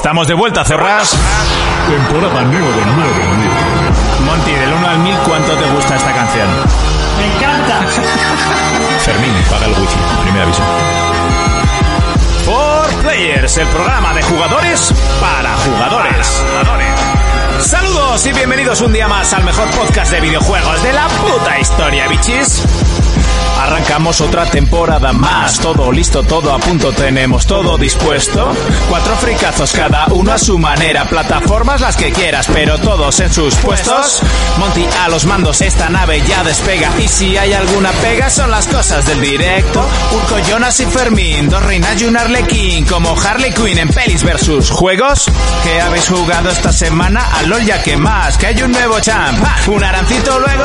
Estamos de vuelta, Cerras. Temporada 9 de 9 Monty, del 1 al 1000, ¿cuánto te gusta esta canción? Me encanta. Fermín, paga el wifi. Primer aviso. For Players, el programa de jugadores para jugadores. Saludos y bienvenidos un día más al mejor podcast de videojuegos de la puta historia, bichis. Arrancamos otra temporada más, todo listo, todo a punto, tenemos todo dispuesto. Cuatro fricazos cada uno a su manera, plataformas las que quieras, pero todos en sus puestos. Monty a los mandos, esta nave ya despega. Y si hay alguna pega, son las cosas del directo. Urco, Jonas y Fermín, dos reinas y un arlequín, como Harley Quinn en pelis versus juegos. ¿Qué habéis jugado esta semana? A LOL ya que más, que hay un nuevo champ. Un arancito luego,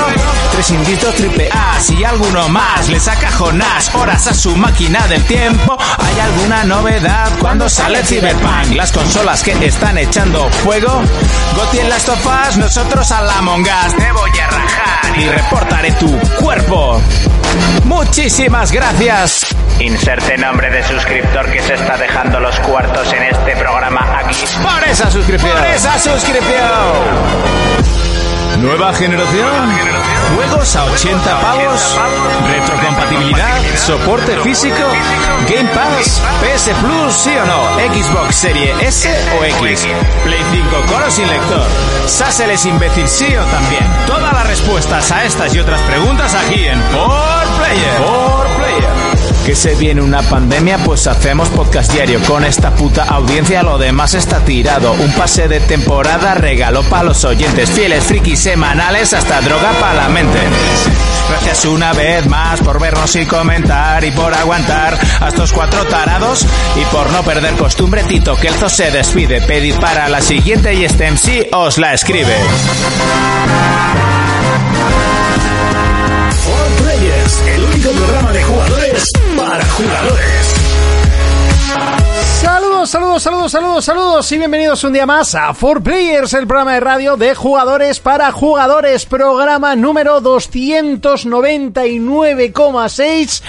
tres inditos triple A, si alguno más le saca Jonás horas a su máquina del tiempo. ¿Hay alguna novedad cuando sale Cyberpunk? Las consolas que están echando fuego. Goti en las tofas, nosotros a la mongas. Te voy a rajar y reportaré tu cuerpo. Muchísimas gracias. Inserte nombre de suscriptor que se está dejando los cuartos en este programa aquí. Por esa suscripción. Por esa suscripción. Nueva generación. Juegos a 80 pavos. Retrocompatibilidad. Soporte físico. Game Pass. PS Plus, sí o no. Xbox Serie S o X. Play 5 con sin lector. Sassel es imbécil, sí o también. Todas las respuestas a estas y otras preguntas aquí en. Por Player. Que se viene una pandemia, pues hacemos podcast diario. Con esta puta audiencia lo demás está tirado. Un pase de temporada regalo para los oyentes. Fieles frikis semanales hasta droga para la mente. Gracias una vez más por vernos y comentar y por aguantar a estos cuatro tarados y por no perder costumbre Tito Kelzo se despide. Pedid para la siguiente y este MC os la escribe. Players, el único programa de jugadores para jugadores. Saludos, saludos, saludos, saludos, saludos y bienvenidos un día más a 4Players, el programa de radio de jugadores para jugadores, programa número 299,6.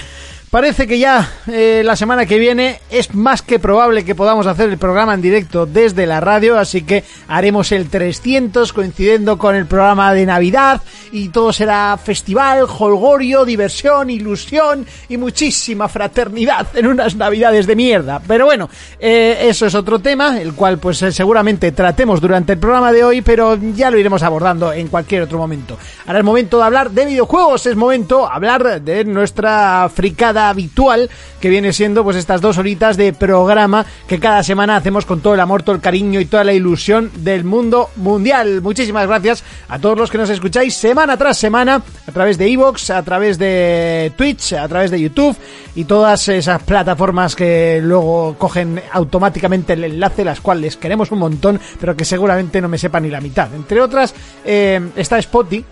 Parece que ya eh, la semana que viene es más que probable que podamos hacer el programa en directo desde la radio, así que haremos el 300 coincidiendo con el programa de Navidad y todo será festival, holgorio, diversión, ilusión y muchísima fraternidad en unas Navidades de mierda. Pero bueno, eh, eso es otro tema, el cual pues eh, seguramente tratemos durante el programa de hoy, pero ya lo iremos abordando en cualquier otro momento. Ahora es momento de hablar de videojuegos, es momento de hablar de nuestra fricada habitual que viene siendo pues estas dos horitas de programa que cada semana hacemos con todo el amor, todo el cariño y toda la ilusión del mundo mundial. Muchísimas gracias a todos los que nos escucháis semana tras semana a través de Evox, a través de Twitch, a través de YouTube y todas esas plataformas que luego cogen automáticamente el enlace, las cuales queremos un montón, pero que seguramente no me sepa ni la mitad. Entre otras eh, está Spotify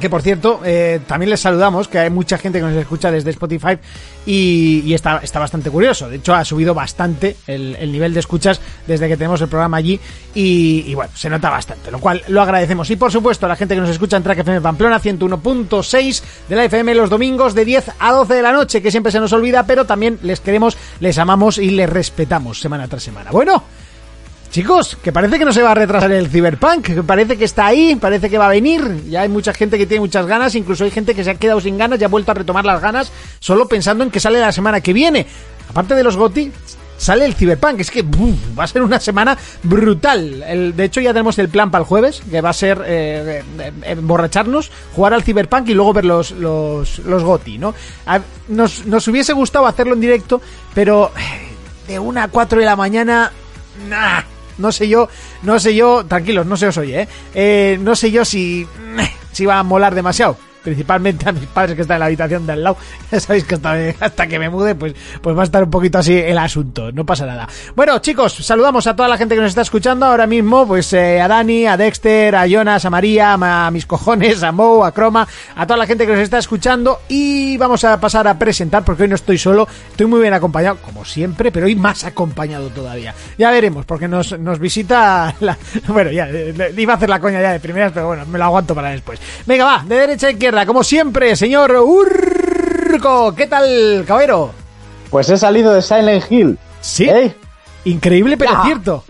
que por cierto, eh, también les saludamos, que hay mucha gente que nos escucha desde Spotify y, está, está bastante curioso. De hecho, ha subido bastante el, el nivel de escuchas desde que tenemos el programa allí y, y bueno, se nota bastante, lo cual lo agradecemos. Y por supuesto, a la gente que nos escucha en Track FM Pamplona 101.6 de la FM los domingos de 10 a 12 de la noche, que siempre se nos olvida, pero también les queremos, les amamos y les respetamos semana tras semana. Bueno. Chicos, que parece que no se va a retrasar el Cyberpunk, que parece que está ahí, parece que va a venir. Ya hay mucha gente que tiene muchas ganas, incluso hay gente que se ha quedado sin ganas y ha vuelto a retomar las ganas solo pensando en que sale la semana que viene. Aparte de los GOTI, sale el Cyberpunk. Es que va a ser una semana brutal. El- de hecho, ya tenemos el plan para el jueves, que va a ser eh, eh, emborracharnos, jugar al Cyberpunk y luego ver los, los, los GOTI, ¿no? Nos, nos hubiese gustado hacerlo en directo, pero eh, de una a 4 de la mañana, nah, no sé yo, no sé yo, tranquilos, no se os oye, ¿eh? Eh, no sé yo si, si va a molar demasiado. Principalmente a mis padres que están en la habitación de al lado. Ya sabéis que hasta, que me mude, pues, pues va a estar un poquito así el asunto. No pasa nada. Bueno, chicos, saludamos a toda la gente que nos está escuchando ahora mismo. Pues eh, a Dani, a Dexter, a Jonas, a María, a mis cojones, a Mo, a Croma, a toda la gente que nos está escuchando. Y vamos a pasar a presentar, porque hoy no estoy solo. Estoy muy bien acompañado, como siempre, pero hoy más acompañado todavía. Ya veremos, porque nos, nos visita la... Bueno, ya, eh, iba a hacer la coña ya de primeras, pero bueno, me lo aguanto para después. Venga, va, de derecha a izquierda, como siempre, señor Urco. ¿Qué tal, cabero? Pues he salido de Silent Hill. Sí. ¿Eh? Increíble, pero Ya. cierto.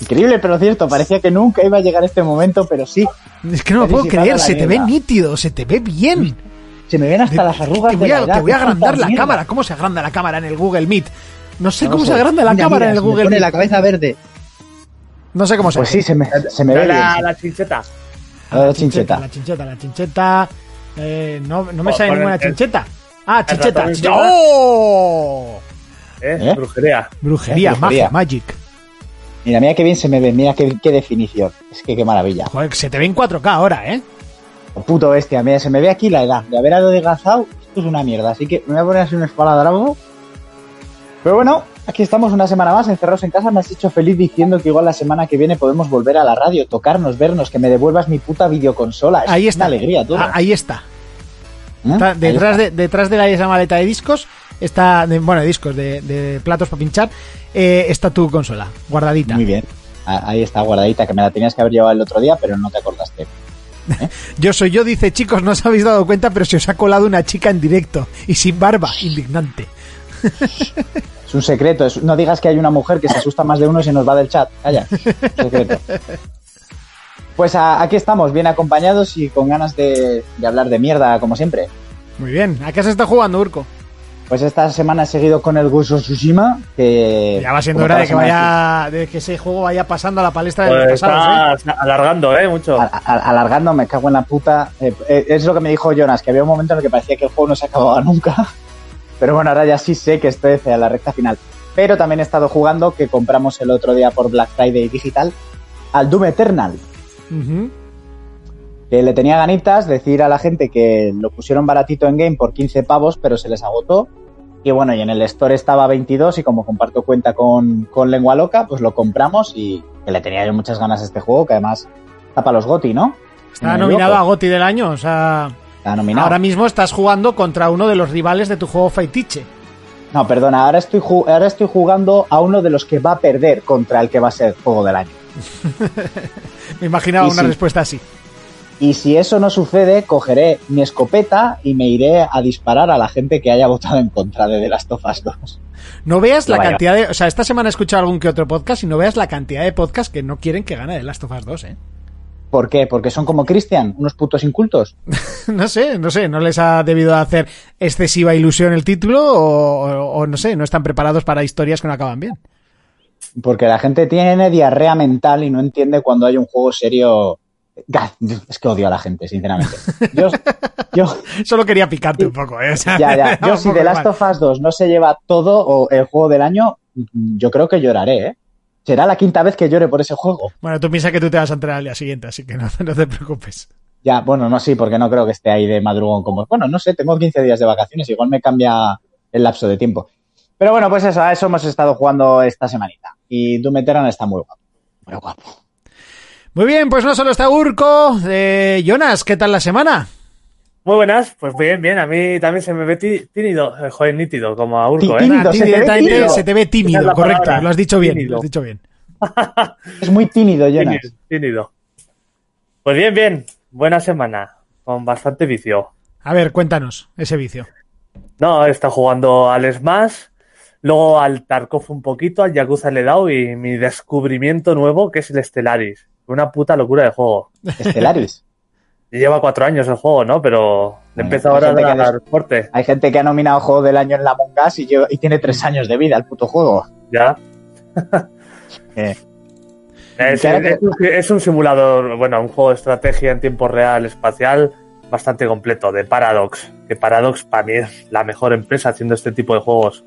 Increíble, pero cierto, parecía que nunca iba a llegar este momento, pero sí. Es que no lo puedo creer, la se te ve nítido, se te ve bien. Se me ven hasta las arrugas Te voy de a, la edad, te voy a qué agrandar la mierda. cámara. ¿Cómo se agranda la cámara en el Google Meet? No sé No cómo sé. se agranda la Mira, cámara mira, en el Google Meet. la cabeza verde. No sé cómo se Pues sí, se me, se me ve bien. la, sí. la chincheta. A ver, chincheta. La chincheta, la chincheta. Eh, no, no me Oh, sale ninguna el- chincheta. Ah, chincheta. ¡Oh! ¿eh? ¿Eh? Brujería. Brujería, Eh, brujería. magia, magic. Mira, mira qué bien se me ve, mira qué, qué definición. Es que qué maravilla. Joder, se te ve en 4K ahora, ¿eh? Puto bestia, mira, se me ve aquí la edad. De haber adelgazado, esto es una mierda. Así que me voy a poner así una espada de bravo. Pero bueno, aquí estamos una semana más encerrados en casa. Me has hecho feliz diciendo que igual la semana que viene podemos volver a la radio, tocarnos, vernos, que me devuelvas mi puta videoconsola. Es Ahí está. una alegría. Ah, ahí está. ¿Eh? Está Ahí detrás, está. de, detrás de la, esa maleta de discos, está, de- bueno, de discos, de, de platos para pinchar, eh, está tu consola, guardadita. Muy bien. Ah, Ahí está guardadita, que me la tenías que haber llevado el otro día, pero no te acordaste. Yo soy yo, dice, chicos, no os habéis dado cuenta, pero se os ha colado una chica en directo y sin barba, indignante. Es un secreto. es- no digas que hay una mujer que se asusta más de uno y se nos va del chat. Calla. Secreto. Pues a- aquí estamos, bien acompañados y con ganas de, de hablar de mierda, como siempre. Muy bien, ¿a qué se está jugando, Urco? Pues esta semana he seguido con el Ghost of Tsushima, que... Ya va siendo hora de que vaya, de que ese juego vaya pasando a la palestra de Pues los pasados, ¿eh? está alargando, ¿eh? Mucho. a- a- alargando, me cago en la puta. Eh, eh, es lo que me dijo Jonas, que había un momento en el que parecía que el juego no se acababa nunca. Pero bueno, ahora ya sí sé que estoy hacia la recta final. Pero también he estado jugando, que compramos el otro día por Black Friday Digital, al Doom Eternal. Que le tenía ganitas decir a la gente que lo pusieron baratito en game por 15 pavos, pero se les agotó. Y bueno, y en el store estaba 22 y como comparto cuenta con, con Lengua Loca, pues lo compramos y que le tenía yo muchas ganas a este juego, que además está para los GOTI, ¿no? Está nominado a. GOTI del año, o sea... Nominado. Ahora mismo estás jugando contra uno de los rivales de tu juego Faitiche. No, perdona, ahora estoy, ju- ahora estoy jugando a uno de los que va a perder contra el que va a ser juego del año. Me imaginaba Y una sí. respuesta así. Y si eso no sucede, cogeré mi escopeta y me iré a disparar a la gente que haya votado en contra de The Last of Us 2. No veas No la vaya. cantidad de... O sea, esta semana he escuchado algún que otro podcast y no veas la cantidad de podcasts que no quieren que gane The Last of Us 2, ¿eh? ¿Por qué? Porque son como Christian, unos putos incultos. no sé, no sé, no les ha debido hacer excesiva ilusión el título o, o- o no sé, no están preparados para historias que no acaban bien. Porque la gente tiene diarrea mental y no entiende cuando hay un juego serio. Es que odio a la gente, sinceramente. Yo, yo, Solo quería picarte un poco, ¿eh? O sea, ya, ya. Yo si The Last of Us 2 no se lleva todo o el juego del año, yo creo que lloraré, ¿eh? Será la quinta vez que llore por ese juego. Bueno, tú piensas que tú te vas a enterar al día siguiente, así que no, no te preocupes. Ya, bueno, no, sí, porque no creo que esté ahí de madrugón como... Bueno, no sé, tengo 15 días de vacaciones, igual me cambia el lapso de tiempo. Pero bueno, pues eso, a eso hemos estado jugando esta semanita. Y Doom Eternal está muy guapo. Muy guapo. Muy bien, pues no solo está Urco, eh, Jonas, ¿qué tal la semana? Muy buenas, pues bien, bien. A mí también se me ve tí- tímido, eh, joder, nítido, como a Urco, ¿eh? se te ve tímido. se te ve Esa es tímido, la correcto, lo has dicho bien, tímido. lo has dicho bien. Es muy tímido, Jonas. Tímido, tímido. Pues bien, bien. Buena semana. Con bastante vicio. A ver, cuéntanos ese vicio. No, he estado jugando al Smash, luego al Tarkov un poquito, al Yakuza le he dado y mi descubrimiento nuevo que es el Stellaris. Una puta locura de juego. Estelaris. Lleva cuatro años el juego, ¿no? Pero empieza ahora a dar fuerte. Hay gente que ha nominado Juego del Año en la Among Us y, lleva- y tiene tres años de vida el puto juego. Ya. Eh, Es, Claro que- es un, es un simulador, bueno, un juego de estrategia en tiempo real espacial bastante completo, de Paradox. Que Paradox para mí es la mejor empresa haciendo este tipo de juegos.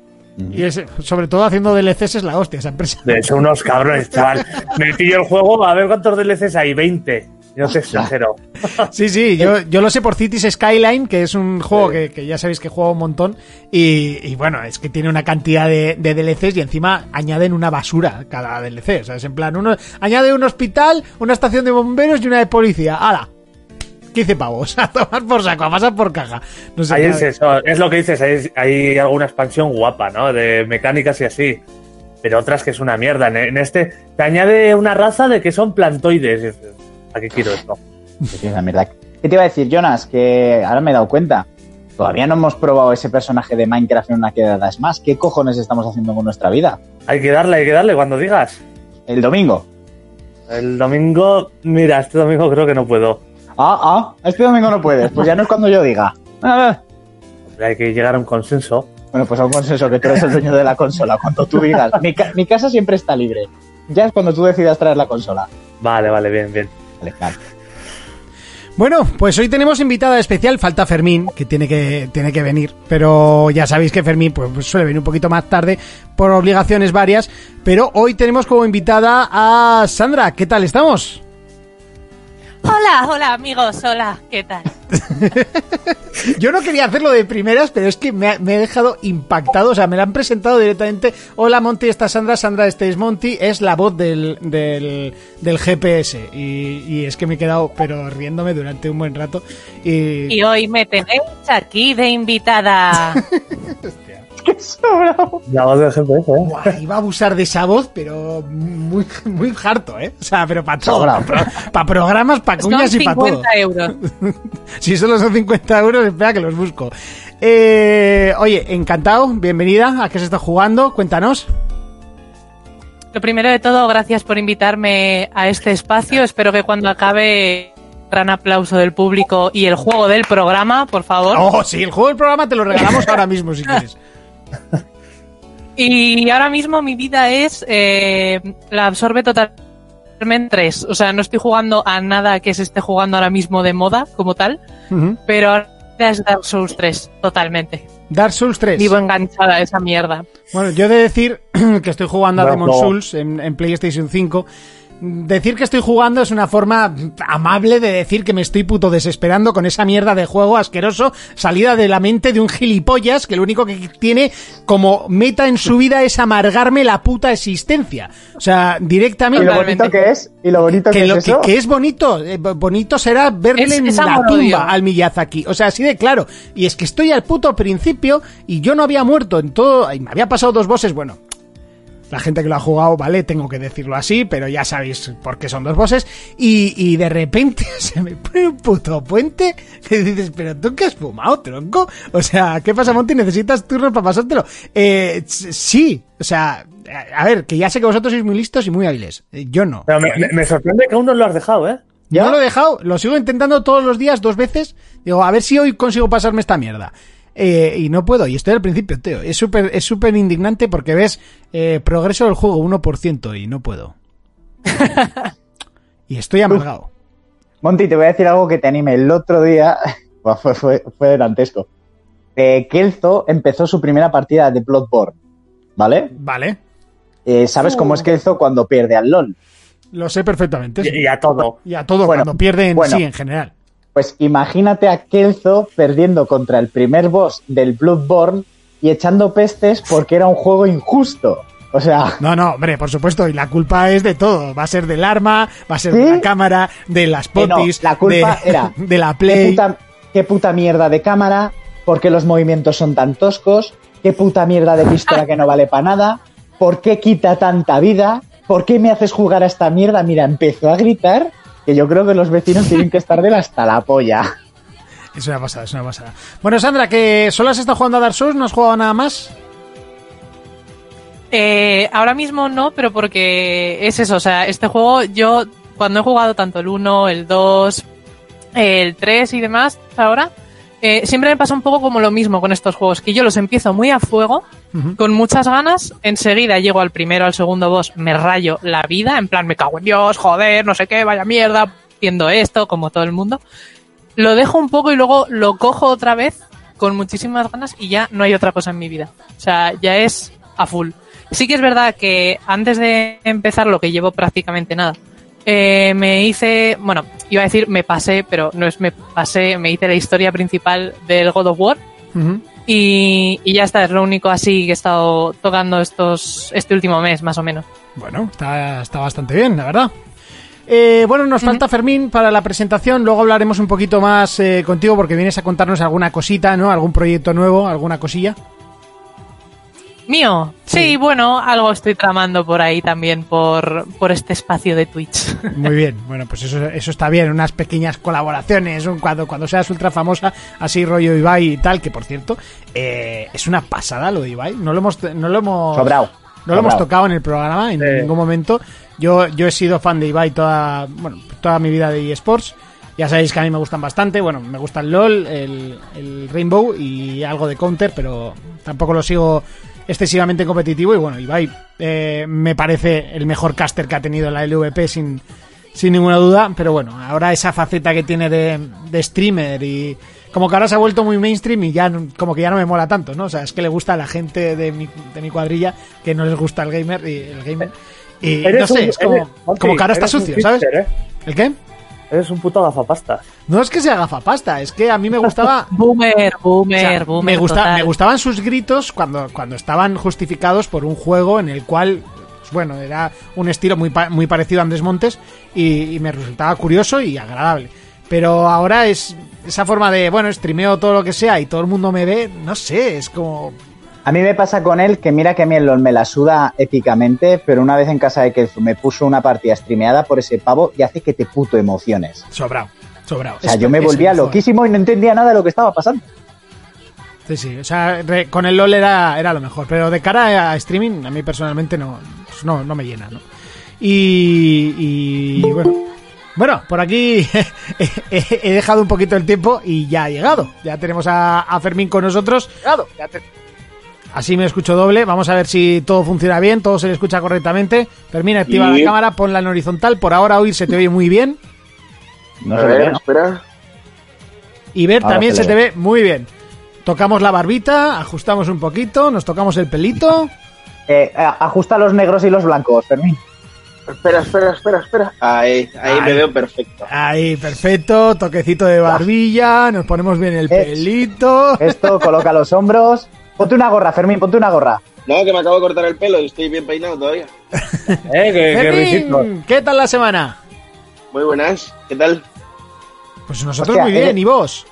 Y es, sobre todo haciendo DLCs es la hostia esa empresa. De hecho, unos cabrones, chaval. Me pillo el juego, a ver cuántos DLCs hay, 20. No te exagero. Sí, sí, yo, yo lo sé por Cities Skyline, que es un juego que, que ya sabéis que juego un montón. Y, y bueno, es que tiene una cantidad de, de DLCs y encima añaden una basura cada DLC. O sea, es en plan, uno añade un hospital, una estación de bomberos y una de policía. ¡Hala! 15 pavos. A tomar por saco, a pasar por caja. No sé Ahí es eso, es lo que dices, hay, hay alguna expansión guapa, ¿no? De mecánicas y así. Pero otras que es una mierda. En, en este te añade una raza de que son plantoides. Y dices, ¿A qué quiero esto? mierda. ¿Qué te iba a decir, Jonas? Que ahora me he dado cuenta. Todavía no hemos probado ese personaje de Minecraft en una quedada. Es más, ¿qué cojones estamos haciendo con nuestra vida? Hay que darle, hay que darle cuando digas. El domingo. El domingo, mira, este domingo creo que no puedo. Ah, ah, este domingo no puedes. Pues ya no es cuando yo diga. Ah, Hay que llegar a un consenso. Bueno, pues a un consenso que tú eres el dueño de la consola. Cuando tú digas. Mi, ca- mi casa siempre está libre. Ya es cuando tú decidas traer la consola. Vale, vale, bien, bien. Vale. Bueno, pues hoy tenemos invitada especial, falta Fermín, que tiene que, tiene que venir, pero ya sabéis que Fermín pues, pues suele venir un poquito más tarde por obligaciones varias, pero hoy tenemos como invitada a Sandra, ¿qué tal estamos? Hola, hola amigos, hola, ¿qué tal? Yo no quería hacerlo de primeras, pero es que me, ha- me he dejado impactado, o sea, me la han presentado directamente, hola Monty, esta es Sandra, Sandra, este es Monty, es la voz del, del, del GPS, y, y es que me he quedado, pero riéndome durante un buen rato, y... Y hoy me tenéis aquí de invitada. ¡Qué sobrado! La voz del GPS, ¿eh? Buah, iba a abusar de esa voz, pero muy, muy harto, ¿eh? O sea, pero para todo. Sobrado. Para programas, para cuñas y para todo. 50 euros. Si solo son 50 euros, espera que los busco. Eh, oye, encantado, bienvenida. ¿A qué se está jugando? Cuéntanos. Lo primero de todo, gracias por invitarme a este espacio. Espero que cuando acabe, gran aplauso del público y el juego del programa, por favor. Oh, sí, el juego del programa te lo regalamos ahora mismo si quieres. Y ahora mismo mi vida es. eh, la absorbe totalmente en tres. O sea, no estoy jugando a nada que se esté jugando ahora mismo de moda como tal, pero ahora es Dark Souls 3, totalmente. Dark Souls 3. Vivo enganchada a esa mierda. Bueno, yo he de decir que estoy jugando a Demon. Souls en, en PlayStation 5. Decir que estoy jugando es una forma amable de decir que me estoy puto desesperando con esa mierda de juego asqueroso salida de la mente de un gilipollas que lo único que tiene como meta en su vida es amargarme la puta existencia. O sea, Y directamente... lo bonito que es, y lo bonito que, Que, lo, es que, eso. que es bonito, eh, bo- bonito será verle Es- en es la tumba al Miyazaki. O sea, así de claro. Y es que estoy al puto principio y yo no había muerto en todo. Y me había pasado dos bosses, bueno. La gente que lo ha jugado, vale, tengo que decirlo así, pero ya sabéis por qué son dos bosses. Y, y de repente se me pone un puto puente que dices, pero tú qué has fumado, tronco. O sea, ¿qué pasa, Monty? ¿Necesitas turnos para pasártelo? Eh, sí, o sea, a ver, que ya sé que vosotros sois muy listos y muy hábiles. Eh, Yo no. Pero me, me- me sorprende que aún no lo has dejado, ¿eh? ¿Ya? No lo he dejado, lo sigo intentando todos los días, dos veces. Digo, a ver si hoy consigo pasarme esta mierda. Eh, y no puedo, y estoy al principio, tío. Es súper es súper indignante porque ves eh, progreso del juego 1% y no puedo. y estoy amargado. Monty, te voy a decir algo que te anime. El otro día, fue, fue, fue dantesco. Eh, Kelzo empezó su primera partida de Bloodborne, ¿vale? Vale, Eh, ¿Sabes cómo es Kelzo cuando pierde al LOL? lo sé perfectamente. Y, y a todo. Y a todo, Bueno, cuando pierden, bueno. sí, en general. Pues imagínate a Kelzo perdiendo contra el primer boss del Bloodborne y echando pestes porque era un juego injusto. O sea, No, no, hombre, por supuesto, y la culpa es de todo. Va a ser del arma, va a ser de la cámara, de las Que no, potis, la culpa de, era de la ¿qué play. puta, qué puta mierda de cámara, por qué los movimientos son tan toscos, qué puta mierda de pistola que no vale para nada, por qué quita tanta vida, por qué me haces jugar a esta mierda. Mira, empezó a gritar que yo creo que los vecinos tienen que estar de la hasta la polla. Es una pasada, es una pasada. Bueno, Sandra, que solo has estado jugando a Dark Souls, no has jugado nada más. Eh, ahora mismo no, pero porque es eso, o sea, este juego yo cuando he jugado tanto el 1, el 2, el 3 y demás ahora, eh, siempre me pasa un poco como lo mismo con estos juegos, que yo los empiezo muy a fuego, con muchas ganas, enseguida llego al primero, al segundo boss, me rayo la vida, en plan me cago en Dios, joder, no sé qué, vaya mierda, haciendo esto, como todo el mundo. Lo dejo un poco y luego lo cojo otra vez con muchísimas ganas y ya no hay otra cosa en mi vida. O sea, ya es a full. Sí que es verdad que antes de empezar lo que llevo prácticamente nada, eh, me hice, bueno, iba a decir me pasé, pero no es me pasé, me hice la historia principal del God of War y, y ya está, es lo único así que he estado tocando estos, este último mes más o menos. Bueno, está, está bastante bien, la verdad. Eh, bueno, nos falta Fermín para la presentación. Luego hablaremos un poquito más eh, contigo porque vienes a contarnos alguna cosita, ¿no? Algún proyecto nuevo, alguna cosilla. Mío, sí, bueno, algo estoy tramando por ahí también por, por este espacio de Twitch. Muy bien, bueno, pues eso, eso está bien, unas pequeñas colaboraciones, un, cuando, cuando seas ultra famosa, así rollo Ibai y tal, que por cierto, eh, es una pasada lo de Ibai, no lo hemos... No lo hemos Sobrao. No lo hemos tocado en el programa en Sí. ningún momento. Yo, yo he sido fan de Ibai toda, bueno, toda mi vida de eSports. Ya sabéis que a mí me gustan bastante. Bueno, me gusta el LOL, el, el Rainbow y algo de Counter, pero tampoco lo sigo excesivamente competitivo. Y bueno, Ibai eh, me parece el mejor caster que ha tenido la LVP sin, sin ninguna duda. Pero bueno, ahora esa faceta que tiene de, de streamer y como que ahora se ha vuelto muy mainstream y ya no- como que ya no me mola tanto, ¿no? O sea, es que le gusta a la gente de mi, de mi cuadrilla que no les gusta el gamer y el gamer. Y no sé, un- es como, eres- como que ahora está sucio, ¿sabes? ¿eh? ¿El qué? Eres un puto gafapasta. No es que sea gafapasta, es que a mí me gustaba Boomer, O boomer, sea, boomer. me, gusta- total. me gustaban sus gritos cuando, cuando estaban justificados por un juego en el cual, pues bueno, era un estilo muy, pa- muy parecido a Andrés Montes y, y me resultaba curioso y agradable. Pero ahora es esa forma de, bueno, streameo todo lo que sea y todo el mundo me ve, no sé, es como... A mí me pasa con él que mira que a mí el LOL me la suda épicamente, pero una vez en casa de Kelzu me puso una partida streameada por ese pavo y hace que te puto emociones. Sobrado, sobrado. O sea, Es- yo me volvía loquísimo y no entendía nada de lo que estaba pasando. Sí, sí, o sea, re- con el LOL era, era lo mejor, pero de cara a streaming a mí personalmente no, pues no, no me llena, ¿no? Y, y bueno, bueno, por aquí he, he- he dejado un poquito el tiempo y ya ha llegado. Ya tenemos a, a Fermín con nosotros. Llegado, ya te- Así me escucho doble. Vamos a ver si todo funciona bien, todo se le escucha correctamente. Fermín, activa Y- la cámara, ponla en horizontal. Por ahora oír se te oye muy bien. No a se ver, ve, ¿no? espera. Y ver Ahora también se te ve muy bien. Tocamos la barbita, ajustamos un poquito, nos tocamos el pelito. Eh, a- ajusta los negros y los blancos, Fermín. Espera, espera, espera, espera. Ahí, ahí me veo perfecto. Ahí, perfecto, toquecito de barbilla, nos ponemos bien el Eh. pelito. Esto, coloca los hombros. Ponte una gorra, Fermín, ponte una gorra. No, que me acabo de cortar el pelo y estoy bien peinado todavía. Eh, que. Fermín, ¿qué tal la semana? Muy buenas. ¿Qué tal? Pues nosotros Hostia, muy bien, eh. ¿y vos?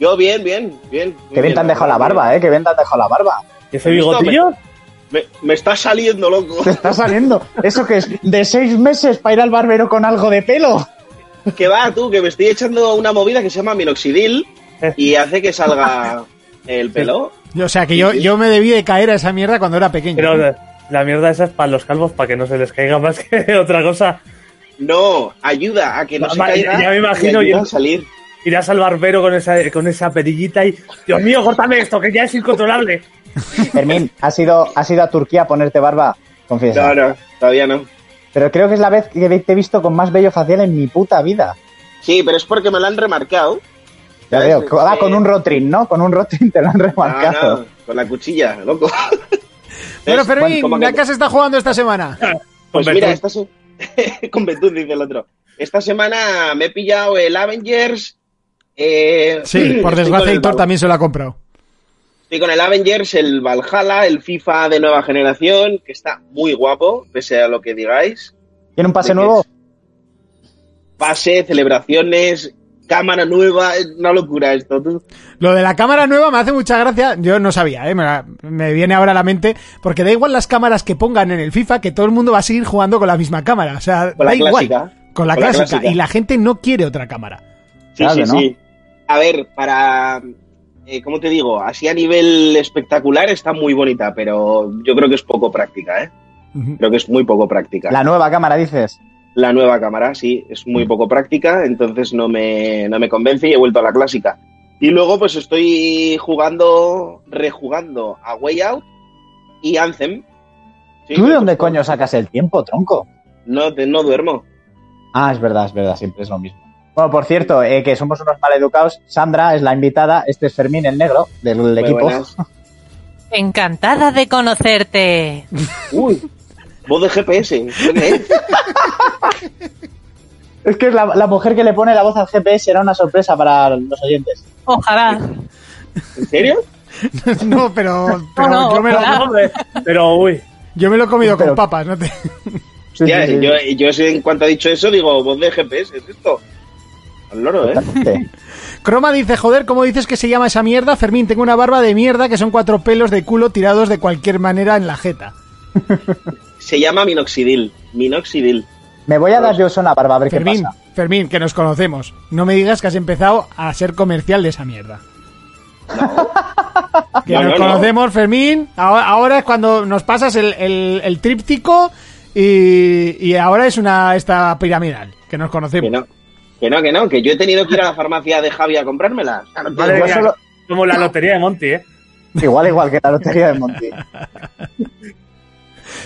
Yo bien, bien, bien. Que bien te han dejado la barba, eh. Que bien te han dejado la barba. ¿Y ese bigotillo? Me, me está saliendo, loco. Te está saliendo. ¿Eso que es? ¿De seis meses para ir al barbero con algo de pelo? que va, tú, que me estoy echando una movida que se llama minoxidil y hace que salga el pelo. Yo, o sea, que yo, yo me debí de caer a esa mierda cuando era pequeño. Pero la mierda esa es para los calvos, para que no se les caiga más que otra cosa. No, ayuda a que no Va- se caiga. ya me imagino yo- a salir. Irás al barbero con esa, con esa perillita y... Dios mío, córtame esto, que ya es incontrolable. Fermín, ¿has ido, has ido a Turquía a ponerte barba? Confiesa. No, no, todavía no. Pero creo que es la vez que te he visto con más vello facial en mi puta vida. Sí, pero es porque me lo han remarcado. Ah, Eh, con un rotring, ¿no? Con un rotring te lo han remarcado. no, con la cuchilla, loco. Bueno, Fermín, ¿a qué se está jugando esta semana? Pues Con mira, esta se... con Betún, dice el otro. Esta semana me he pillado el Avengers. eh, Sí, por desgracia, el Hitor también se lo ha comprado. Estoy con el Avengers, el Valhalla, el FIFA de nueva generación, que está muy guapo, pese a lo que digáis. ¿Tiene un pase ¿De qué nuevo? Pase, celebraciones, cámara nueva, es una locura esto. Tú. Lo de la cámara nueva me hace mucha gracia. Yo no sabía, ¿eh? me, la- me viene ahora a la mente. Porque da igual las cámaras que pongan en el FIFA, que todo el mundo va a seguir jugando con la misma cámara. O sea, Con da la igual. clásica. Con la Con la clásica. Y la gente no quiere otra cámara. Sí, Claro, sí, ¿no? sí. A ver, para. Eh, ¿Cómo te digo? Así a nivel espectacular está muy bonita, pero yo creo que es poco práctica, ¿eh? Creo que es muy poco práctica. La nueva cámara, dices. La nueva cámara, sí, es muy poco práctica, entonces no me, no me convence y he vuelto a la clásica. Y luego pues estoy jugando, rejugando a Way Out y Anthem. Sí, ¿Tú de dónde coño sacas el tiempo, tronco? No, te- no duermo. Ah, es verdad, es verdad, siempre es lo mismo. Bueno, por cierto, eh, que somos unos maleducados. Sandra es la invitada, este es Fermín, el negro, del Muy equipo. buenas. Encantada de conocerte. Uy, voz de GPS. ¿qué es? Es que la, la mujer que le pone la voz al GPS era una sorpresa para los oyentes. Ojalá. ¿En serio? no, pero, pero no, yo, me lo, ojalá. Hombre, Pero, uy, yo me lo he comido Pero- con papas. ¿no? te- Sí, Hostia, sí, sí. Yo, en cuanto ha dicho eso digo, voz de GPS, ¿es esto? Al loro, ¿eh? Croma dice, joder, ¿cómo dices que se llama esa mierda? Fermín, tengo una barba de mierda que son cuatro pelos de culo tirados de cualquier manera en la jeta. Se llama minoxidil. Minoxidil. Me voy a dar yo una barba a ver Fermín, qué pasa. Fermín, que nos conocemos. No me digas que has empezado a ser comercial de esa mierda. Que No, nos no, no. conocemos, Fermín. Ahora, ahora es cuando nos pasas el, el- el tríptico y, y ahora es una esta piramidal, que nos Que conocemos. no, que no, que no, que yo he tenido que ir a la farmacia de Javi a Madre mía, solo- Como la lotería de Monty, ¿eh? Igual, igual que la lotería de Monty.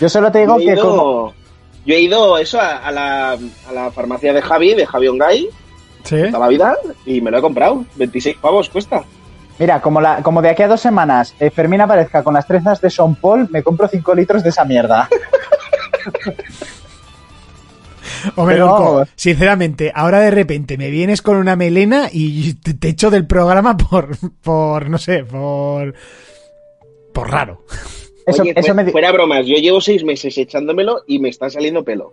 Yo solo te digo yo, he que ido, como... yo he ido eso a, a la, a la farmacia de Javi, de Javi Ongay, Sí. toda la vida, y me lo he comprado. 26 pavos cuesta. Mira, como, la, como de aquí a dos semanas eh, Fermín aparezca con las trenzas de Sean Paul, me compro 5 litros de esa mierda. Hombre, Pero vamos. sinceramente, ahora de repente me vienes con una melena y te, te echo del programa por, por, no sé, por, por raro. Eso, Oye, eso fue- me di- fuera bromas, yo llevo seis meses echándomelo y me está saliendo pelo.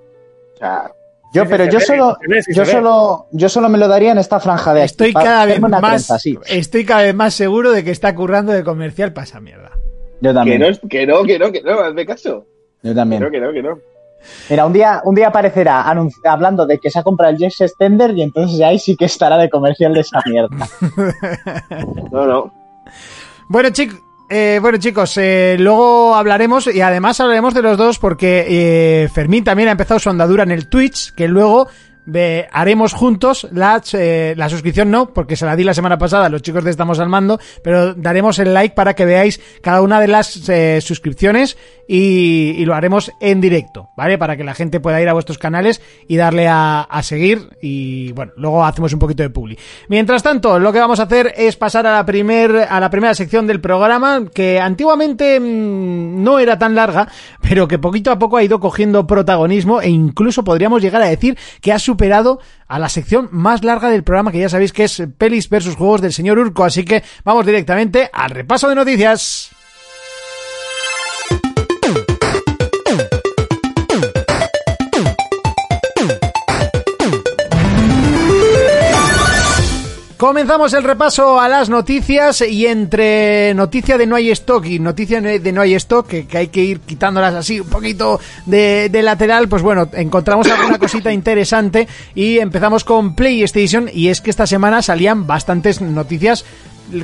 O sea, Yo, Sí, pero yo ve, solo, ve, yo solo, yo solo me lo daría en esta franja de aquí. Estoy para cada vez más, trenza, sí. estoy cada vez más seguro de que está currando de comercial para esa mierda. Yo que también. no, es- que no, que no, que no, hazme caso. Yo Que también. no, que no, que no. Mira, un día, un día aparecerá hablando de que se ha comprado el Jex Extender y entonces ahí sí que estará de comercial de esa mierda. No, no. Bueno, chicos. Bueno chicos, eh, luego hablaremos y además hablaremos de los dos porque eh, Fermín también ha empezado su andadura en el Twitch, que luego haremos juntos la, eh, la suscripción, no, porque se la di la semana pasada los chicos de Estamos al Mando, pero daremos el like para que veáis cada una de las eh, suscripciones y, lo haremos en directo, ¿vale? Para que la gente pueda ir a vuestros canales y darle a, a seguir y bueno, luego hacemos un poquito de publi. Mientras tanto, lo que vamos a hacer es pasar a la, primer, a la primera sección del programa que antiguamente mm, no era tan larga, pero que poquito a poco ha ido cogiendo protagonismo e incluso podríamos llegar a decir que ha superado a la sección más larga del programa que ya sabéis que es pelis versus juegos del señor Urco, así que vamos directamente al repaso de noticias. Comenzamos el repaso a las noticias y entre noticia de no hay stock y noticia de no hay stock, que, hay que ir quitándolas así un poquito de, lateral, pues bueno, encontramos alguna cosita interesante y empezamos con PlayStation y es que esta semana salían bastantes noticias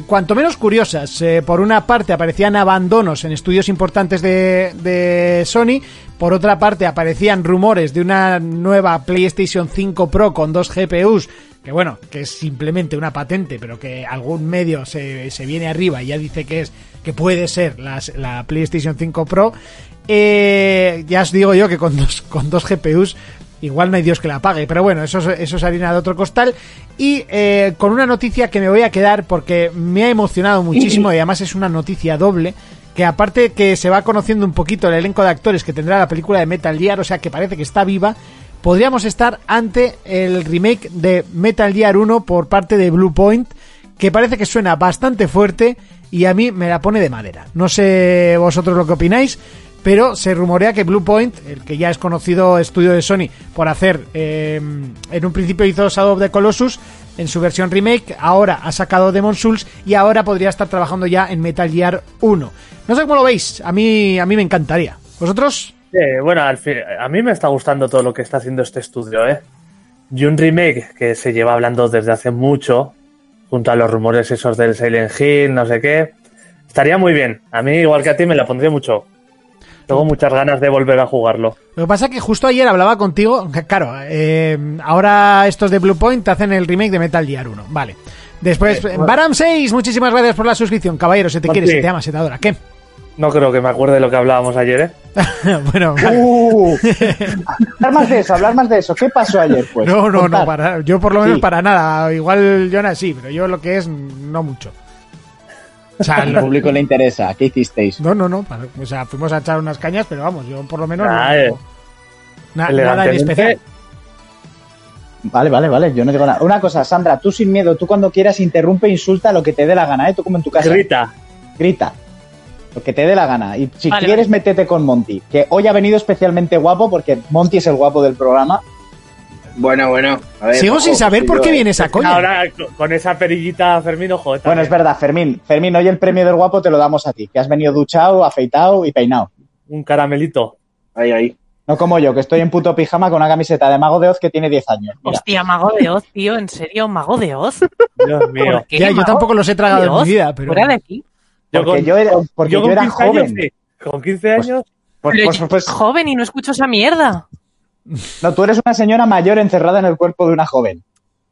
cuanto menos curiosas. Eh, por una parte aparecían abandonos en estudios importantes de Sony, por otra parte aparecían rumores de una nueva PlayStation 5 Pro con dos GPUs, que bueno, que es simplemente una patente, pero que algún medio se, se viene arriba y ya dice que es que puede ser la PlayStation 5 Pro. Eh, ya os digo yo que con dos, con dos GPUs Igual no hay Dios que la pague, pero bueno, eso, es- eso es harina de otro costal. Y eh, con una noticia que me voy a quedar porque me ha emocionado muchísimo y además es una noticia doble. Que aparte que se va conociendo un poquito el elenco de actores que tendrá la película de Metal Gear, o sea que parece que está viva, podríamos estar ante el remake de Metal Gear 1 por parte de Blue Point, que parece que suena bastante fuerte y a mí me la pone de madera. No sé vosotros lo que opináis, pero se rumorea que Blue Point, el que ya es conocido estudio de Sony por hacer, eh, en un principio hizo Shadow of the Colossus en su versión remake, ahora ha sacado Demon Souls y ahora podría estar trabajando ya en Metal Gear 1. No sé cómo lo veis, a mí, a mí me encantaría. ¿Vosotros? Eh, bueno, al fin- a mí me está gustando todo lo que está haciendo este estudio, ¿eh? Y un remake que se lleva hablando desde hace mucho, junto a los rumores esos del Silent Hill, no sé qué. Estaría muy bien. A mí, igual que a ti, me la pondría mucho. Tengo muchas ganas de volver a jugarlo. Lo que pasa es que justo ayer hablaba contigo, claro, eh, ahora estos de Blue Point hacen el remake de Metal Gear 1, vale. Después, Baram 6, muchísimas gracias por la suscripción, caballero, se te Pues quiere, se te ama, se te adora. ¿Qué? No creo que me acuerde de lo que hablábamos ayer, ¿eh? bueno. Uh, hablar más de eso, hablar más de eso. ¿Qué pasó ayer, pues? no, no, no, para, yo por lo menos Sí. para nada. Igual Jonas sí, pero yo lo que es, no mucho. O sea, Al público le interesa. ¿Qué hicisteis? no, no, no. para- o sea, fuimos a echar unas cañas, pero vamos, yo por lo menos no- Ah, eh. na- nada en especial. Vale, vale, vale. Yo no digo nada. Una cosa, Sandra, tú sin miedo, tú cuando quieras interrumpe, insulta lo que te dé la gana, ¿eh? Tú como en tu casa. Grita. Grita. Lo que te dé la gana. Y si Vale, quieres, métete con Monty. Que hoy ha venido especialmente guapo porque Monty es el guapo del programa. Bueno, bueno. A ver, Sigo ojo, sin saber por yo, qué eh. viene esa coña. Ahora, co- con esa perillita, Fermín, ojo. Bueno, es verdad, Fermín. Fermín, hoy el premio del guapo te lo damos a ti. Que has venido duchado, afeitado y peinado. Un caramelito. Ahí, ahí. No como yo, que estoy en puto pijama con una camiseta de mago de Oz que tiene 10 años. Mira. Hostia, mago de Oz, tío, ¿en serio? ¿Mago de Oz? Dios mío. ¿Por qué, Ya, yo tampoco los he tragado de en mi Oz? vida, pero- Fuera de aquí. Yo Porque con- yo era, porque yo con era 15 años, joven. sí. Con 15 años, Pues- Pero pues- yo pues- soy joven y no escucho esa mierda. no, tú eres una señora mayor encerrada en el cuerpo de una joven.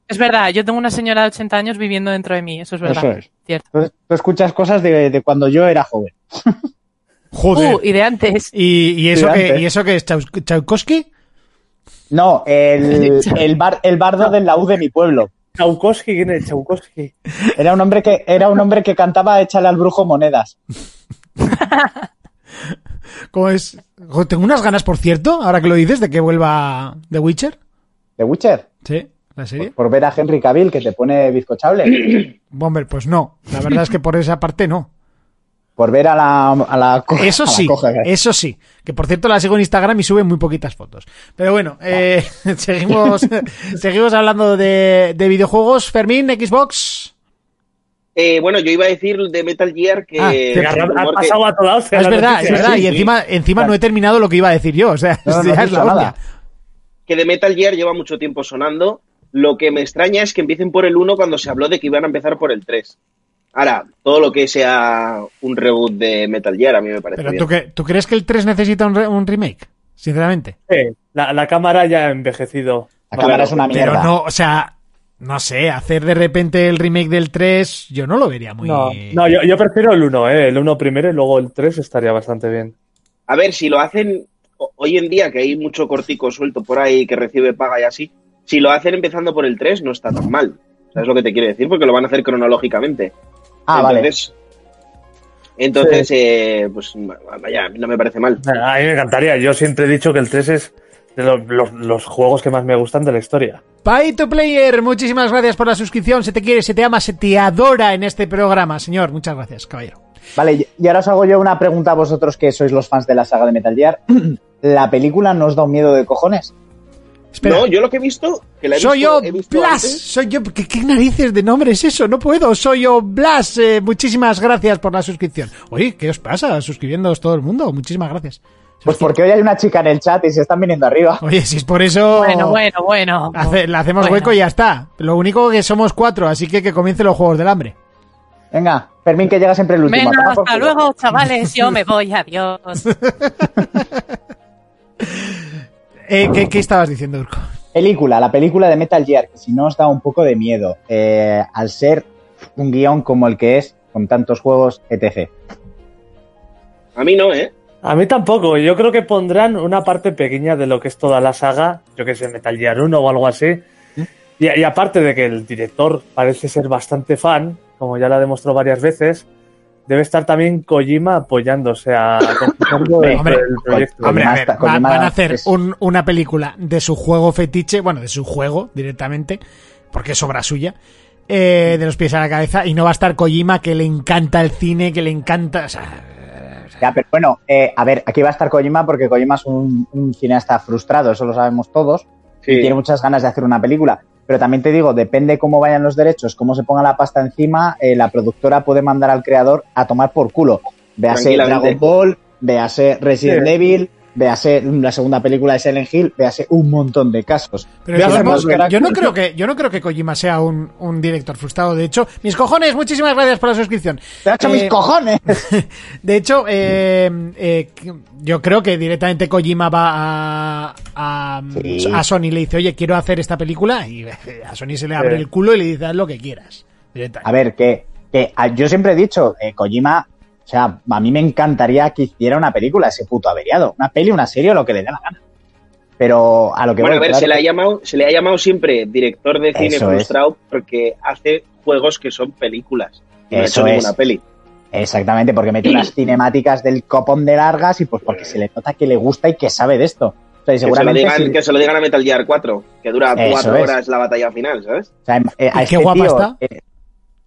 Es verdad, yo tengo una señora de 80 años viviendo dentro de mí, eso es verdad. Eso es. Cierto. Tú, tú escuchas cosas de, de cuando yo era joven. Joder. Uh, y de antes. ¿Y, y eso Cuidante. que, ¿Y eso que es Chaus- Tchaikovsky? No, el, el, bar, el bardo del laúd de mi pueblo. Chaukowski, ¿quién es Chaukowski? Era un hombre que, era un hombre que cantaba Échale al brujo monedas. ¿Cómo es? Tengo unas ganas, por cierto, ahora que lo dices, de que vuelva The Witcher. ¿De Witcher? Sí, la serie. Por ver a Henry Cavill que te pone bizcochable. Bomber, pues no. La verdad es que por esa parte no. Por ver a la, a la Eso sí, coja. eso sí. Que por cierto la sigo en Instagram y sube muy poquitas fotos. Pero bueno, eh, seguimos, seguimos hablando de, de videojuegos. Fermín, Xbox. Eh, bueno, yo iba a decir de Metal Gear que... Ah, Ha, ha rumor que- pasado a toda hostia es verdad, noticia. es verdad. sí, y sí. encima, encima no he terminado lo que iba a decir yo. O sea, No, no ya has es la nada. que de Metal Gear lleva mucho tiempo sonando. Lo que me extraña es que empiecen por el 1 cuando se habló de que iban a empezar por el 3. Ahora, todo lo que sea un reboot de Metal Gear a mí me parece Pero bien. ¿tú, qué- ¿tú crees que el 3 necesita un, re- un remake? Sinceramente. Sí, la, la cámara ya ha envejecido. La cámara es una Pero mierda. no, o sea, no sé, hacer de repente el remake del 3, yo no lo vería muy... No, no yo, yo prefiero el 1, ¿eh? El 1 primero y luego el 3 estaría bastante bien. A ver, si lo hacen ho- hoy en día, que hay mucho cortico suelto por ahí que recibe paga y así, si lo hacen empezando por el 3 no está tan mal. ¿Sabes lo que te quiero decir? Porque lo van a hacer cronológicamente. Ah, vale. entonces, eh, pues vaya, no me parece mal. A mí me encantaría. Yo siempre he dicho que el 3 es de los, los- los juegos que más me gustan de la historia. Pay to Player, muchísimas gracias por la suscripción. Se te quiere, se te ama, se te adora en este programa, señor. Muchas gracias, caballero. Vale, y- y ahora os hago yo una pregunta a vosotros que sois los fans de la saga de Metal Gear. ¿La película no os da un miedo de cojones? Espera. No, yo lo que he visto, que la he soy visto, yo, he visto Blas. antes, Soy yo. ¿Qué, qué narices de nombre es eso? No puedo. Soy yo, Blas. Eh, muchísimas gracias por la suscripción. Oye, ¿qué os pasa? Suscribiéndoos todo el mundo. Muchísimas gracias. Pues porque hoy hay una chica en el chat y se están viniendo arriba. Oye, si es por eso. Bueno, bueno, bueno. hace- le hacemos Bueno. hueco y ya está. Lo único que somos cuatro, así que que comiencen los juegos del hambre. Venga, Fermín, que llega siempre el último. Por hasta luego, chavales. Yo me voy, adiós. Eh, ¿qué, qué estabas diciendo, Urco? Película, la película de Metal Gear, que si no os da un poco de miedo, eh, al ser un guion como el que es, con tantos juegos, etc. a mí no, ¿eh? A mí tampoco. Yo creo que pondrán una parte pequeña de lo que es toda la saga. Yo que sé, Metal Gear 1 o algo así. Y, y aparte de que el director parece ser bastante fan, como ya lo ha demostrado varias veces, debe estar también Kojima apoyándose a Hombre, proyecto. Hombre, a ver, va- van a hacer es- un- una película de su juego fetiche, bueno, de su juego directamente, porque es obra suya, eh, de los pies a la cabeza, y no va a estar Kojima, que le encanta el cine, que le encanta... o sea, Ya, pero bueno, eh, a ver, aquí va a estar Kojima porque Kojima es un, un cineasta frustrado, eso lo sabemos todos, y tiene muchas ganas de hacer una película. Pero también te digo, depende cómo vayan los derechos, cómo se ponga la pasta encima, eh, la productora puede mandar al creador a tomar por culo. Véase. Dragon Ball, véase Resident Sí. Evil, véase la segunda película de Silent Hill, véase un montón de casos. Pero yo no creo que yo no creo que Kojima sea un, un director frustrado. De hecho, mis cojones, muchísimas gracias por la suscripción. ¡Te ha hecho Eh, mis cojones! De hecho, eh, eh, yo creo que directamente Kojima va a, a, Sí. a Sony y le dice, oye, quiero hacer esta película y a Sony se le abre Sí. el culo y le dice, haz lo que quieras. A ver, que, yo siempre he dicho, eh, Kojima, o sea, a mí me encantaría que hiciera una película, ese puto averiado. Una peli, una serie o lo que le dé la gana. Pero a lo que Bueno, a ver, claro se le, ha que- llamado, se le ha llamado siempre director de cine Eso es. frustrado porque hace juegos que son películas. Y no ha Eso hecho es. ninguna peli. Exactamente, porque mete unas cinemáticas del copón de largas y pues porque se le nota que le gusta y que sabe de esto. O sea, y Que se, lo seguramente digan, si- que se lo digan a Metal Gear 4, que dura Eso cuatro es. horas la batalla final, ¿sabes? o sea, a ¿Y este qué guapa tío, está? eh,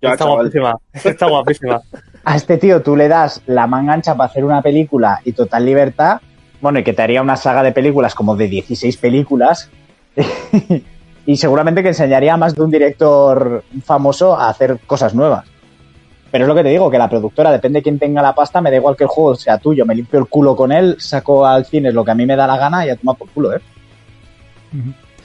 Ya, Está chaval. guapísima. Está guapísima. a este tío tú le das la manga ancha para hacer una película y total libertad, bueno, y que te haría una saga de películas como de 16 películas, y seguramente que enseñaría a más de un director famoso a hacer cosas nuevas. Pero es lo que te digo, que la productora, depende de quién tenga la pasta, me da igual que el juego sea tuyo, me limpio el culo con él, saco al cine lo que a mí me da la gana y a tomar por culo, ¿eh?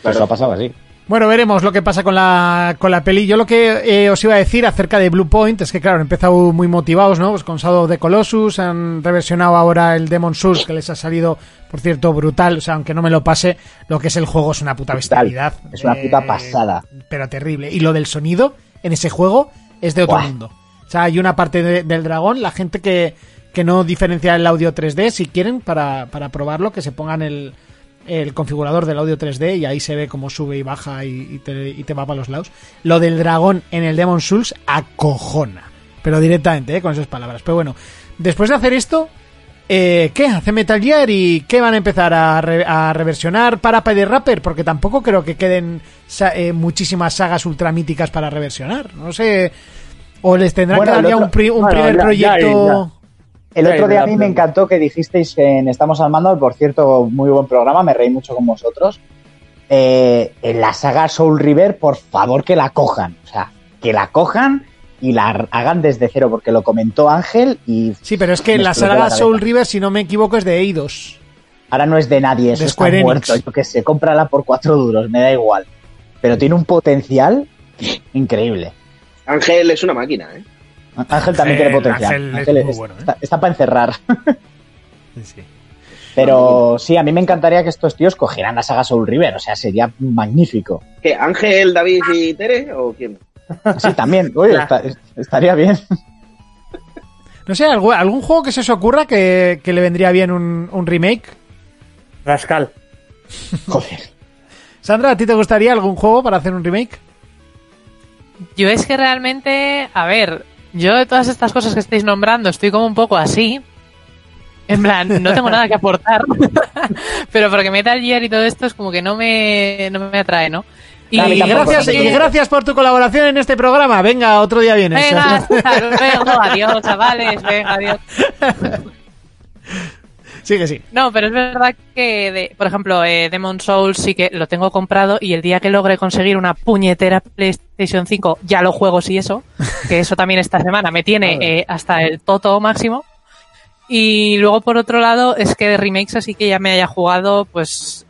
Pues Eso ha pasado así. Bueno, veremos lo que pasa con la, con la peli. Yo lo que eh, os iba a decir acerca de Blue Point es que, claro, han empezado muy motivados, ¿no? Pues con Shadow the Colossus, han reversionado ahora el Demon Souls, que les ha salido, por cierto, brutal. O sea, aunque no me lo pase, lo que es el juego es una puta bestialidad. Es una puta Eh, pasada. Pero terrible. Y lo del sonido en ese juego es de otro mundo. O sea, hay una parte de- del dragón, la gente que, que no diferencia el audio 3D, si quieren, para, para probarlo, que se pongan el, el configurador del audio 3D y ahí se ve cómo sube y baja y, y te, y te va para los lados. Lo del dragón en el Demon Souls acojona. Pero directamente, ¿eh? con esas palabras. Pero bueno, después de hacer esto, eh, ¿qué? ¿Hace Metal Gear y qué van a empezar a, re- a reversionar para de Rapper? Porque tampoco creo que queden sa- eh, muchísimas sagas ultramíticas para reversionar. No sé. O les tendrán Bueno, que dar ya otro- un, pri- un bueno, primer ya- ya proyecto. El otro día a mí me encantó que dijisteis en Estamos al Mando, por cierto, muy buen programa, me reí mucho con vosotros. Eh, en la saga Soul River, por favor que la cojan. O sea, que la cojan y la hagan desde cero, porque lo comentó Ángel y Sí, pero es que la saga la. Soul River, si no me equivoco, es de Eidos. ahora no es de nadie, eso De está Enix. muerto. Yo que sé, cómprala por cuatro duros, me da igual. Pero tiene un potencial increíble. Ángel es una máquina, ¿eh? Ángel también tiene potencial. Ángel es Ángel muy es- bueno, ¿eh? está, está para encerrar. Pero sí, a mí me encantaría que estos tíos cogieran la saga Soul River, o sea, sería magnífico. ¿Qué? ¿Ángel, David y Tere? ¿O quién? Sí, también, oye, esta- estaría bien. No sé, ¿algún, algún juego que se os ocurra que, que le vendría bien un, un remake? Rascal. Joder. Sandra, ¿a ti te gustaría algún juego para hacer un remake? Yo es que realmente, a ver, yo de todas estas cosas que estáis nombrando estoy como un poco así. En plan, no tengo nada que aportar. Pero porque Metal Gear y todo esto es como que no me, no me atrae, ¿no? Y, Y gracias, y gracias por tu colaboración en este programa. Venga, otro día vienes. Venga, hasta luego, adiós, chavales, venga, adiós. Sí que sí. No, pero es verdad que, de- por ejemplo, eh, Demon Souls sí que lo tengo comprado y el día que logre conseguir una puñetera PlayStation 5 ya lo juego sí eso, que eso también esta semana me tiene eh, hasta el toto máximo. Y luego por otro lado es que de remakes así que ya me haya jugado pues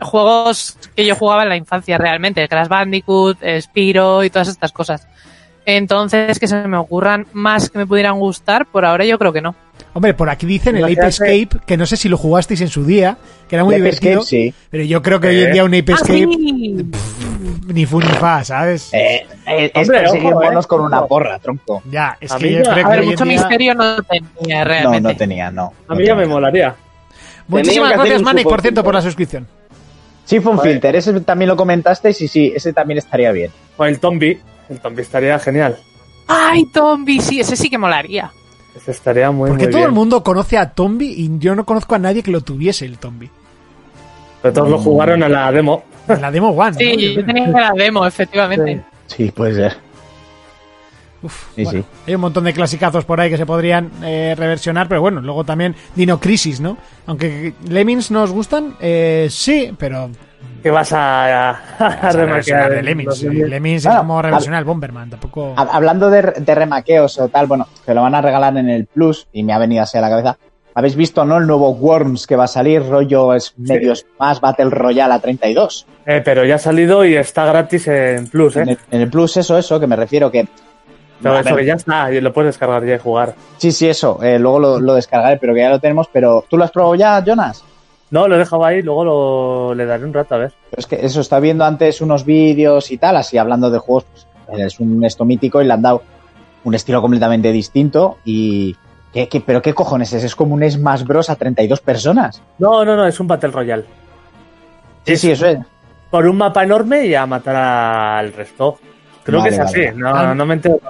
juegos que yo jugaba en la infancia realmente, Crash Bandicoot, Spyro y todas estas cosas. Entonces que se me ocurran más que me pudieran gustar, por ahora yo creo que no. Hombre, por aquí dicen el Ape Escape, que no sé si lo jugasteis en su día, que era muy divertido. Escape, sí. Pero yo creo que hoy en Eh. día un Ape ¡Ah, Escape sí! ni fu ni fa, ¿sabes? Eh, eh, es Hombre, perseguir ojo, eh. monos con una porra, tronco. Ya, es A que mí yo ya- creo A que ver, mucho día- misterio no tenía No, realmente. no tenía, no. A no mí ya me molaría. Muchísimas gracias, Manic, por cierto, por la suscripción. Sí, fue un filter, ese también lo comentasteis y sí, ese también estaría bien. O el Tombi. El Tombi estaría genial. Ay, Tombi, sí, ese sí que molaría. Estaría muy, Porque muy todo bien. el mundo conoce a Tombi y yo no conozco a nadie que lo tuviese el Tombi. Pero todos lo jugaron a la demo. En la demo One. Sí, ¿no? yo tenía la demo, efectivamente. Sí, puede ser. Uf, Sí, bueno, sí. Hay un montón de clasicazos por ahí que se podrían eh, reversionar, pero bueno, luego también Dino Crisis, ¿no? Aunque Lemmings nos gustan, eh, sí, pero Que vas a, a, a Vas a reversionar remaquear de Lemmings. sí, Lemmings. Bueno, es como reversionar el Bomberman, tampoco. Hab- Hablando de, de remaqueos o tal, bueno, que lo van a regalar en el Plus y me ha venido así a la cabeza. ¿Habéis visto, no? El nuevo Worms que va a salir, rollo es medio más Battle Royale a 32. Eh, pero ya ha salido y está gratis en Plus, En ¿eh? el, en el Plus, eso, eso, que me refiero que. A eso ver, que ya está, y lo puedes descargar ya y jugar. Sí, sí, eso. eh, luego lo, lo descargaré, pero que ya lo tenemos. Pero, ¿tú lo has probado ya, Jonas? No, lo he dejado ahí, luego lo, le daré un rato a ver. Pero es que eso, está viendo antes unos vídeos y tal, así hablando de juegos, pues, es un esto mítico y le han dado un estilo completamente distinto y... ¿qué, qué- pero qué cojones es? Es como un Smash Bros. a 32 personas. No, no, no, es un Battle Royale. Sí, sí, eso es. Por un mapa enorme y a matar al resto. Creo Vale, que es vale, así, no, no me entero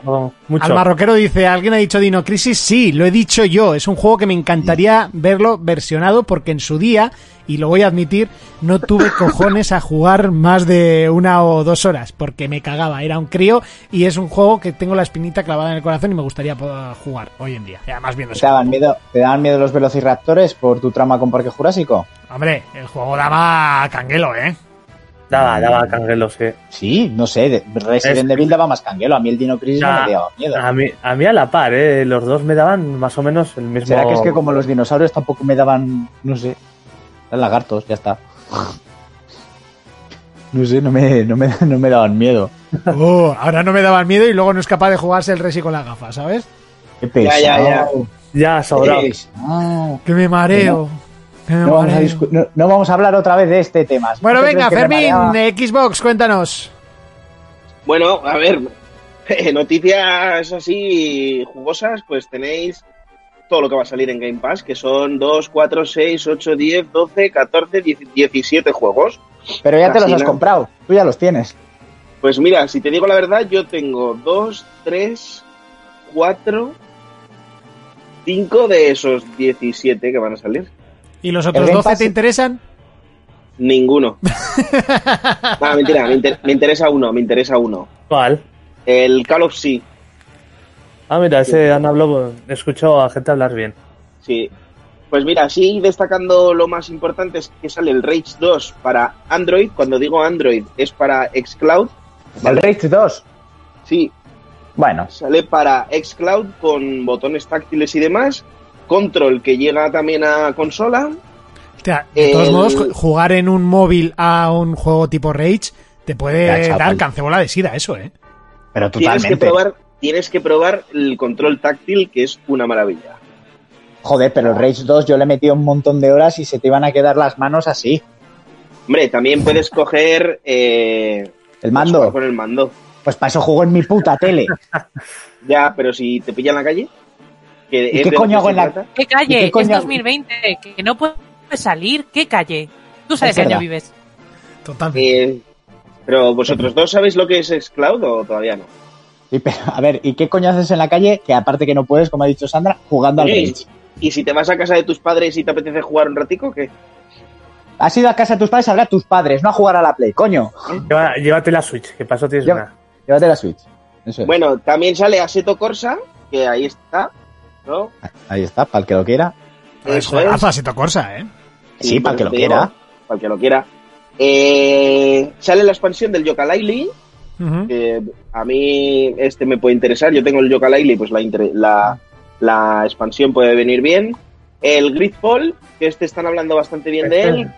mucho. Al marroquero dice, ¿alguien ha dicho Dino Crisis? Sí, lo he dicho yo. Es un juego que me encantaría verlo versionado porque en su día, y lo voy a admitir, no tuve cojones a jugar más de una o dos horas porque me cagaba. Era un crío y es un juego que tengo la espinita clavada en el corazón y me gustaría poder jugar hoy en día. Además viendo ¿Te daban miedo, ¿Te daban miedo los velociraptores por tu trama con Parque Jurásico? Hombre, el juego daba canguelo, ¿eh? Daba, daba canguelo, sí. Sí, no sé. de- Resident Es- Evil daba más canguelo. A mí el Dino Crisis no me daba miedo. A mí, a mí a la par, ¿eh? Los dos me daban más o menos el mismo... ¿Será que es que como los dinosaurios tampoco me daban, no sé, eran lagartos, ya está. No sé, no me, no me, no me daban miedo. Oh, ahora no me daban miedo y luego no es capaz de jugarse el Resi con las gafas, ¿sabes? Qué pesado. Ya, ya, ya. Ya, sobrado. Que me mareo. No vamos, a no- no vamos a hablar otra vez de este tema. Bueno, ¿No te venga, Fermín, eh, Xbox, cuéntanos. Bueno, a ver, noticias así jugosas, pues tenéis todo lo que va a salir en Game Pass, que son 2, 4, 6, 8, 10, 12, 14, 10, 17 juegos. Pero ya te los Casi has nada. comprado. Tú ya los tienes. Pues mira, si te digo la verdad, yo tengo 2, 3, 4, 5 de esos 17 que van a salir. ¿Y los otros Game 12 Pass- te interesan? Ninguno. no, mentira, me, inter- me interesa uno, me interesa uno. ¿Cuál? El Call of Sea. Ah, mira, ese han hablado, he escuchado a gente hablar bien. Sí. Pues mira, sí destacando lo más importante es que sale el Rage 2 para Android. Cuando digo Android es para Xcloud. El Rage 2. Sí, Bueno, sale para Xcloud con botones táctiles y demás. Control que llega también a consola. Hostia, de todos El- modos, ju- jugar en un móvil a un juego tipo Rage te puede Ya, chaval. dar cancebola de sida, eso, ¿eh? pero Tienes que totalmente. probar, tienes que probar el control táctil que es una maravilla. Joder, pero el Rage 2 yo le he metido un montón de horas y se te iban a quedar las manos así. Hombre, también puedes coger eh, El mando. con el mando. Pues para eso juego en mi puta tele. Ya, pero si te pilla en la calle. Que ¿Y es qué coño hago en la-. ¿Qué calle? ¿Y qué coño- Es 2020, que no puedes salir. ¿Qué calle? Tú sabes Es qué año vives. Totalmente. Eh, pero vosotros dos sabéis lo que es Xcloud o todavía no. Y, pero, a ver, ¿y qué coño haces en la calle? Que aparte que no puedes, como ha dicho Sandra, jugando al Rage. y si te vas a casa de tus padres y te apetece jugar un ratico, ¿qué? Has ido a casa de tus padres a hablar a tus padres, no a jugar a la Play, coño. Lleva- llévate la Switch, que paso tienes Lleva- una. Llévate la Switch. Eso es. Bueno, también sale Aseto Corsa, que ahí está, ¿no? Ahí está, para el que lo quiera. Joder, es. se Corsa, ¿eh? Sí, para el que lo digo, quiera. Para el que lo quiera. Eh, sale la expansión del Yooka-Laylee, Ujú. que a mí este me puede interesar. Yo tengo el Yooka-Laylee, pues la, la, la expansión puede venir bien. El Gridfall, que este están hablando bastante bien de él.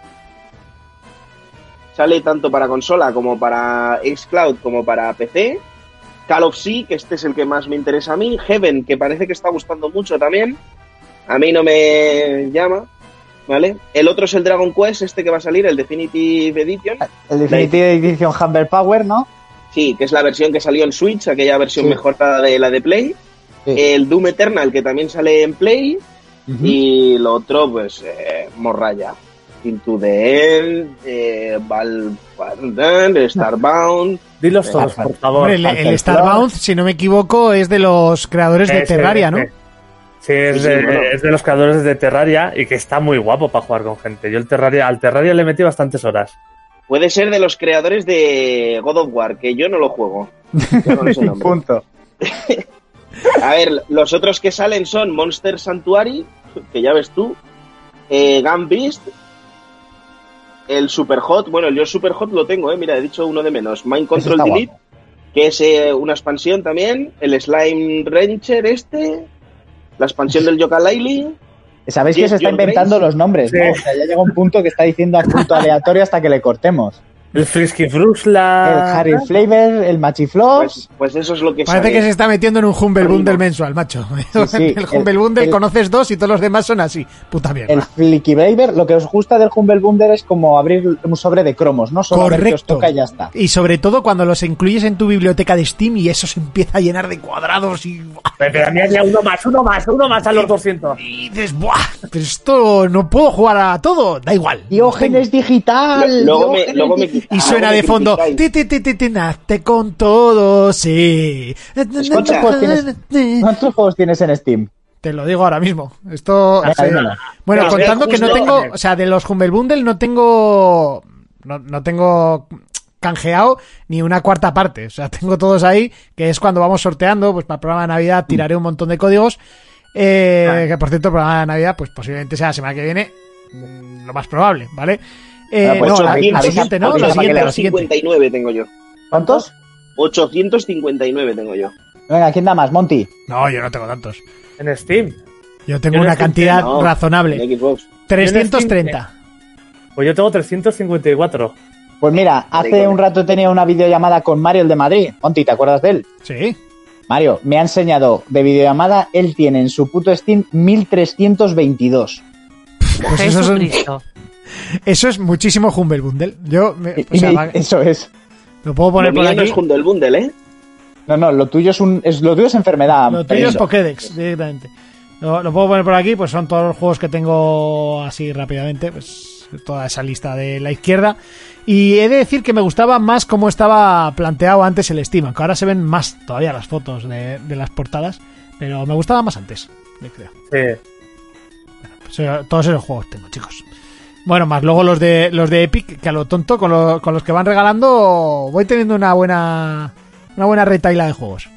Sale tanto para consola como para Xcloud como para PC. Call of Sea, que este es el que más me interesa a mí. Heaven, que parece que está gustando mucho también. A mí no me llama. ¿Vale? El otro es el Dragon Quest, este que va a salir, el Definitive Edition. El Definitive Edition Humble Power, ¿no? Sí, que es la versión que salió en Switch, aquella versión Sí. mejorada de la de Play. Sí. El Doom Eternal, que también sale en Play. Y lo otro, pues, eh, Morraya. Into the End, eh, Valve, Starbound. Dilos todos, por favor. Hombre, el, el Starbound, si no me equivoco, es de los creadores de Terraria, ¿no? Sí, es, Sí, sí, de, bueno. es de los creadores de Terraria y que está muy guapo para jugar con gente. Yo el Terraria, al Terraria le metí bastantes horas. Puede ser de los creadores de God of War, que yo no lo juego. Yo no sé. Punto. A ver, los otros que salen son Monster Sanctuary, que ya ves tú, eh, Gun Beast, el Super Hot, bueno, yo Super Hot lo tengo, eh, mira, he dicho uno de menos, Mind Control Delete, guapo. que es eh, una expansión también, el Slime Rancher este, la expansión del Yooka-Laylee, Sabéis que se está inventando Grace. los nombres, ¿no? Sí. O sea, ya llega un punto que está diciendo a punto aleatorio hasta que le cortemos. El Frisky El Frusla. Harry Flavor, el Machiflops. pues, pues eso es lo que Parece que se está metiendo en un Humble. Bundle mensual, macho. sí, el Humble el- Bundle el- conoces dos y todos los demás son así. Puta El mierda. Flicky Braver, lo que os gusta del Humble Bundle es como abrir un sobre de cromos, ¿no? Solo a ver qué os Correcto. toca y ya está. Y sobre todo cuando los incluyes en tu biblioteca de Steam y eso se empieza a llenar de cuadrados y, Pero mira, uno más, uno más, uno más a los 200. y dices, ¡buah! Pero esto no puedo jugar a todo. Da igual. Diógenes digital. Luego me- luego me- digital. Y suena me de fondo, nazte con todo, sí. ¿Cuántos juegos tienes, cuántos juegos tienes en Steam? Te lo digo ahora mismo. Esto. Ah. Bueno, contando que no tengo. O sea, de los Humble Bundle no tengo. No, no tengo canjeado ni una cuarta parte. O sea, tengo todos ahí, que es cuando vamos sorteando, pues para el programa de Navidad tiraré un montón de códigos. Eh, Que por cierto, el programa de Navidad, pues posiblemente sea la semana que viene. mm, Lo más probable, ¿vale? Eh, pues no, la, siguiente, ¿no? La siguiente, la siguiente. 859 tengo yo. ¿Cuántos? 859 tengo yo. Venga, ¿quién da más? Monty. No, yo no tengo tantos. En Steam. Yo tengo Yo una cantidad no, razonable. En Xbox. 330. Pues yo tengo 354. Pues mira, hace un rato tenía una videollamada con Mario, el de Madrid. Monty, ¿te acuerdas de él? Sí. Mario, me ha enseñado de videollamada, él tiene en su puto Steam 1322. Pues eso, son-. Eso es muchísimo Humble Bundle. Yo, me- Y- o sea, y va- eso es. lo puedo Lo poner por mío no aquí. es bundle, ¿eh? No, no, lo tuyo es un, es, lo tuyo es enfermedad. Lo tuyo es. Pokédex, directamente. Lo, lo puedo poner por aquí, pues son todos los juegos que tengo así rápidamente, pues toda esa lista de la izquierda. Y he de decir que me gustaba más cómo estaba planteado antes el Steam, aunque ahora se ven más todavía las fotos de, de las portadas, pero me gustaba más antes, yo creo. Sí. Pues, eh, todos esos juegos tengo, chicos. Bueno, más luego los de los de Epic, que a lo tonto, con, lo- con los que van regalando, voy teniendo una buena una buena retaila de juegos.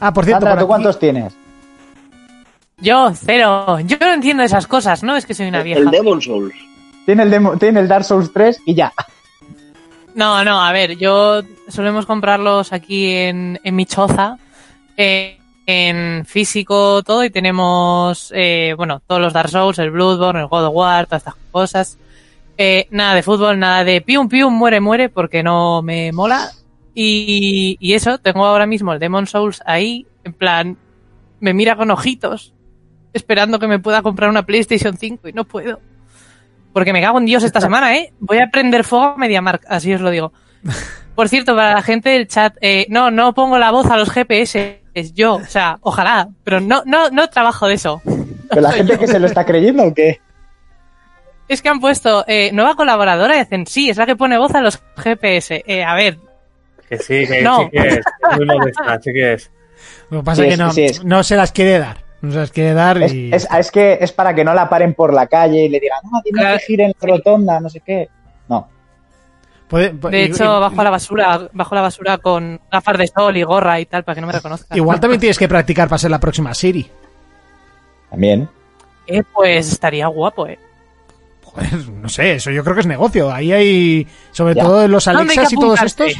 Ah, por cierto, Sandra, por ¿tú aquí- cuántos tienes? Yo, cero. Yo no entiendo esas cosas, ¿no? Es que soy una vieja. El Demon Souls. Tiene el, demo- tiene el Dark Souls 3 y ya. No, no, a ver, yo solemos comprarlos aquí en, en mi choza, eh, en físico, todo, y tenemos, eh, bueno, todos los Dark Souls, el Bloodborne, el God of War, todas estas cosas. Eh, nada de fútbol, nada de pium pium, muere, muere, porque no me mola. Y, y eso, tengo ahora mismo el Demon Souls ahí, en plan, me mira con ojitos, esperando que me pueda comprar una PlayStation 5 y no puedo. Porque me cago en Dios esta semana, ¿eh? Voy a prender fuego a MediaMark, así os lo digo. Por cierto, para la gente del chat, eh, no, no pongo la voz a los GPS, es yo, o sea, ojalá, pero no, no, no trabajo de eso. ¿Pero la gente que se lo está creyendo o qué? Es que han puesto eh, nueva colaboradora y dicen, sí, es la que pone voz a los GPS. Eh, a ver, Que sí, que No. sí que es. Es muy modesta, sí que es. Lo que pasa Sí es que no, sí es. no se las quiere dar. No se las quiere dar Es, y... es, es que es para que no la paren por la calle y le digan, no, tiene Claro, que girar en la rotonda, no sé qué. Puede- de y- hecho, y- bajo a la basura, bajo la basura con gafas de sol y gorra y tal, para que no me reconozcan. Igual también tienes que practicar para ser la próxima Siri. También. Eh, pues estaría guapo, eh. Joder, no sé, eso yo creo que es negocio. Ahí hay, sobre Ya. todo los ¿Dónde hay Alexas y todos estos.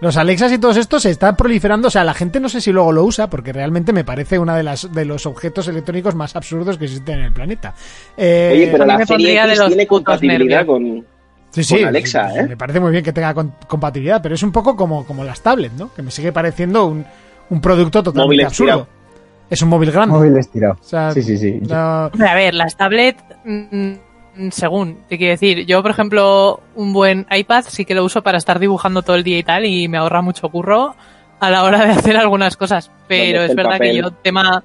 Los Alexas y todos estos se están proliferando. O sea, la gente no sé si luego lo usa, porque realmente me parece una de las de los objetos electrónicos más absurdos que existen en el planeta. Eh, Oye, pero la me serie pondría de los tiene compatibilidad nervios. con... sí, sí, con Alexa, sí, ¿eh? Me parece muy bien que tenga compatibilidad, pero es un poco como, como las tablets, ¿no? Que me sigue pareciendo un, un producto totalmente Móvil absurdo. estirado. Es un móvil grande. Móvil estirado. O sea, Sí, sí, sí. no- Hombre, a ver, las tablets, mm, según, te quiero decir, yo, por ejemplo, un buen iPad sí que lo uso para estar dibujando todo el día y tal, y me ahorra mucho curro a la hora de hacer algunas cosas. Pero es verdad que yo, tema.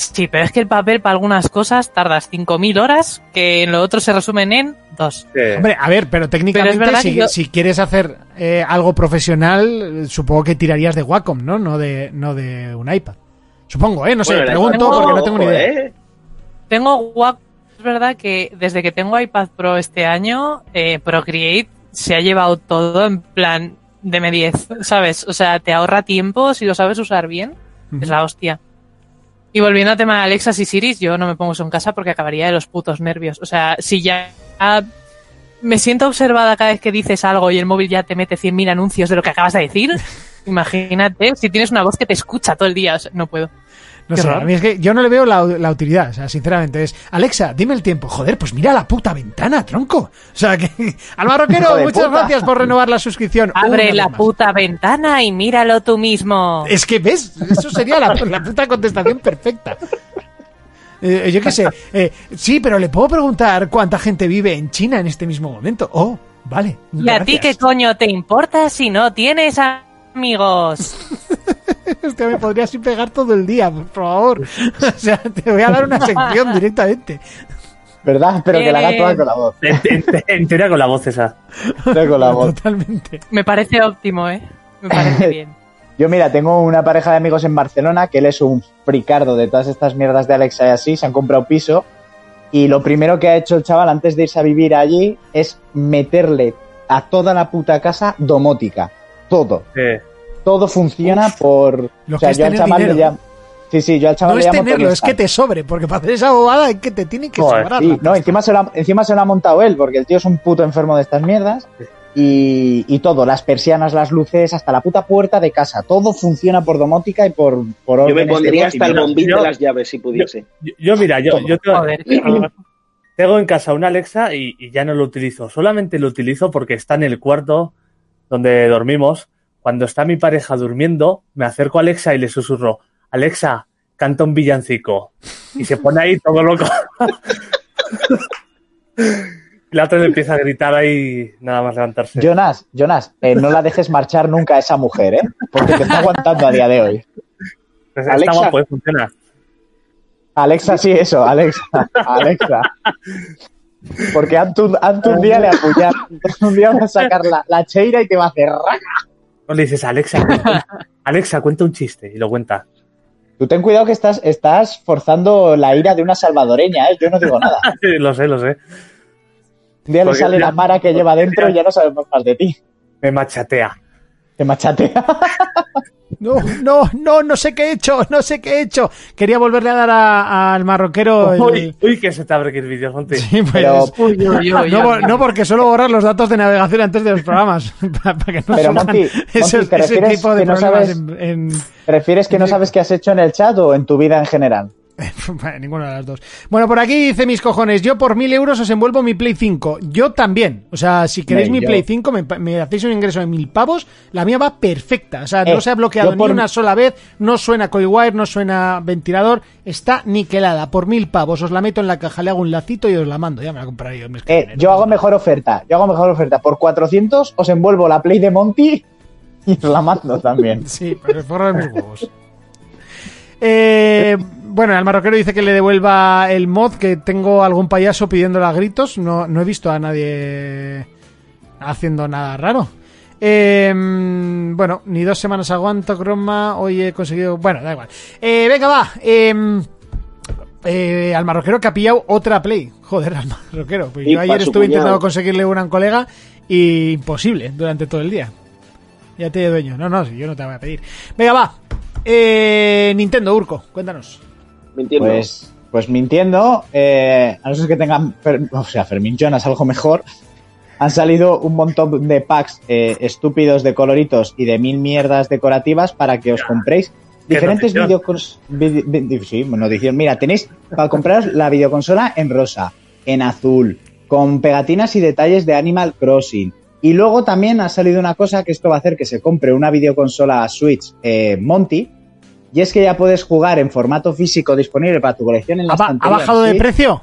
Sí, pero es que el papel para algunas cosas tardas 5.000 horas, que en lo otro se resumen en dos. Sí. Hombre, a ver, pero técnicamente si, que yo- si quieres hacer eh, algo profesional, supongo que tirarías de Wacom, ¿no? No de, no de un iPad. Supongo, ¿eh? No sé, Bueno, el pregunto porque no tengo ni idea. ¿eh? Tengo Wacom, es verdad que desde que tengo iPad Pro este año, eh, Procreate se ha llevado todo en plan de M10, ¿sabes? O sea, te ahorra tiempo si lo sabes usar bien. Es la hostia. Y volviendo al tema de Alexas y Siris, yo no me pongo eso en casa porque acabaría de los putos nervios. O sea, si ya me siento observada cada vez que dices algo y el móvil ya te mete 100.000 anuncios de lo que acabas de decir, imagínate si tienes una voz que te escucha todo el día. O sea, no puedo. No Qué sé, raro. a mí es que yo no le veo la, la utilidad, o sea, sinceramente es, Alexa, dime el tiempo, joder, pues mira la puta ventana, tronco. O sea, que, Hijo de muchas puta. gracias por renovar la suscripción. Abre la más. puta ventana y míralo tú mismo. Es que ves, eso sería la, la puta contestación perfecta. Eh, yo qué sé, eh, sí, pero le puedo preguntar cuánta gente vive en China en este mismo momento. Oh, vale. ¿Y a ti qué coño te importa si no tienes amigos? Hostia, me podrías ir pegar todo el día, por favor. O sea, te voy a dar una sección directamente. ¿Verdad? Pero que la haga Eh. toda con la voz. En, en- en teoría con la voz esa. Toda con la voz. Totalmente. Me parece óptimo, ¿eh? Me parece bien. Yo, mira, tengo una pareja de amigos en Barcelona que él es un fricardo de todas estas mierdas de Alexa y así. Se han comprado piso. Y lo primero que ha hecho el chaval antes de irse a vivir allí es meterle a toda la puta casa domótica. Todo. Sí. Todo funciona por. Lo o sea, que es yo al chaval le dinero. llamo. Sí, sí, yo al chaval No le es llamo tenerlo, Tony es que te sobre, porque para hacer esa bobada es que te tiene que Joder, sobrar. Sí, no, encima se, lo ha, encima se lo ha montado él, porque el tío es un puto enfermo de estas mierdas. Y, y todo, las persianas, las luces, hasta la puta puerta de casa. Todo funciona por domótica y por, por Yo me pondría hasta el bombín de las llaves si pudiese. Yo, yo, mira, yo, yo te, Joder, qué horror. tengo en casa una Alexa y, y ya no lo utilizo. Solamente lo utilizo porque está en el cuarto donde dormimos. Cuando está mi pareja durmiendo, me acerco a Alexa y le susurro, Alexa, canta un villancico. Y se pone ahí todo loco. y la otra le empieza a gritar ahí nada más levantarse. Jonas, Jonas, eh, no la dejes marchar nunca a esa mujer, ¿eh? Porque te está aguantando a día de hoy. Pues está Alexa. guapo, eh, funciona. Alexa, sí, eso, Alexa. Alexa. Porque Antu, Antu un día le apuñala. Un día va a sacar la, la cheira y te va a hacer raca. O le dices, Alexa, cuenta, Alexa, cuenta un chiste. Y lo cuenta. Tú ten cuidado que estás, estás forzando la ira de una salvadoreña, ¿eh? Yo no digo nada. lo sé, lo sé. Un día le sale ya- la mara que lleva dentro y ya no sabemos más de ti. Me machatea. Te machatea. No, no, no, no sé qué he hecho, no sé qué he hecho. Quería volverle a dar al marroquero el... Uy, uy, que se te abre que el vídeo, Monty. Sí, pues, Pero- Uy, no, no, porque suelo borrar los datos de navegación antes de los programas. para que no Pero, Monty, esos- Monty, ¿te ese refieres tipo de que no sabes- en- en, ¿Prefieres que no sabes qué has hecho en el chat o en tu vida en general? Ninguna de las dos. Bueno, por aquí dice mis cojones, yo por mil euros os envuelvo mi Play 5. Yo también. O sea, si queréis mi yo- Play 5, me, me hacéis un ingreso de mil pavos, la mía va perfecta. O sea, no Eh, se ha bloqueado por- ni una sola vez, no suena coilwire, no suena ventilador, está niquelada. Por mil pavos os la meto en la caja, le hago un lacito y os la mando. Ya me la compraré yo Eh, yo hago mejor oferta. Yo hago mejor oferta. Por 400 os envuelvo la Play de Monty y os la mando también. Sí, pero mis huevos. Eh, bueno, el marroquero dice que le devuelva el mod, que tengo algún payaso pidiéndole a gritos. No, no he visto a nadie haciendo nada raro. Eh, bueno, ni dos semanas aguanto, croma. Hoy he conseguido. Bueno, da igual. Eh, venga, va. Eh, eh, al marroquero que ha pillado otra play. Joder, al marroquero. Pues yo ayer estuve intentando conseguirle una a un colega y imposible durante todo el día. Ya te dueño. No, no, yo no te voy a pedir. Venga, va. Eh, Nintendo, Urco, cuéntanos. Pues, pues mintiendo, eh, a no ser que tengan, o sea, Fermín Jonas algo mejor, han salido un montón de packs eh, estúpidos de coloritos y de mil mierdas decorativas para que os compréis diferentes notición. videocons... vide- vi- sí, notición. Mira, tenéis para compraros la videoconsola en rosa, en azul, con pegatinas y detalles de Animal Crossing. Y luego también ha salido una cosa que esto va a hacer que se compre una videoconsola Switch eh, Monty. Y es que ya puedes jugar en formato físico disponible para tu colección en la ¿Ha, ha bajado de precio?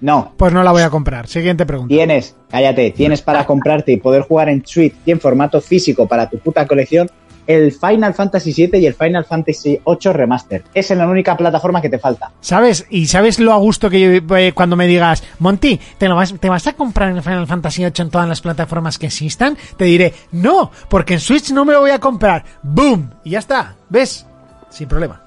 No, Pues no la voy a comprar. Siguiente pregunta. tienes, cállate, tienes para comprarte y poder jugar en Switch y en formato físico para tu puta colección el Final Fantasy VII y el Final Fantasy VIII Remaster. Esa es la única plataforma que te falta. ¿Sabes? Y sabes lo a gusto que yo, eh, cuando me digas, Monty, ¿te, lo vas, ¿te vas a comprar el Final Fantasy VIII en todas las plataformas que existan? Te diré, no, porque en Switch no me lo voy a comprar. ¡Boom! Y ya está. ¿Ves? Sin problema.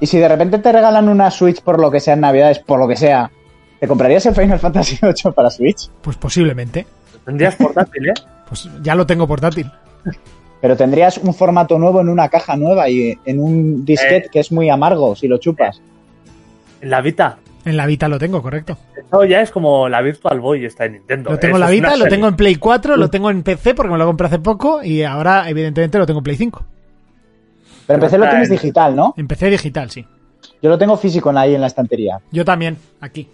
Y si de repente te regalan una Switch por lo que sea en Navidades, por lo que sea, ¿te comprarías el Final Fantasy VIII para Switch? Pues posiblemente. Tendrías portátil, ¿eh? Pues ya lo tengo portátil. Pero tendrías un formato nuevo en una caja nueva y en un disquete Eh. que es muy amargo si lo chupas. En la Vita. En la Vita lo tengo, correcto. Eso ya es como la Virtual Boy está en Nintendo. Lo tengo en Eso la Vita, lo serie. tengo en Play 4, lo tengo en PC porque me lo compré hace poco y ahora, evidentemente, lo tengo en Play 5. Pero empecé lo está tienes en- digital, ¿no? En PC digital, sí. Yo lo tengo físico en ahí en la estantería. Yo también, aquí.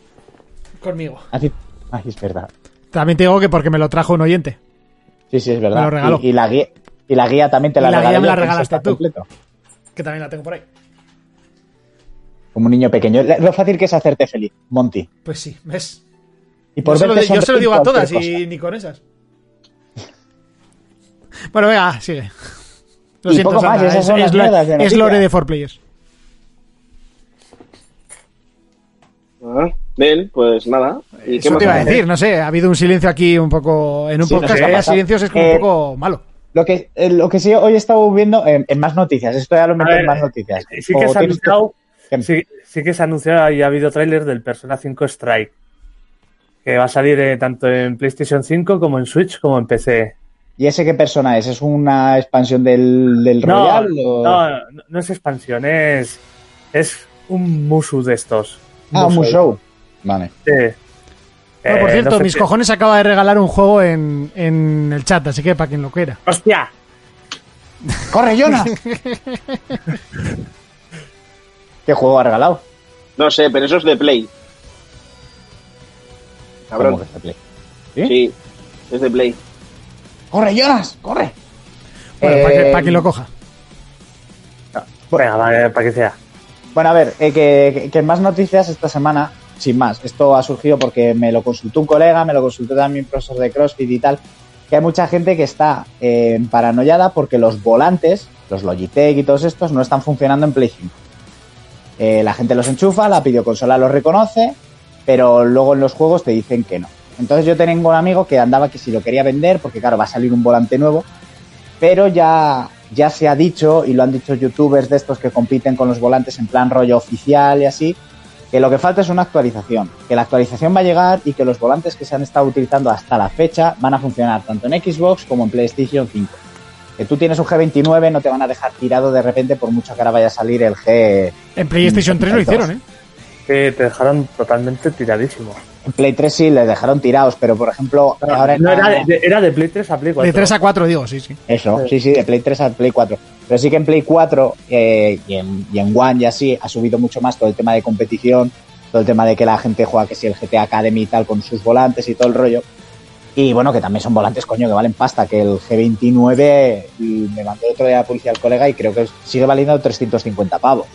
Conmigo. Así... Ay, es verdad. También te digo que porque me lo trajo un oyente. Sí, sí, es verdad. Me lo regaló. Y, y la guía, y la guía también te Y la la guía me la regalaste tú. completo. Que también la tengo por ahí. Como un niño pequeño. Lo fácil que es hacerte feliz, Monty. Pues sí, ¿ves? Y por yo, se lo, yo se lo digo a todas y ni con esas. Bueno, venga, sigue. Lo Y siento, poco más, es, las es es lore de 4Players. Ah, bien, pues nada. ¿Y qué Eso te iba a decir, no sé, ha habido un silencio aquí un poco... En un Sí, no podcast sé que qué ha haya pasado. silencios es como Eh, un poco malo. Lo que, eh, lo que sí hoy he estado viendo en, en más noticias. Esto ya lo meto en más noticias. Sí que se ha anunciado, que- sí, sí que se ha anunciado y ha habido tráiler del Persona 5 Strike. Que va a salir eh, tanto en PlayStation 5 como en Switch como en PC. ¿Y ese qué persona es? ¿Es una expansión del, del No, Royal? o- no, no, no es expansión, es, es un Musu de estos. Ah, un Musou. Vale. Sí. Bueno, por Eh, cierto, no sé mis qué- cojones acaba de regalar un juego en, en el chat, así que para quien lo quiera. ¡Hostia! ¡Corre, Jonas! ¿Qué juego ha regalado? No sé, pero eso es de Play. Cabrón. ¿Cómo que es de Play? ¿Sí? Sí, es de Play. ¡Corre, Jonas! ¡Corre! Bueno, para que, Eh, pa' que lo coja. Venga, para, para que sea. Bueno, a ver, eh, que, que- que más noticias esta semana, sin más. Esto ha surgido porque me lo consultó un colega, me lo consultó también un profesor de CrossFit y tal, que hay mucha gente que está eh, paranoiada porque los volantes, los Logitech y todos estos, no están funcionando en Play 5. Eh, la gente los enchufa, la videoconsola los reconoce, pero luego en los juegos te dicen que no. Entonces yo tengo un amigo que andaba que si lo quería vender, porque claro, va a salir un volante nuevo, pero ya, ya se ha dicho, y lo han dicho youtubers de estos que compiten con los volantes en plan rollo oficial y así, que lo que falta es una actualización, que la actualización va a llegar y que los volantes que se han estado utilizando hasta la fecha van a funcionar tanto en Xbox como en PlayStation 5. Que tú tienes un G29, no te van a dejar tirado de repente por mucho que ahora vaya a salir el G... En PlayStation 3 lo hicieron, ¿eh? Que te dejaron totalmente tiradísimo. En Play 3 sí les dejaron tirados, pero por ejemplo, ahora en no, era, de, era de Play 3 a Play 4. De 3 a 4, digo, sí, sí. Eso, sí, sí, de Play 3 al Play 4. Pero sí que en Play 4 eh, y, en, y en One y así ha subido mucho más todo el tema de competición, todo el tema de que la gente juega que si el GTA Academy y tal con sus volantes y todo el rollo. Y bueno, que también son volantes, coño, que valen pasta, que el G29 y me mandó otro día la policía al colega y creo que sigue valiendo 350 pavos.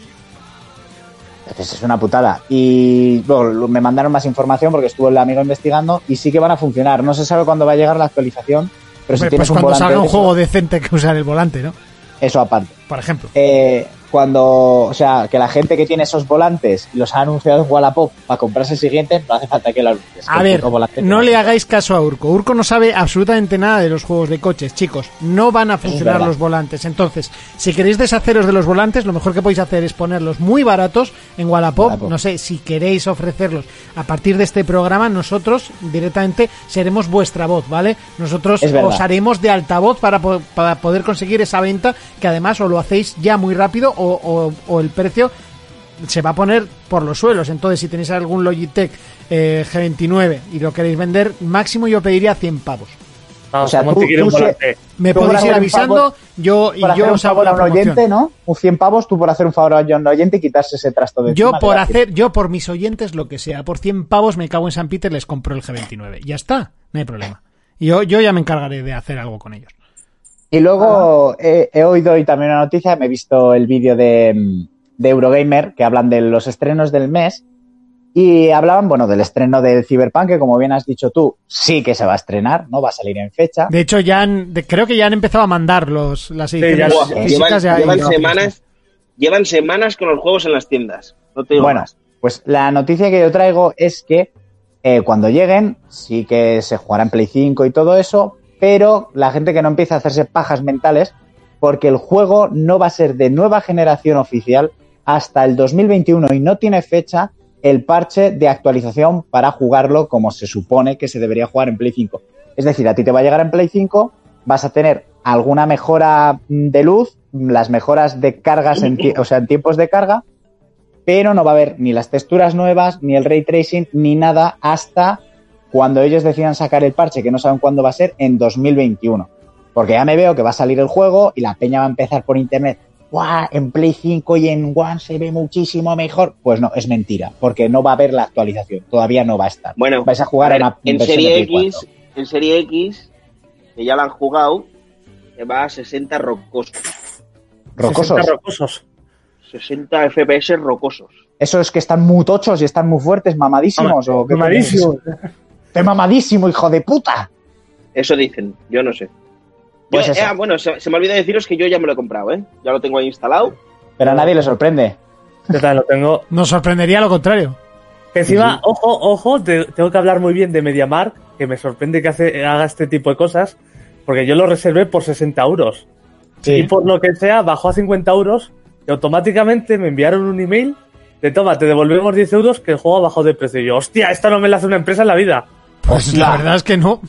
Entonces es una putada. Y bueno, me mandaron más información porque estuvo el amigo investigando y sí que van a funcionar. No se sabe cuándo va a llegar la actualización, pero si Hombre, tienes pues un cuando volante salga un juego decente que usar el volante, ¿no? Eso aparte. Por ejemplo. Eh, cuando, o sea, que la gente que tiene esos volantes y los ha anunciado en Wallapop para comprarse el siguiente, no hace falta que lo anuncies. A ver, no le hagáis caso a Urco. Urco no sabe absolutamente nada de los juegos de coches, chicos. No van a funcionar los volantes. Entonces, si queréis deshaceros de los volantes, lo mejor que podéis hacer es ponerlos muy baratos en Wallapop. Wallapop. No sé, si queréis ofrecerlos a partir de este programa, nosotros directamente seremos vuestra voz, ¿vale? Nosotros os haremos de altavoz para, po- para poder conseguir esa venta, que además o lo hacéis ya muy rápido o, o- o el precio se va a poner por los suelos. Entonces, si tenéis algún Logitech eh, G29 y lo queréis vender, máximo yo pediría 100 pavos. Vamos, O sea. Me podéis ir avisando favor- yo y Por hacer yo un os hago favor la a un oyente, ¿no? Un 100 pavos, tú por hacer un favor a un oyente y quitarse ese trasto de Yo por hacer, yo por mis oyentes lo que sea, por 100 pavos me cago en San Peter les compro el G29. Ya está, no hay problema. Y Yo, yo ya me encargaré de hacer algo con ellos. Y luego he, he oído hoy también una noticia, me he visto el vídeo de, de Eurogamer que hablan de los estrenos del mes y hablaban, bueno, del estreno del Cyberpunk, que como bien has dicho tú, sí que se va a estrenar, no va a salir en fecha. De hecho, ya han, de- creo que ya han empezado a mandar los, las ediciones llevan ya- semanas, llevan semanas con los juegos en las tiendas. No te digo Bueno, más. pues la noticia que yo traigo es que eh, cuando lleguen, sí que se jugará en Play 5 y todo eso, pero la gente que no empiece a hacerse pajas mentales, porque el juego no va a ser de nueva generación oficial hasta el 2021 y no tiene fecha el parche de actualización para jugarlo como se supone que se debería jugar en Play 5. Es decir, a ti te va a llegar en Play 5, vas a tener alguna mejora de luz, las mejoras de cargas, en o sea, en tiempos de carga, pero no va a haber ni las texturas nuevas, ni el ray tracing, ni nada hasta cuando ellos decidan sacar el parche, que no saben cuándo va a ser, en 2021. Porque ya me veo que va a salir el juego y la peña va a empezar por internet. ¡Guau! En Play 5 y en One se ve muchísimo mejor. Pues no, es mentira, porque no va a haber la actualización. Todavía no va a estar. Bueno, vais a jugar a ver, una en Serie X, 4. en Serie X, que ya la han jugado, que va a 60 rocosos. Rocosos. 60 rocosos. 60 FPS rocosos. Eso es que están muy tochos y están muy fuertes, mamadísimos. ¿o qué Mamadísimo. coño es? ¡Qué mamadísimo, hijo de puta! Eso dicen, yo no sé. Yo- Pues eso. eh, ah, bueno, se, se me olvidó deciros que yo ya me lo he comprado, ¿eh? Ya lo tengo ahí instalado. Pero a nadie le sorprende. Yo también lo tengo. Nos sorprendería lo contrario. Que encima, ojo, ojo, te- tengo que hablar muy bien de MediaMark, que me sorprende que hace, haga este tipo de cosas, porque yo lo reservé por 60 euros. Sí. Y por lo que sea, bajó a 50 euros y automáticamente me enviaron un email de toma, te devolvemos 10 euros que el juego ha bajado de precio. Y yo, hostia, esto no me lo hace una empresa en la vida. Pues Hostia. la verdad es que no.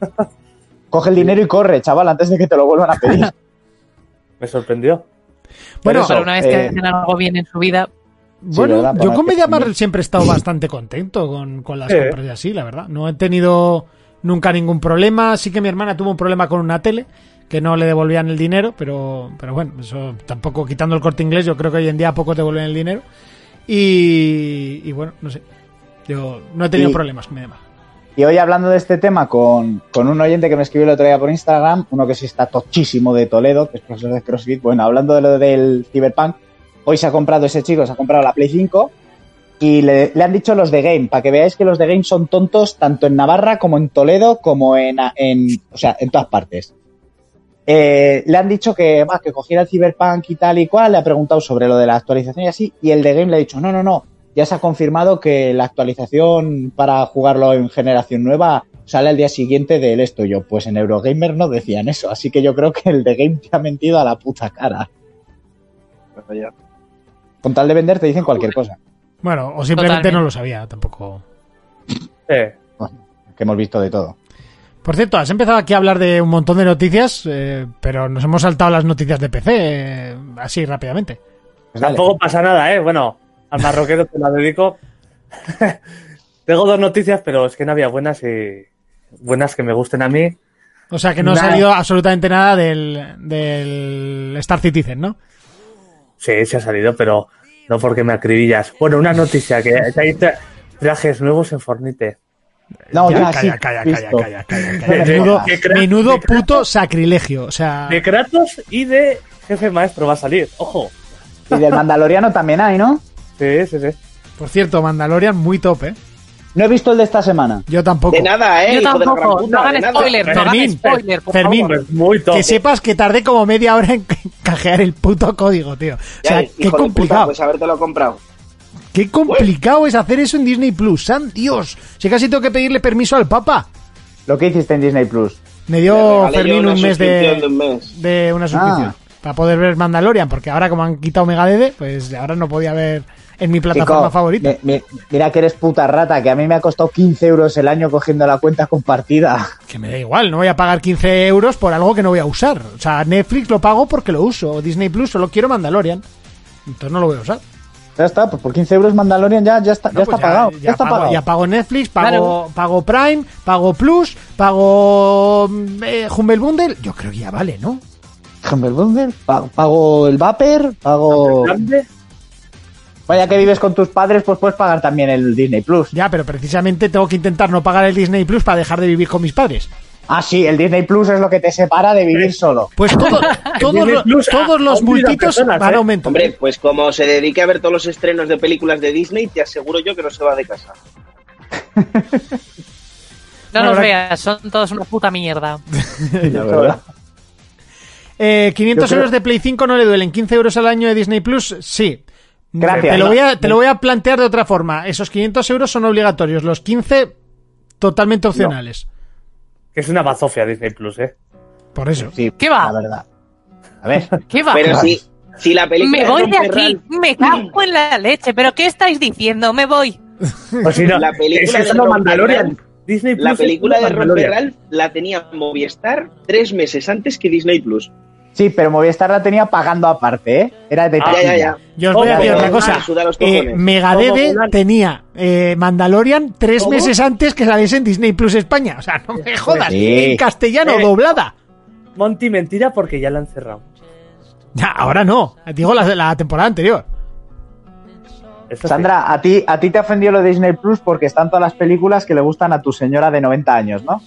Coge el dinero y corre, chaval, antes de que te lo vuelvan a pedir. Me sorprendió. Bueno, Pero una vez que eh, hacen algo bien en su vida, Bueno, yo con también- siempre he estado bastante contento con, con las compras y así, la verdad. No he tenido nunca ningún problema. Sí que mi hermana tuvo un problema con una tele, que no le devolvían el dinero, pero, pero bueno, eso tampoco quitando el corte inglés, yo creo que hoy en día a poco te devuelven el dinero. Y, y bueno, no sé. Yo no he tenido Y- problemas con demás. Y hoy hablando de este tema con, con un oyente que me escribió el otro día por Instagram, uno que sí está tochísimo de Toledo, que es profesor de CrossFit, bueno, hablando de lo del Cyberpunk, hoy se ha comprado ese chico, se ha comprado la Play 5 y le, han dicho los de Game, para que veáis que los de Game son tontos tanto en Navarra como en Toledo, como en, en o sea, en todas partes. Eh, le han dicho que, va, que cogiera el Cyberpunk y tal y cual, le ha preguntado sobre lo de la actualización y así, y el de Game le ha dicho, no, no, no, ya se ha confirmado que la actualización para jugarlo en generación nueva sale al día siguiente del esto. Yo, pues en Eurogamer no decían eso, así que yo creo que el de Game te ha mentido a la puta cara. Con tal de vender te dicen cualquier cosa, Bueno, o simplemente Totalmente. no lo sabía, tampoco. Eh, que hemos visto de todo. Por cierto, has empezado aquí a hablar de un montón de noticias, eh, pero nos hemos saltado las noticias de PC eh, así rápidamente. Pues tampoco pasa nada, ¿eh? Bueno, al marroquero te la dedico. Tengo dos noticias, pero es que no había buenas y buenas que me gusten a mí. O sea que no ha salido absolutamente nada del, del Star Citizen, ¿no? Sí, se ha salido, pero no porque me acribillas. Bueno, una noticia, que hay tra- trajes nuevos en Fornite. No, Ya, ya, calla, sí, calla, calla, calla, calla, Menudo, puto sacrilegio. O sea, De Kratos y de Jefe Maestro va a salir. Ojo. Y del Mandaloriano también hay, ¿no? Sí, sí, sí. por cierto, Mandalorian muy top, ¿eh? No he visto el de esta semana. Yo tampoco. De nada, ¿eh? Yo tampoco. puta, No hagan spoiler, no hagan Fermín, spoiler, por Fermín. favor. Muy top. Que sepas que tardé como media hora en cajear el puto código, tío. O sea, Ya, qué complicado. puta, pues habértelo comprado. Qué complicado es hacer eso en Disney Plus. ¡San Dios! Si casi tengo que pedirle permiso al Papa. Lo que hiciste en Disney Plus. Me dio Fermín un mes de de, un mes. de una suscripción. Ah. Para poder ver Mandalorian, porque ahora como han quitado Megadede, pues ahora no podía ver en mi plataforma Chico, favorita. mi- mira que eres puta rata, que a mí me ha costado 15 euros el año cogiendo la cuenta compartida. Que me da igual, no voy a pagar 15 euros por algo que no voy a usar. O sea, Netflix lo pago porque lo uso. O Disney Plus solo quiero Mandalorian. Entonces no lo voy a usar. Ya está, pues por 15 euros Mandalorian ya, ya está, No, ya pues está pagado. Ya, está pago, pagado. ya pago Netflix, pago, Claro. pago Prime, pago Plus, pago eh, Humble Bundle. Yo creo que ya vale, ¿no? Humble Bundle, pago, pago el Vapor, pago... Vaya que vives con tus padres, pues puedes pagar también el Disney Plus. Ya, pero precisamente tengo que intentar no pagar el Disney Plus para dejar de vivir con mis padres. Ah, sí, el Disney Plus es lo que te separa de vivir solo. Pues todo- todos, Disney lo- Plus todos a- los multitos personas, van ¿eh? a aumentar. Hombre, pues como se dedique a ver todos los estrenos de películas de Disney, te aseguro yo que no se va de casa. No la- veas, son todos una puta mierda. La verdad. Eh, 500 Yo creo- euros de Play 5 no le duelen. 15 euros al año de Disney Plus, sí. Gracias. Te lo, voy a, te lo voy a plantear de otra forma. Esos 500 euros son obligatorios. Los 15, totalmente opcionales. Que es una bazofia Disney Plus, ¿eh? Por eso. Sí, ¿Qué va? La verdad. A ver, ¿Qué va? Pero si, si la película Me voy de aquí, me cago en la leche. ¿Pero qué estáis diciendo? Me voy. Pues si no, La película es de Mandalorian. Disney Plus La película de Romper la tenía Movistar tres meses antes que Disney Plus. Sí, pero Movistar la tenía pagando aparte, ¿eh? Era de Ah, Ya, ya. Yo os voy a decir otra cosa. Eh, ¿Cómo? tenía eh, Mandalorian tres ¿Cómo? meses antes que saliese en Disney Plus España. O sea, no me jodas. Sí. En castellano, Eh. doblada. Monty, mentira porque ya la han cerrado. Ya, ahora no. Digo la, la temporada anterior. Eso sí. Sandra, a ti, a ti te ofendió lo de Disney Plus porque están todas las películas que le gustan a tu señora de 90 años, ¿no?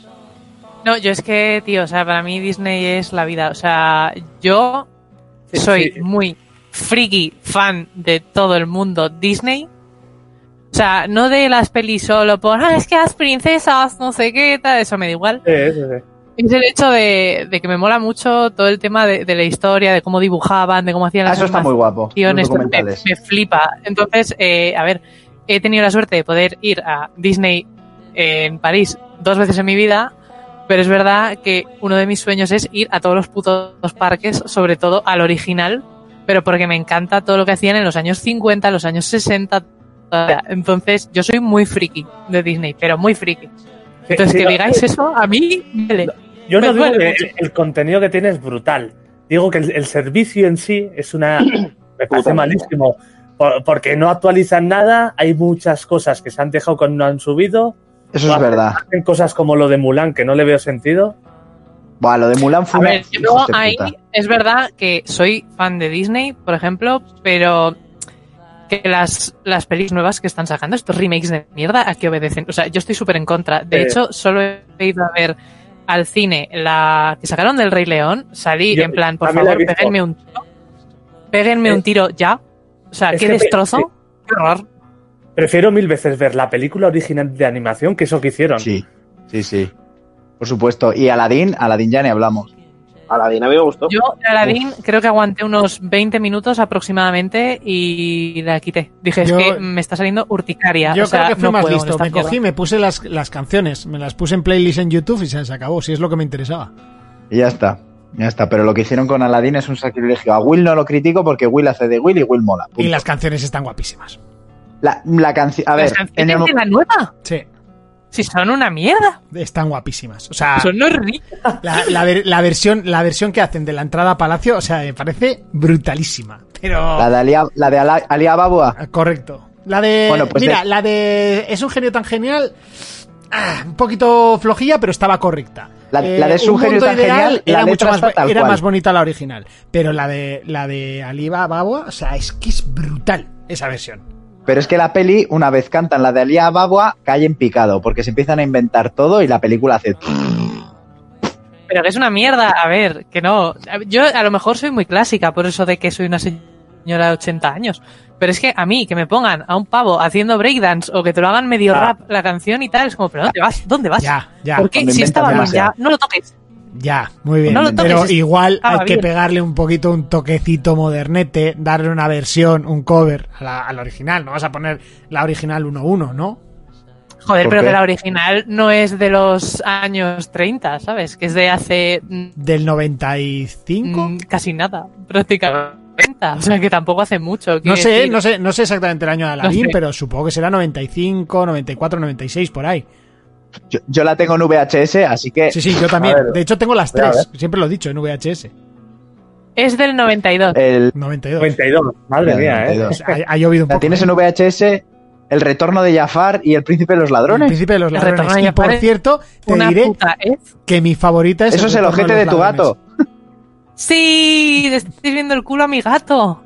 No, yo es que, tío, o sea, para mí Disney es la vida. O sea, yo Sí, soy sí. muy friki fan de todo el mundo Disney. O sea, no de las pelis solo por, ah, es que las princesas, no sé qué, tal, eso me da igual. Sí, sí, sí. Es el hecho de, de que me mola mucho todo el tema de, de la historia, de cómo dibujaban, de cómo hacían Ah, las eso está muy guapo. Me, me flipa. Entonces, eh, a ver, he tenido la suerte de poder ir a Disney en París dos veces en mi vida, pero es verdad que uno de mis sueños es ir a todos los putos parques, sobre todo al original, pero porque me encanta todo lo que hacían en los años 50, los años 60. Entonces, yo soy muy friki de Disney, pero muy friki. Entonces, Sí, que no, digáis eso, a mí, me Yo no digo que el, el contenido que tiene es brutal. Digo que el, el servicio en sí es una. Me parece malísimo. Por- porque no actualizan nada, hay muchas cosas que se han dejado cuando no han subido. Eso es hacen- verdad. Hacen cosas como lo de Mulan, que no le veo sentido. Buah, lo de Mulan fue A ver, yo ahí es verdad que soy fan de Disney, por ejemplo, pero que las, las pelis nuevas que están sacando, estos remakes de mierda, ¿a qué obedecen? O sea, yo estoy súper en contra. De Eh. hecho, solo he ido a ver al cine la que sacaron del Rey León, salí Yo en plan, por favor, péguenme un tiro. Péguenme un tiro ya. O sea, qué que destrozo. Qué horror. Prefiero mil veces ver la película original de animación que eso que hicieron. Sí, sí, sí. Por supuesto. Y Aladdin, Aladdin ya ni hablamos. A la Dina me gustó. Yo, Aladdin, creo que aguanté unos 20 minutos aproximadamente y la quité. Dije, Yo- es que me está saliendo urticaria. Yo o sea, creo que fui no más puedo listo. Me cogí, me puse las, las canciones, me las puse en playlist en YouTube y se, acabó, si es lo que me interesaba. Y ya está. Ya está. Pero lo que hicieron con Aladdin es un sacrilegio. A Will no lo critico porque Will hace de Will y Will mola. Y las canciones están guapísimas. La, la canción. A ver, Las canciones el- de la nueva, Sí, si son una mierda. están guapísimas. O sea, Son horribles. la, la ver- la versión, la versión que hacen de la entrada a Palacio, o sea, me parece brutalísima. Pero. la de Alia, la de Alia Babua. Ah, Correcto. La de. Bueno, pues mira, de- la de. Es un genio tan genial. ah, un poquito flojilla, pero estaba correcta. La- la de Es un genio tan genial, la era mucho más, era más bonita la original. Pero la de la de Aliba Babua, o sea, es que es brutal esa versión. Pero es que la peli, una vez cantan la de Alia Babua, cae en picado, porque se empiezan a inventar todo y la película hace. Pero que es una mierda. A ver, que no. Yo a lo mejor soy muy clásica por eso de que soy una señora de 80 años. Pero es que a mí, que me pongan a un pavo haciendo breakdance o que te lo hagan medio Ah. rap la canción y tal, es como, ¿pero dónde vas? ¿Dónde vas? Ya, ya. ¿Por qué? cuando Si estaba ya, no lo toques. Ya, muy bien. No lo pero toques, igual hay que pegarle un poquito un toquecito modernete, darle una versión, un cover a la, a la original. No vas a poner la original 1-1, ¿no? Joder, ¿Por pero qué? que la original no es de los años 30, ¿sabes? Que es de hace mm, Del 95. mm, casi nada, prácticamente. O sea, que tampoco hace mucho. No sé, decir. no sé, no sé exactamente el año de Aladdin, sé. pero supongo que será 95, 94, 96 por ahí. Yo, yo la tengo en VHS, así que. Sí, sí, yo también. De hecho, tengo las tres. Siempre lo he dicho en VHS. Es del 92. El, 92. 92. Madre mía, ¿eh? 92. Ha, ha llovido un la poco. tienes en ¿eh? VHS, El retorno de Jafar y El príncipe de los El ladrones. príncipe de los El retorno ladrones. de Y por cierto, te Una diré puta, ¿eh? que mi favorita es Eso es el ojete de tu gato. Sí, te estoy viendo el culo a mi gato.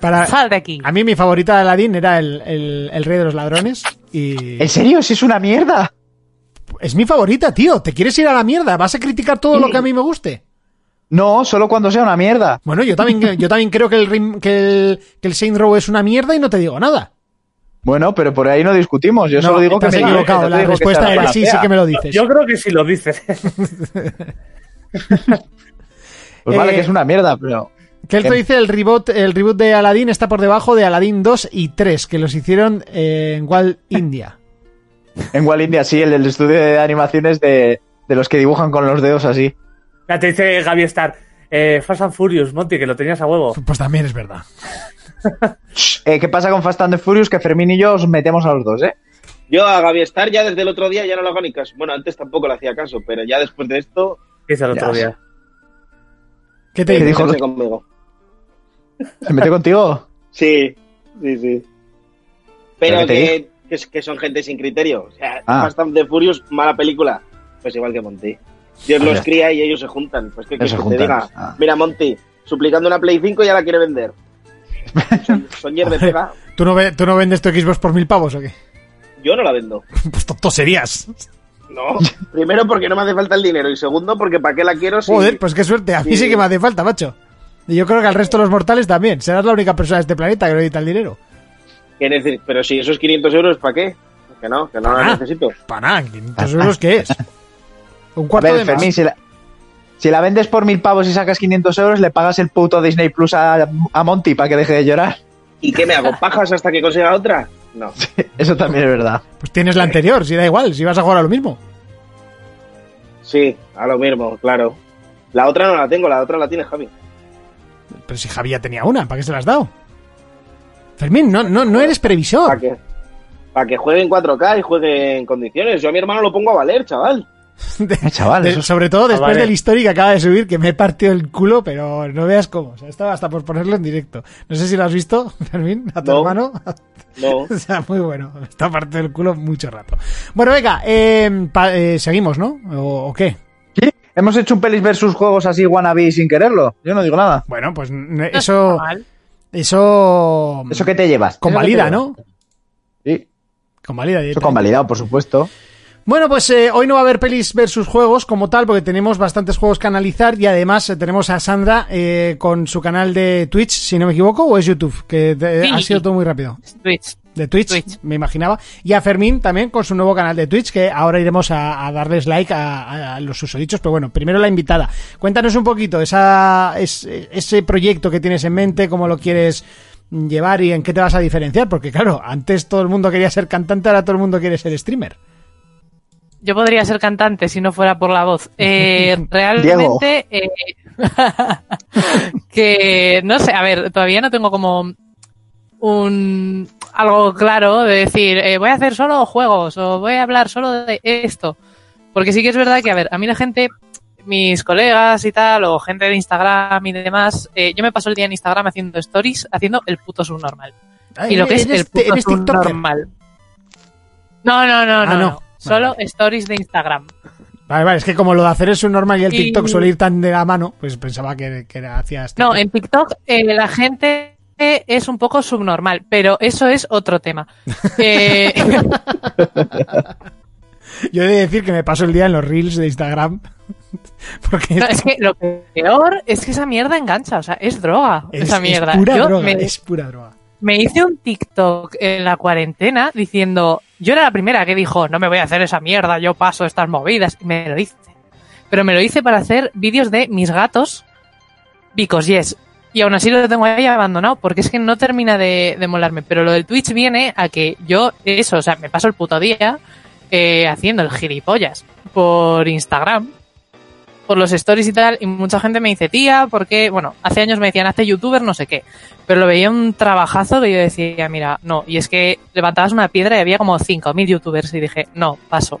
Para, Sal de aquí. a mí mi favorita de Aladdin era el, el- el rey de los ladrones. Y ¿En serio? Si es una mierda. es mi favorita, tío. ¿Te quieres ir a la mierda? ¿Vas a criticar todo lo que a mí me guste? No, solo cuando sea una mierda. Bueno, yo también, yo también creo que el, que el, que el Saint Row es una mierda y no te digo nada. Bueno, pero por ahí no discutimos. Yo No, solo digo que me equivocado. no te La respuesta mala sí, sí que me lo dices. Yo creo que sí lo dices. Pues vale Eh, que es una mierda, pero. Kelto Em- dice el reboot, el reboot de Aladdin está por debajo de Aladdin 2 y 3, que los hicieron eh, en Walt India. En Wall India sí, el estudio de animaciones de, de los que dibujan con los dedos así. Ya te dice Gaby Star. Eh, Fast and Furious, Monty, que lo tenías a huevo. Pues también es verdad. Eh, ¿Qué pasa con Fast and the Furious? Que Fermín y yo os metemos a los dos, ¿eh? Yo a Gaby Star ya desde el otro día ya no lo hago ni caso. Bueno, antes tampoco le hacía caso, pero ya después de esto, ¿Qué hice el otro Ya. día? ¿Qué te ¿Qué dijo? conmigo. ¿Se mete contigo? Sí, sí, sí. Pero ¿Pero qué te que, que, que son gente sin criterio. O sea, Ah. The Furious, mala película. Pues igual que Monty. Dios Ah, los ya. cría y ellos se juntan. Pues que, que Se te juntan. diga, Ah. mira Monty, suplicando una Play 5 ya la quiere vender. Son, son de pega. ¿Tú no, ve- ¿Tú no vendes tu Xbox por mil pavos o qué? Yo no la vendo. Pues tonto serías. No. Primero porque no me hace falta el dinero y segundo porque para qué la quiero si... Joder, pues qué suerte. A mí sí Sí. que me hace falta, macho. Y yo creo que al resto de los mortales también. Serás la única persona de este planeta que no necesita el dinero. Pero si esos 500 euros, ¿para qué? Que no, que no la necesito. Para nada, 500 euros, ¿qué es? Un A cuarto ver, de más. Fermín, si la, si la vendes por mil pavos y sacas 500 euros, le pagas el puto Disney Plus a, a Monty para que deje de llorar. ¿Y qué me hago? ¿Pajas hasta que consiga otra? No. Eso también es verdad. Pues tienes la anterior, si da igual, si vas a jugar a lo mismo. Sí, a lo mismo, claro. La otra no la tengo, la otra la tiene Javi. Pero si Javi ya tenía una, ¿para qué se la has dado? Fermín, no, no, no eres previsor. Para que, para que juegue en 4K y juegue en condiciones. Yo a mi hermano lo pongo a valer, chaval. Eh, chaval, De- eso- sobre todo después vale. del story que acaba de subir, que me he partido el culo, pero no veas cómo. O sea, estaba hasta por ponerlo en directo. No sé si lo has visto, Fermín, a tu No. hermano. No. O sea, muy bueno. Está partido el culo mucho rato. Bueno, venga, eh, pa- eh, seguimos, ¿no? ¿O, o qué? Hemos hecho un pelis versus juegos así wannabe sin quererlo. Yo no digo nada. Bueno, pues eso, está mal. Eso. ¿Eso que te llevas? Convalida, ¿Eso te ¿no? Sí, Convalida. eso convalidado, por supuesto. Bueno, pues eh, hoy no va a haber pelis versus juegos como tal, porque tenemos bastantes juegos que analizar y además eh, tenemos a Sandra eh, con su canal de Twitch, si no me equivoco, o es YouTube, que Sí. ha sido todo muy rápido. Twitch. De Twitch, Twitch. me imaginaba. Y a Fermín también con su nuevo canal de Twitch, que ahora iremos a, a darles like a, a- a los susodichos. Pero bueno, primero la invitada. Cuéntanos un poquito esa, es- ese proyecto que tienes en mente, cómo lo quieres llevar y en qué te vas a diferenciar. Porque claro, antes todo el mundo quería ser cantante, ahora todo el mundo quiere ser streamer. Yo podría ser cantante si no fuera por la voz. Eh, realmente, eh, que no sé, a ver, todavía no tengo como un algo claro de decir eh, voy a hacer solo juegos o voy a hablar solo de esto. Porque sí que es verdad que, a ver, a mí la gente, mis colegas y tal, o gente de Instagram y demás, eh, yo me paso el día en Instagram haciendo stories, haciendo el puto subnormal. Y lo que es el Eres- puto tiktoker. subnormal. No, no, no, Ah, no, no. no. Solo stories de Instagram. Vale, vale, es que como lo de hacer es un normal y el Y- TikTok suele ir tan de la mano, pues pensaba que, que era hacia este. No, en TikTok eh, la gente es un poco subnormal, pero eso es otro tema. Eh, Yo he de decir que me paso el día en los reels de Instagram. Porque no, es que lo peor es que esa mierda engancha, o sea, es droga es, esa es mierda. pura Yo droga, me, es pura droga. me hice un TikTok en la cuarentena diciendo, yo era la primera que dijo, no me voy a hacer esa mierda, yo paso estas movidas, y me lo hice. Pero me lo hice para hacer vídeos de mis gatos, because yes. Y aún así lo tengo ahí abandonado, porque es que no termina de, de molarme. Pero lo del Twitch viene a que yo, eso, o sea, me paso el puto día eh, haciendo el gilipollas por Instagram, por los stories y tal, y mucha gente me dice, tía, porque, bueno, hace años me decían, hace youtuber, no sé qué, pero lo veía un trabajazo que yo decía, mira, no, y es que levantabas una piedra y había como 5.000 youtubers y dije, no, paso.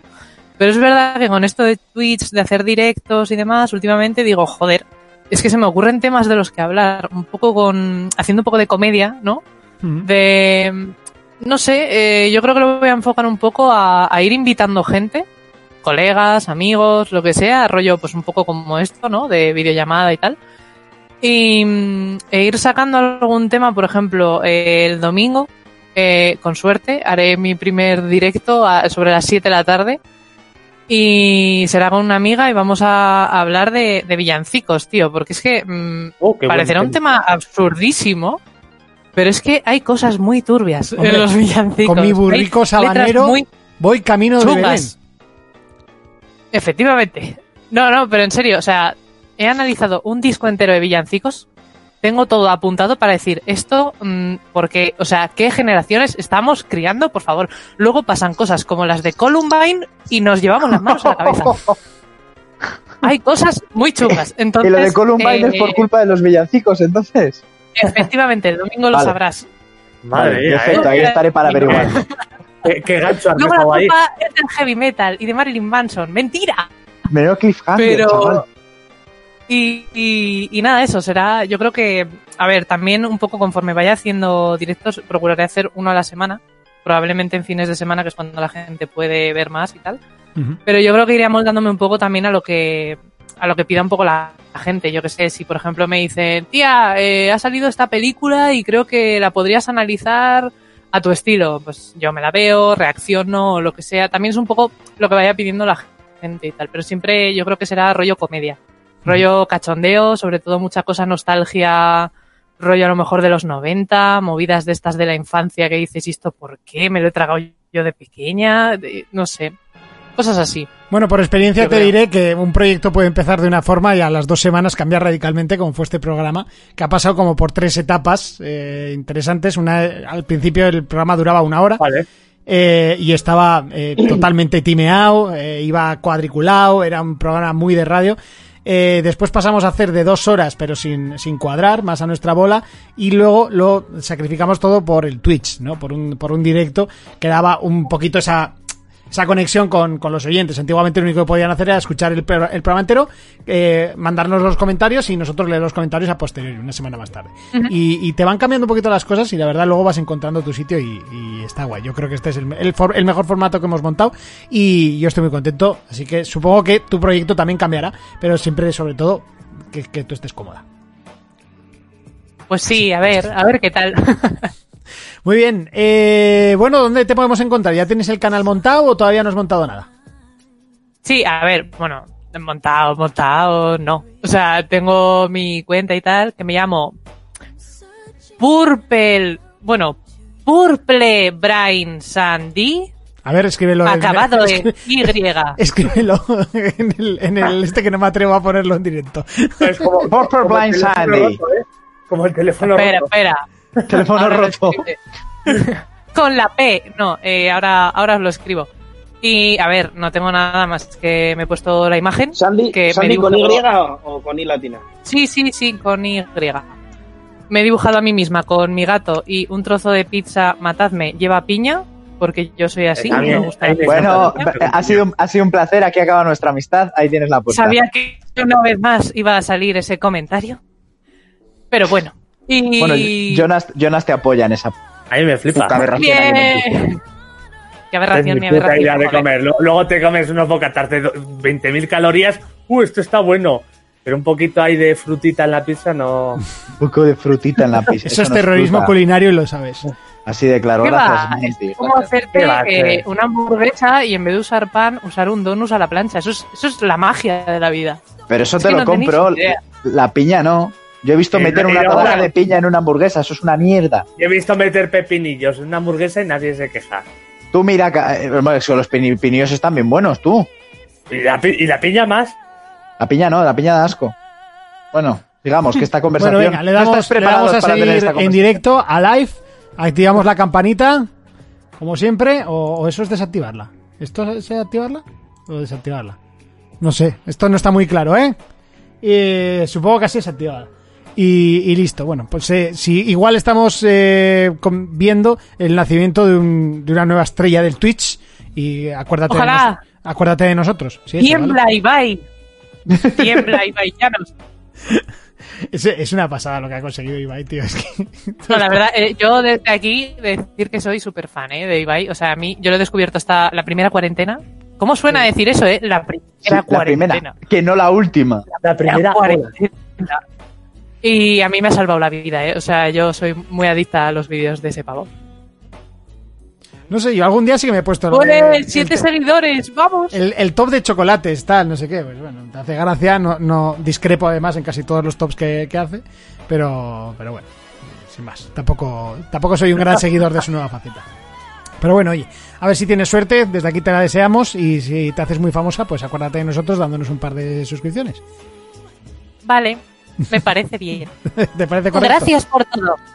Pero es verdad que con esto de Twitch, de hacer directos y demás, últimamente digo, joder, es que se me ocurren temas de los que hablar, un poco con, haciendo un poco de comedia, ¿no? De no sé, eh, yo creo que lo voy a enfocar un poco a, a ir invitando gente, colegas, amigos, lo que sea, rollo pues un poco como esto, ¿no? De videollamada y tal. Y mm, e ir sacando algún tema, por ejemplo, eh, el domingo, eh, con suerte, haré mi primer directo a- sobre las 7 de la tarde. Y será con una amiga y vamos a, hablar de, de villancicos, tío, porque es que mm, Oh, parecerá un tema absurdísimo, pero es que hay cosas muy turbias Hombre, en los villancicos. con mi burrico sabanero muy Voy camino de Belén. Efectivamente. No, no, pero en serio, o sea, he analizado un disco entero de villancicos. Tengo todo apuntado para decir esto, mm, porque, o sea, ¿qué generaciones estamos criando? Por favor. Luego pasan cosas como las de Columbine y nos llevamos las manos a la cabeza. Hay cosas muy chungas. Entonces, y lo de Columbine es eh, por culpa de los villancicos, entonces. Efectivamente, el domingo lo Vale. sabrás. Madre Vale, perfecto, ¿eh? ahí estaré para averiguar. ¿Qué, qué gancho has Luego la dejado ahí. es del heavy metal y de Marilyn Manson. ¡Mentira! Menudo cliffhanger, Pero. chaval. Y, y, y nada, eso será. Yo creo que. A ver, también un poco conforme vaya haciendo directos, procuraré hacer uno a la semana. Probablemente en fines de semana, que es cuando la gente puede ver más y tal. Pero yo creo que iré amoldándome un poco también a lo que a lo que pida un poco la, la gente. Yo que sé, si por ejemplo me dicen, tía, eh, ha salido esta película y creo que la podrías analizar a tu estilo, pues yo me la veo, reacciono o lo que sea. También es un poco lo que vaya pidiendo la gente y tal, pero siempre yo creo que será rollo comedia, rollo cachondeo, sobre todo mucha cosa nostalgia, rollo a lo mejor de los 90, movidas de estas de la infancia que dices, ¿y esto por qué? Me lo he tragado yo de pequeña, De- no sé, cosas así. Bueno, por experiencia Yo te creo. diré que un proyecto puede empezar de una forma y a las dos semanas cambiar radicalmente, como fue este programa, que ha pasado como por tres etapas eh, interesantes. Una, al principio el programa duraba una hora Vale. eh, y estaba eh, totalmente timeado, eh, iba cuadriculado, era un programa muy de radio. Eh, después pasamos a hacer de dos horas, pero sin, sin cuadrar, más a nuestra bola, y luego lo sacrificamos todo por el Twitch, ¿no? Por un, por un directo que daba un poquito esa, esa conexión con, con los oyentes. Antiguamente lo único que podían hacer era escuchar el, el programa entero, eh, mandarnos los comentarios y nosotros leer los comentarios a posteriori, una semana más tarde. y, y te van cambiando un poquito las cosas y la verdad luego vas encontrando tu sitio y, y está guay. Yo creo que este es el, el for- el mejor formato que hemos montado y yo estoy muy contento. Así que supongo que tu proyecto también cambiará, pero siempre sobre todo que, que tú estés cómoda. Pues sí, a ver, a ver qué tal. Muy bien. Eh, bueno, ¿dónde te podemos encontrar? ¿Ya tienes el canal montado o todavía no has montado nada? Sí, a ver, bueno, montado, montado, no. O sea, tengo mi cuenta y tal, que me llamo Purple, bueno, Purple Brain Sandy, A ver, escríbelo. en- acabado en escri- Y. Escríbelo en el, en el este que no me atrevo a ponerlo en directo. Es como, Purple como el Blind teléfono Sandy. ¿eh? Como el teléfono Espera, roto. espera. Teléfono roto. Con la P, no, eh, ahora, ahora os lo escribo. Y a ver, no tengo nada más que me he puesto la imagen. Sandy, que me Sandy he con Y o con I latina. Sí, sí, sí, con Y. Me he dibujado a mí misma con mi gato y un trozo de pizza, matadme, lleva piña, porque yo soy así, Eh, también, me gusta la me pizza Bueno, ha sido, un- ha sido un placer. Aquí acaba nuestra amistad. Ahí tienes la puerta. Sabía que una vez más iba a salir ese comentario. Pero bueno. Y... Bueno, Jonas, Jonas te apoya en esa A mí me flipa. puta aberración. Bien. Qué Es aberración, mi mi puta aberración. idea de comer. Luego te comes unos bocatas de do- 20.000 calorías. ¡Uh, esto está bueno! Pero un poquito ahí de frutita en la pizza no... Un poco de frutita en la pizza. Eso es no terrorismo fruta. culinario y lo sabes. Así de claro. ¿Qué Gracias, va? Es como hacerte ¿Qué va a eh, una hamburguesa y en vez de usar pan, usar un donus a la plancha. Eso es, eso es la magia de la vida. Pero eso Es te lo no compro. La piña no. Yo he visto Eh, meter una rodaja de piña en una hamburguesa. Eso es una mierda. Yo he visto meter pepinillos en una hamburguesa y nadie se queja. Tú mira, eh, los pini- pinillos están bien buenos, tú. ¿Y la, pi- y la piña más? La piña no, la piña da asco. Bueno, digamos que esta conversación. Bueno, venga, le ¿No damos, le preparados damos a seguir en directo, a live. Activamos la campanita, como siempre, o, o eso es desactivarla. ¿Esto es activarla o desactivarla? No sé, esto no está muy claro, ¿eh? Eh, supongo que así es activada. Y, y listo, bueno, pues eh, si igual estamos eh, con- viendo el nacimiento de, un- de una nueva estrella del Twitch y acuérdate, de, nos- acuérdate de nosotros. Sí, eso, ¿vale? Tiembla, Ibai. Tiembla, Ibai Llanos. Es, es una pasada lo que ha conseguido Ibai, tío. Es que... No, la verdad, eh, yo desde aquí decir que soy súper fan eh, de Ibai. O sea, a mí, yo lo he descubierto hasta la primera cuarentena. ¿Cómo suena decir eso, eh? La primera Sí, la cuarentena. primera, que no la última. La primera La cuarentena. Y a mí me ha salvado la vida, ¿eh? O sea, yo soy muy adicta a los vídeos de ese pavo. No sé, yo algún día sí que me he puesto... ¡Ole! ¡Siete seguidores! ¡Vamos! El, el top de chocolates, tal, no sé qué. Pues bueno, te hace gracia, no, no discrepo además en casi todos los tops que, que hace, pero, pero bueno, sin más. Tampoco, tampoco soy un gran seguidor de su nueva faceta. Pero bueno, oye, a ver si tienes suerte, desde aquí te la deseamos y si te haces muy famosa, pues acuérdate de nosotros dándonos un par de suscripciones. Vale, me parece bien. ¿Te parece correcto? Gracias por todo.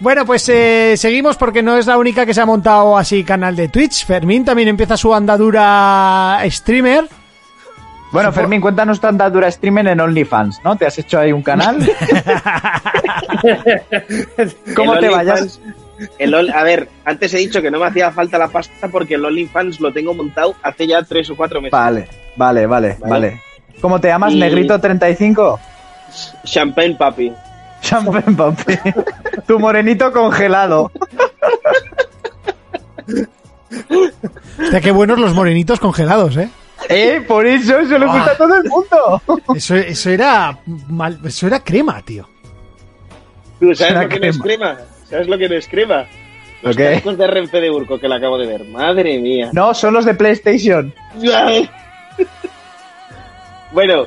Bueno, pues eh, seguimos porque no es la única que se ha montado así canal de Twitch. Fermín también empieza su andadura streamer. Bueno, Fermín, cuéntanos tu andadura streaming en OnlyFans, ¿no? ¿Te has hecho ahí un canal? ¿Cómo El te vayas? el a ver, antes he dicho que no me hacía falta la pasta porque el OnlyFans lo tengo montado hace ya tres o cuatro meses. Vale, vale, vale, Vale. vale. ¿Cómo te llamas? Y- ¿Negrito35? Champagne Papi. Champagne papi. tu morenito congelado. Hostia, qué buenos los morenitos congelados, ¿eh? Eh, por eso, eso le gusta a todo el mundo. Eso, eso era mal- eso era crema, tío. ¿Tú sabes lo que no es crema? ¿Sabes lo que no es crema? Los ¿Lo cascos de Renfe de Urco que la acabo de ver. Madre mía. No, son los de PlayStation. bueno,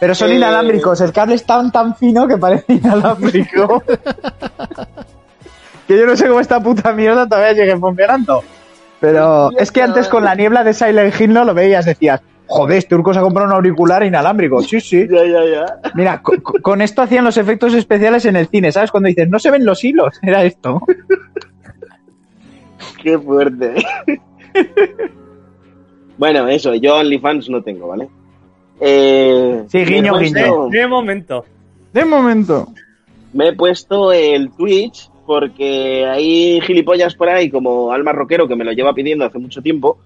Pero son Eh. inalámbricos. El cable es tan, tan fino que parece inalámbrico. que yo no sé cómo esta puta mierda todavía llegue funcionando. Pero es que antes con la niebla de Silent Hill no lo veías, decías, joder, este Urco se ha comprado un auricular inalámbrico. Sí, sí. ya, ya, ya. Mira, co- co- con, esto hacían los efectos especiales en el cine, ¿sabes? Cuando dices, no se ven los hilos, era esto. Qué fuerte. bueno, eso, yo OnlyFans no tengo, ¿vale? Eh, Sí, guiño, me he guiño. puesto- De momento. De momento. Me he puesto el Twitch porque hay gilipollas por ahí como Alma Roquero que me lo lleva pidiendo hace mucho tiempo.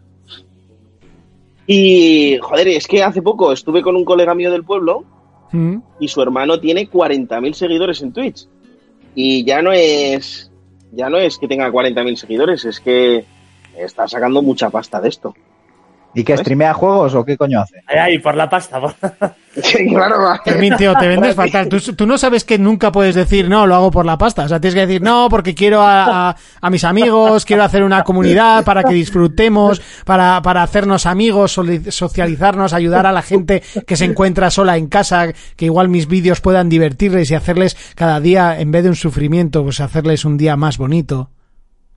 Y, joder, es que hace poco estuve con un colega mío del pueblo Mm. y su hermano tiene 40.000 seguidores en Twitch. Y ya no es ya no es que tenga 40.000 seguidores, es que está sacando mucha pasta de esto. ¿Y qué streamea juegos o qué coño hace? Ahí, por la pasta. por- Sí, claro. Fermín, tío, te vendes fatal. Tú, tú no sabes que nunca puedes decir, no, lo hago por la pasta. O sea, tienes que decir, no, porque quiero a, a- a mis amigos, quiero hacer una comunidad para que disfrutemos, para, para hacernos amigos, socializarnos, ayudar a la gente que se encuentra sola en casa, que igual mis vídeos puedan divertirles y hacerles cada día, en vez de un sufrimiento, pues hacerles un día más bonito.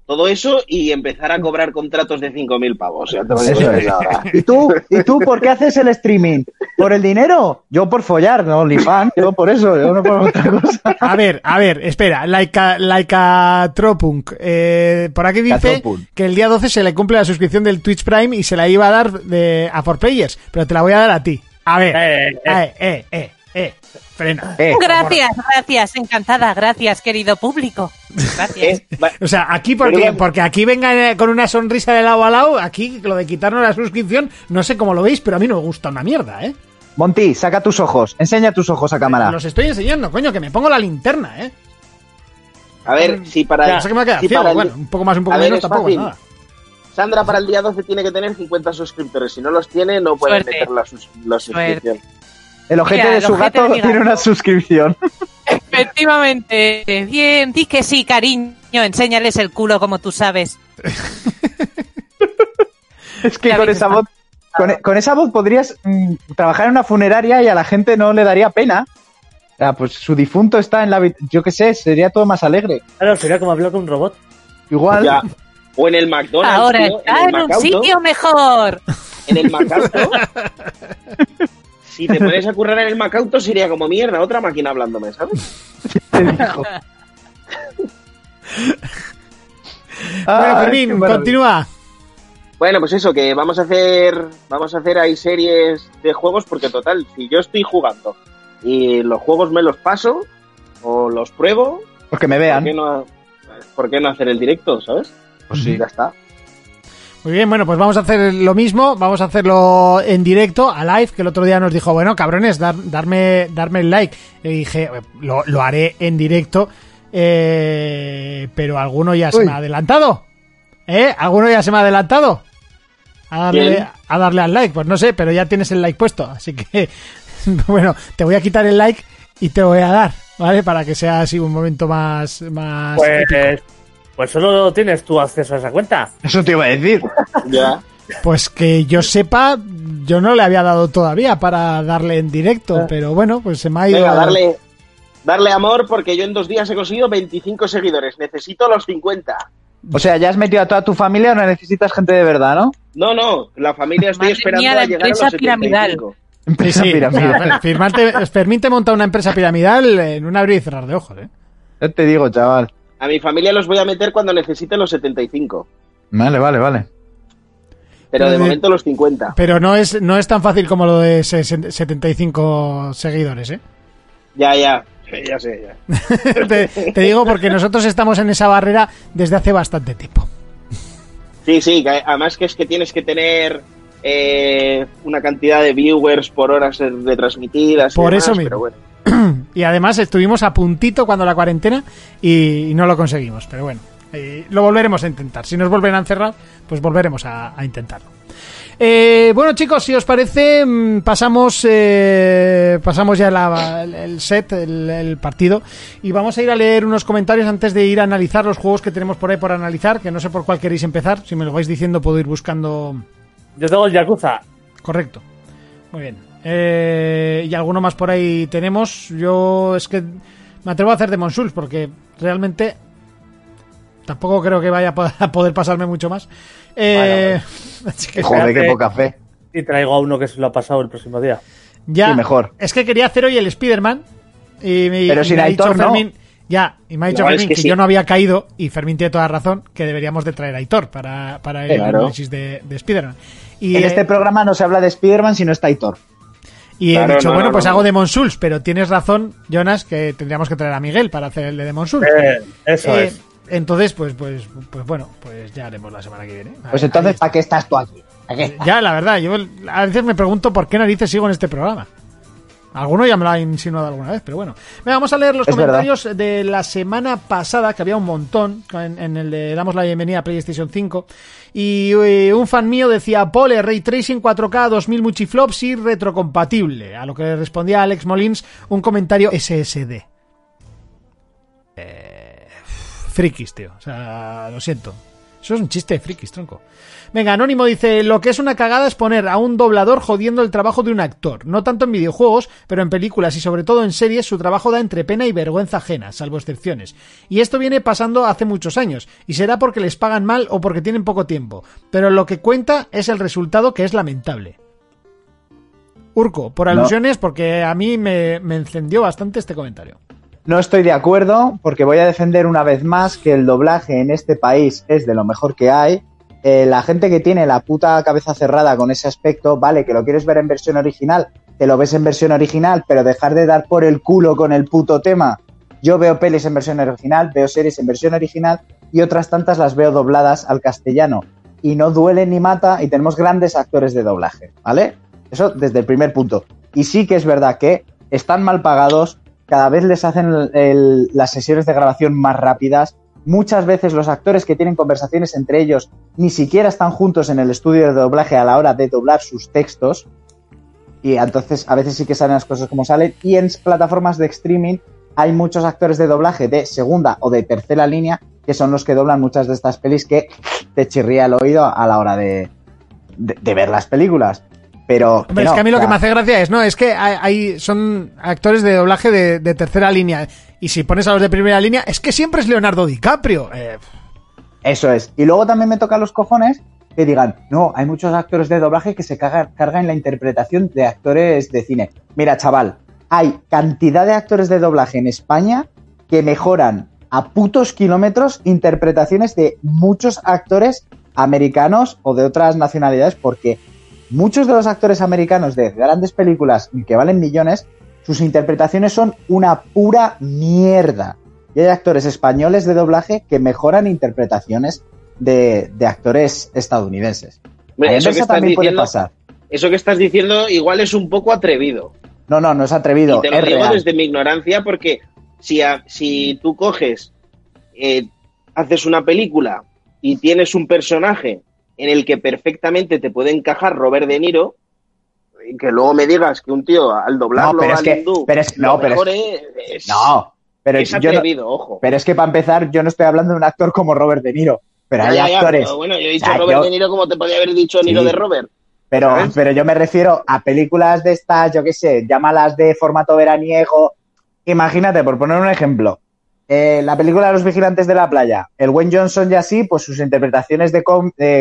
Todo eso y empezar a cobrar contratos de 5.000 pavos. Ya te lo digo Eso desde es. ahora. ¿Y tú? ¿Y tú por qué haces el streaming? ¿Por el dinero? Yo por follar, no, OnlyFans, yo por eso, yo no por otra cosa. A ver, a ver, espera, Laika, Laika Tropunk, eh, por aquí dice Catropunk. que el día 12 se le cumple la suscripción del Twitch Prime y se la iba a dar de, a 4Players, pero te la voy a dar a ti. A ver, Eh, eh. eh, eh, eh, eh, frena. Eh, Gracias, gracias, encantada, gracias, querido público. Gracias. Eh, O sea, aquí porque, porque aquí venga eh, con una sonrisa de lado a lado, aquí lo de quitarnos la suscripción, no sé cómo lo veis, pero a mí no me gusta una mierda, ¿eh? Monty, saca tus ojos, enseña tus ojos a cámara. Los estoy enseñando, coño, que me pongo la linterna, ¿eh? a ver, si para, No sé que me ha quedado si ciego, el- bueno, un poco más, un poco menos, tampoco es fácil. nada. Sandra para el día 12 tiene que tener 50 suscriptores. Si no los tiene, no puede Suerte. meter la, sus- la suscripción. El ojete Mira, de su ojete gato de tiene una suscripción. Efectivamente. Bien, di que sí, cariño. Enséñales el culo como tú sabes. Es que con esa voz, con, con esa voz podrías mm, trabajar en una funeraria y a la gente no le daría pena. O sea, pues su difunto está en la... Yo qué sé, sería todo más alegre. Claro, sería como hablar con un robot. Igual. Ya. O en el McDonald's. Ahora tío, está en un Macauto, sitio mejor. En el Macauto. si te pones a currar en el Macauto sería como mierda, otra máquina hablándome, ¿sabes? Bueno, Fermín, continúa. Bueno, pues eso, que vamos a hacer, vamos a hacer ahí series de juegos porque total, si yo estoy jugando y los juegos me los paso o los pruebo, Pues que me ¿por vean. qué no, por qué no hacer el directo, sabes? Pues sí. Ya está. Muy bien, bueno, pues vamos a hacer lo mismo, vamos a hacerlo en directo, a live, que el otro día nos dijo, bueno, cabrones, dar- darme, darme el like. Y dije, lo, lo haré en directo, eh, pero alguno ya se me ha adelantado. ¿Eh? ¿Alguno ya se me ha adelantado? A darle, a darle al like, pues no sé, pero ya tienes el like puesto, así que, bueno, te voy a quitar el like y te voy a dar, ¿vale? Para que sea así un momento más, más épico. Pues, solo tienes tú acceso a esa cuenta. Eso te iba a decir. Ya. Pues que yo sepa, yo no le había dado todavía para darle en directo, pero bueno, pues se me ha ido. Venga, darle, darle amor porque yo en dos días he conseguido 25 seguidores. Necesito los 50. O sea, ya has metido a toda tu familia, no necesitas gente de verdad, ¿no? No, no, la familia estoy Madre esperando mía, a la llegar a los piramidal. 75. Sí, Empresa sí, piramidal. o sea, Firmante, Fermín te monta una empresa piramidal en un abrir y cerrar de ojos, ¿eh? Yo te digo, chaval. A mi familia los voy a meter cuando necesite los 75. Vale, vale, vale. Pero de momento los 50. Pero no es, no es tan fácil como lo de ses- 75 seguidores, ¿eh? Ya, ya. Sí, ya sé, ya. te, te digo porque nosotros estamos en esa barrera desde hace bastante tiempo. Sí, sí, que además que es que tienes que tener eh, una cantidad de viewers por horas retransmitidas. y Por demás, eso mismo. Pero bueno. Y además estuvimos a puntito cuando la cuarentena y, no lo conseguimos. Pero bueno, eh, lo volveremos a intentar. Si nos vuelven a encerrar, pues volveremos a, a intentarlo. Eh, bueno chicos, si os parece, mm, pasamos eh, pasamos ya la- el set, el, el partido y vamos a ir a leer unos comentarios antes de ir a analizar los juegos que tenemos por ahí por analizar, que no sé por cuál queréis empezar, si me lo vais diciendo puedo ir buscando Yo tengo el Yakuza. Correcto. Muy bien. Eh, y alguno más por ahí tenemos. Yo es que me atrevo a hacer de Souls porque realmente tampoco creo que vaya a po- a poder pasarme mucho más. Eh, que Joder, qué poca fe. Y traigo a uno que se lo ha pasado el próximo día. ya, sí, mejor. Es que quería hacer hoy el Spider-Man. Y me, Pero y sin me ha dicho Aitor, no. Fermín. Ya, y me ha dicho No, es Fermín que que, sí. yo no había caído, y Fermín tiene toda razón, que deberíamos de traer a Aitor para, para el Claro. análisis de, de Spider-Man. Y, En eh, este programa no se habla de Spider-Man si no está Hitor. Y Claro, he dicho, no, bueno, no, pues no, hago no. Demon Souls, pero tienes razón, Jonas, que tendríamos que traer a Miguel para hacer el de Demon Souls. Eh, eso Eh, es. Entonces, pues, pues, pues bueno, pues ya haremos la semana que viene. Pues entonces, ¿para qué estás tú aquí? Ya, la verdad, yo a veces me pregunto por qué narices sigo en este programa. Alguno ya me lo ha insinuado alguna vez, pero bueno. Venga, vamos a leer los Es comentarios de la semana pasada, que había un montón, en, en el de Damos la bienvenida a PlayStation 5. Y eh, un fan mío decía, Pole, Ray Tracing 4K 2000 multiflops y retrocompatible. A lo que le respondía Alex Molins un comentario SSD. Eh, frikis, tío. O sea, lo siento. Eso es un chiste de frikis, tronco. Venga, Anónimo dice, lo que es una cagada es poner a un doblador jodiendo el trabajo de un actor. No tanto en videojuegos, pero en películas y sobre todo en series su trabajo da entre pena y vergüenza ajena, salvo excepciones. Y esto viene pasando hace muchos años, y será porque les pagan mal o porque tienen poco tiempo. Pero lo que cuenta es el resultado que es lamentable. Urco, por No. alusiones, porque a mí me, me encendió bastante este comentario. No estoy de acuerdo porque voy a defender una vez más que el doblaje en este país es de lo mejor que hay. Eh, la gente que tiene la puta cabeza cerrada con ese aspecto, vale, que lo quieres ver en versión original, te lo ves en versión original, pero dejar de dar por el culo con el puto tema. Yo veo pelis en versión original, veo series en versión original y otras tantas las veo dobladas al castellano. Y no duele ni mata y tenemos grandes actores de doblaje, ¿vale? Eso desde el primer punto. Y sí que es verdad que están mal pagados, cada vez les hacen las sesiones de grabación más rápidas. Muchas veces los actores que tienen conversaciones entre ellos ni siquiera están juntos en el estudio de doblaje a la hora de doblar sus textos. Y entonces a veces sí que salen las cosas como salen. Y en plataformas de streaming hay muchos actores de doblaje de segunda o de tercera línea que son los que doblan muchas de estas pelis que te chirría el oído a la hora de ver las películas. Pero Hombre, no, es que a mí lo que me hace gracia es, no, es que hay, hay- son actores de doblaje de, de tercera línea. Y si pones a los de primera línea, es que siempre es Leonardo DiCaprio. Eh, Eso es. Y luego también me toca los cojones que digan, no, hay muchos actores de doblaje que se caga- cargan la interpretación de actores de cine. Mira, chaval, hay cantidad de actores de doblaje en España que mejoran a putos kilómetros interpretaciones de muchos actores americanos o de otras nacionalidades porque muchos de los actores americanos de grandes películas que valen millones, sus interpretaciones son una pura mierda. Y hay actores españoles de doblaje que mejoran interpretaciones de, de actores estadounidenses. Eso, que también puede diciendo, pasar. eso que estás diciendo igual es un poco atrevido. No, no, no es atrevido, y te lo es digo real. desde mi ignorancia porque si, a- si tú coges, eh, haces una película y tienes un personaje en el que perfectamente te puede encajar Robert De Niro, y que luego me digas que un tío al doblarlo No, pero es al que- hindú pero es- no, pero es- No, pero es no- ojo. pero es que para empezar, yo no estoy hablando de un actor como Robert De Niro, pero Ya, hay ya, actores. pero bueno, yo he dicho O sea, Robert yo- De Niro como te podía haber dicho Niro Sí. de Robert. Pero, ¿Sabes? pero yo me refiero a películas de estas, yo qué sé, llámalas de formato veraniego. Imagínate, por poner un ejemplo, eh, la película de los vigilantes de la playa, el Wayne Johnson y así, pues sus interpretaciones de,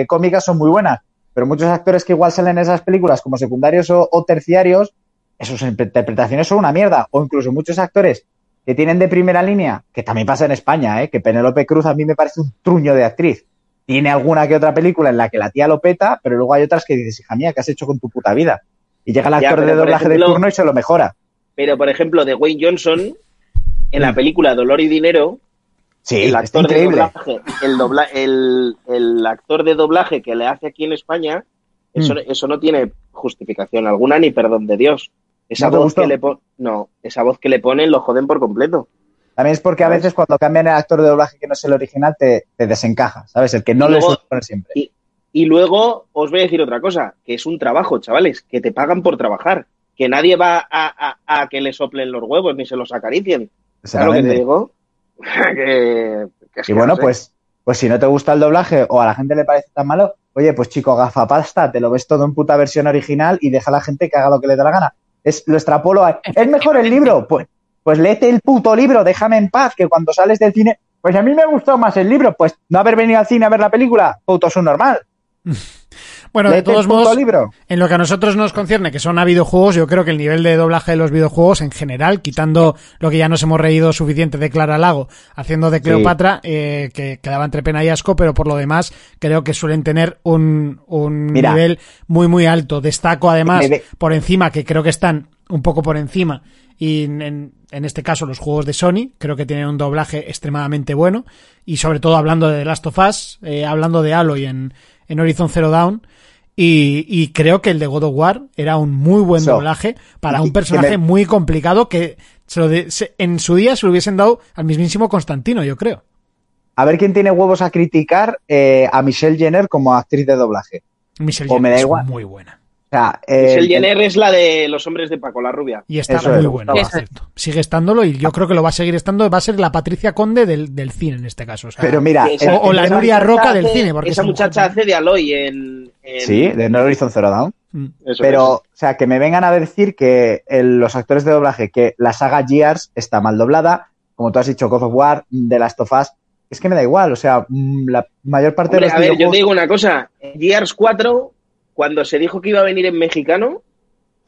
cómicas son muy buenas. Pero muchos actores que igual salen en esas películas como secundarios o, o terciarios, sus interpretaciones son una mierda. O incluso muchos actores que tienen de primera línea, que también pasa en España, ¿eh? que Penélope Cruz a mí me parece un truño de actriz. Tiene alguna que otra película en la que la tía lo peta, pero luego hay otras que dices, hija mía, ¿qué has hecho con tu puta vida? Y llega el actor de doblaje de turno y se lo mejora. Pero, por ejemplo, de Wayne Johnson, en la película Dolor y Dinero, Sí, el actor de doblaje, el, dobla- el, el actor de doblaje que le hace aquí en España, eso, Mm. eso no tiene justificación alguna ni perdón de Dios. Esa ¿No te voz que le no, esa voz que le ponen lo joden por completo. También es porque a veces cuando cambian el actor de doblaje que no es el original te, te desencaja, ¿sabes? El que no luego- suele poner siempre. Y, y luego os voy a decir otra cosa, que es un trabajo, chavales, que te pagan por trabajar, que nadie va a, a- a que le soplen los huevos ni se los acaricien. ¿Sabes lo que te digo? que, que es Y que bueno, no sé. pues, pues si no te gusta el doblaje o a la gente le parece tan malo, oye, pues chico, gafapasta, te lo ves todo en puta versión original y deja a la gente que haga lo que le dé la gana. Es, lo extrapolo a, ¿es mejor el libro? Pues, pues léete el puto libro, déjame en paz, que cuando sales del cine, pues a mí me gustó más el libro, pues no haber venido al cine a ver la película, puto es un normal. bueno, de todos modos, libro. En lo que a nosotros nos concierne, que son a videojuegos, yo creo que el nivel de doblaje de los videojuegos en general, quitando lo que ya nos hemos reído suficiente de Clara Lago, haciendo de Cleopatra, eh, que quedaba entre pena y asco, pero por lo demás creo que suelen tener un, un Mira. nivel muy muy alto. Destaco además por encima, que creo que están un poco por encima, y en, en- este caso los juegos de Sony, creo que tienen un doblaje extremadamente bueno, y sobre todo hablando de The Last of Us, eh, hablando de Aloy en, en Horizon Zero Dawn, Y, y creo que el de God of War era un muy buen So, doblaje para un personaje me- muy complicado que se lo de- se- en su día se lo hubiesen dado al mismísimo Constantino, yo creo. A ver quién tiene huevos a criticar eh, a Michelle Jenner como actriz de doblaje. Michelle O me Jenner es muy buena. Sea, eh, el el- Jenner es la de los hombres de Paco, la rubia. Y está Eso muy es. Eso es. cierto. Sigue estándolo y yo creo que lo va a seguir estando. Va a ser la Patricia Conde del, del cine en este caso. o sea, Pero mira, Esa- o la Nuria Roca del cine, porque esa muchacha hace de Aloy en. en- sí, de No Horizon Zero Dawn. mm. Eso Pero, o sea, que me vengan a decir que el- los actores de doblaje, que la saga Gears está mal doblada, como tú has dicho, God of War, The Last of Us, es que me da igual, o sea, mm, la mayor parte Hombre, de los a ver, yo te digo una cosa. Gears 4, cuando se dijo que iba a venir en mexicano,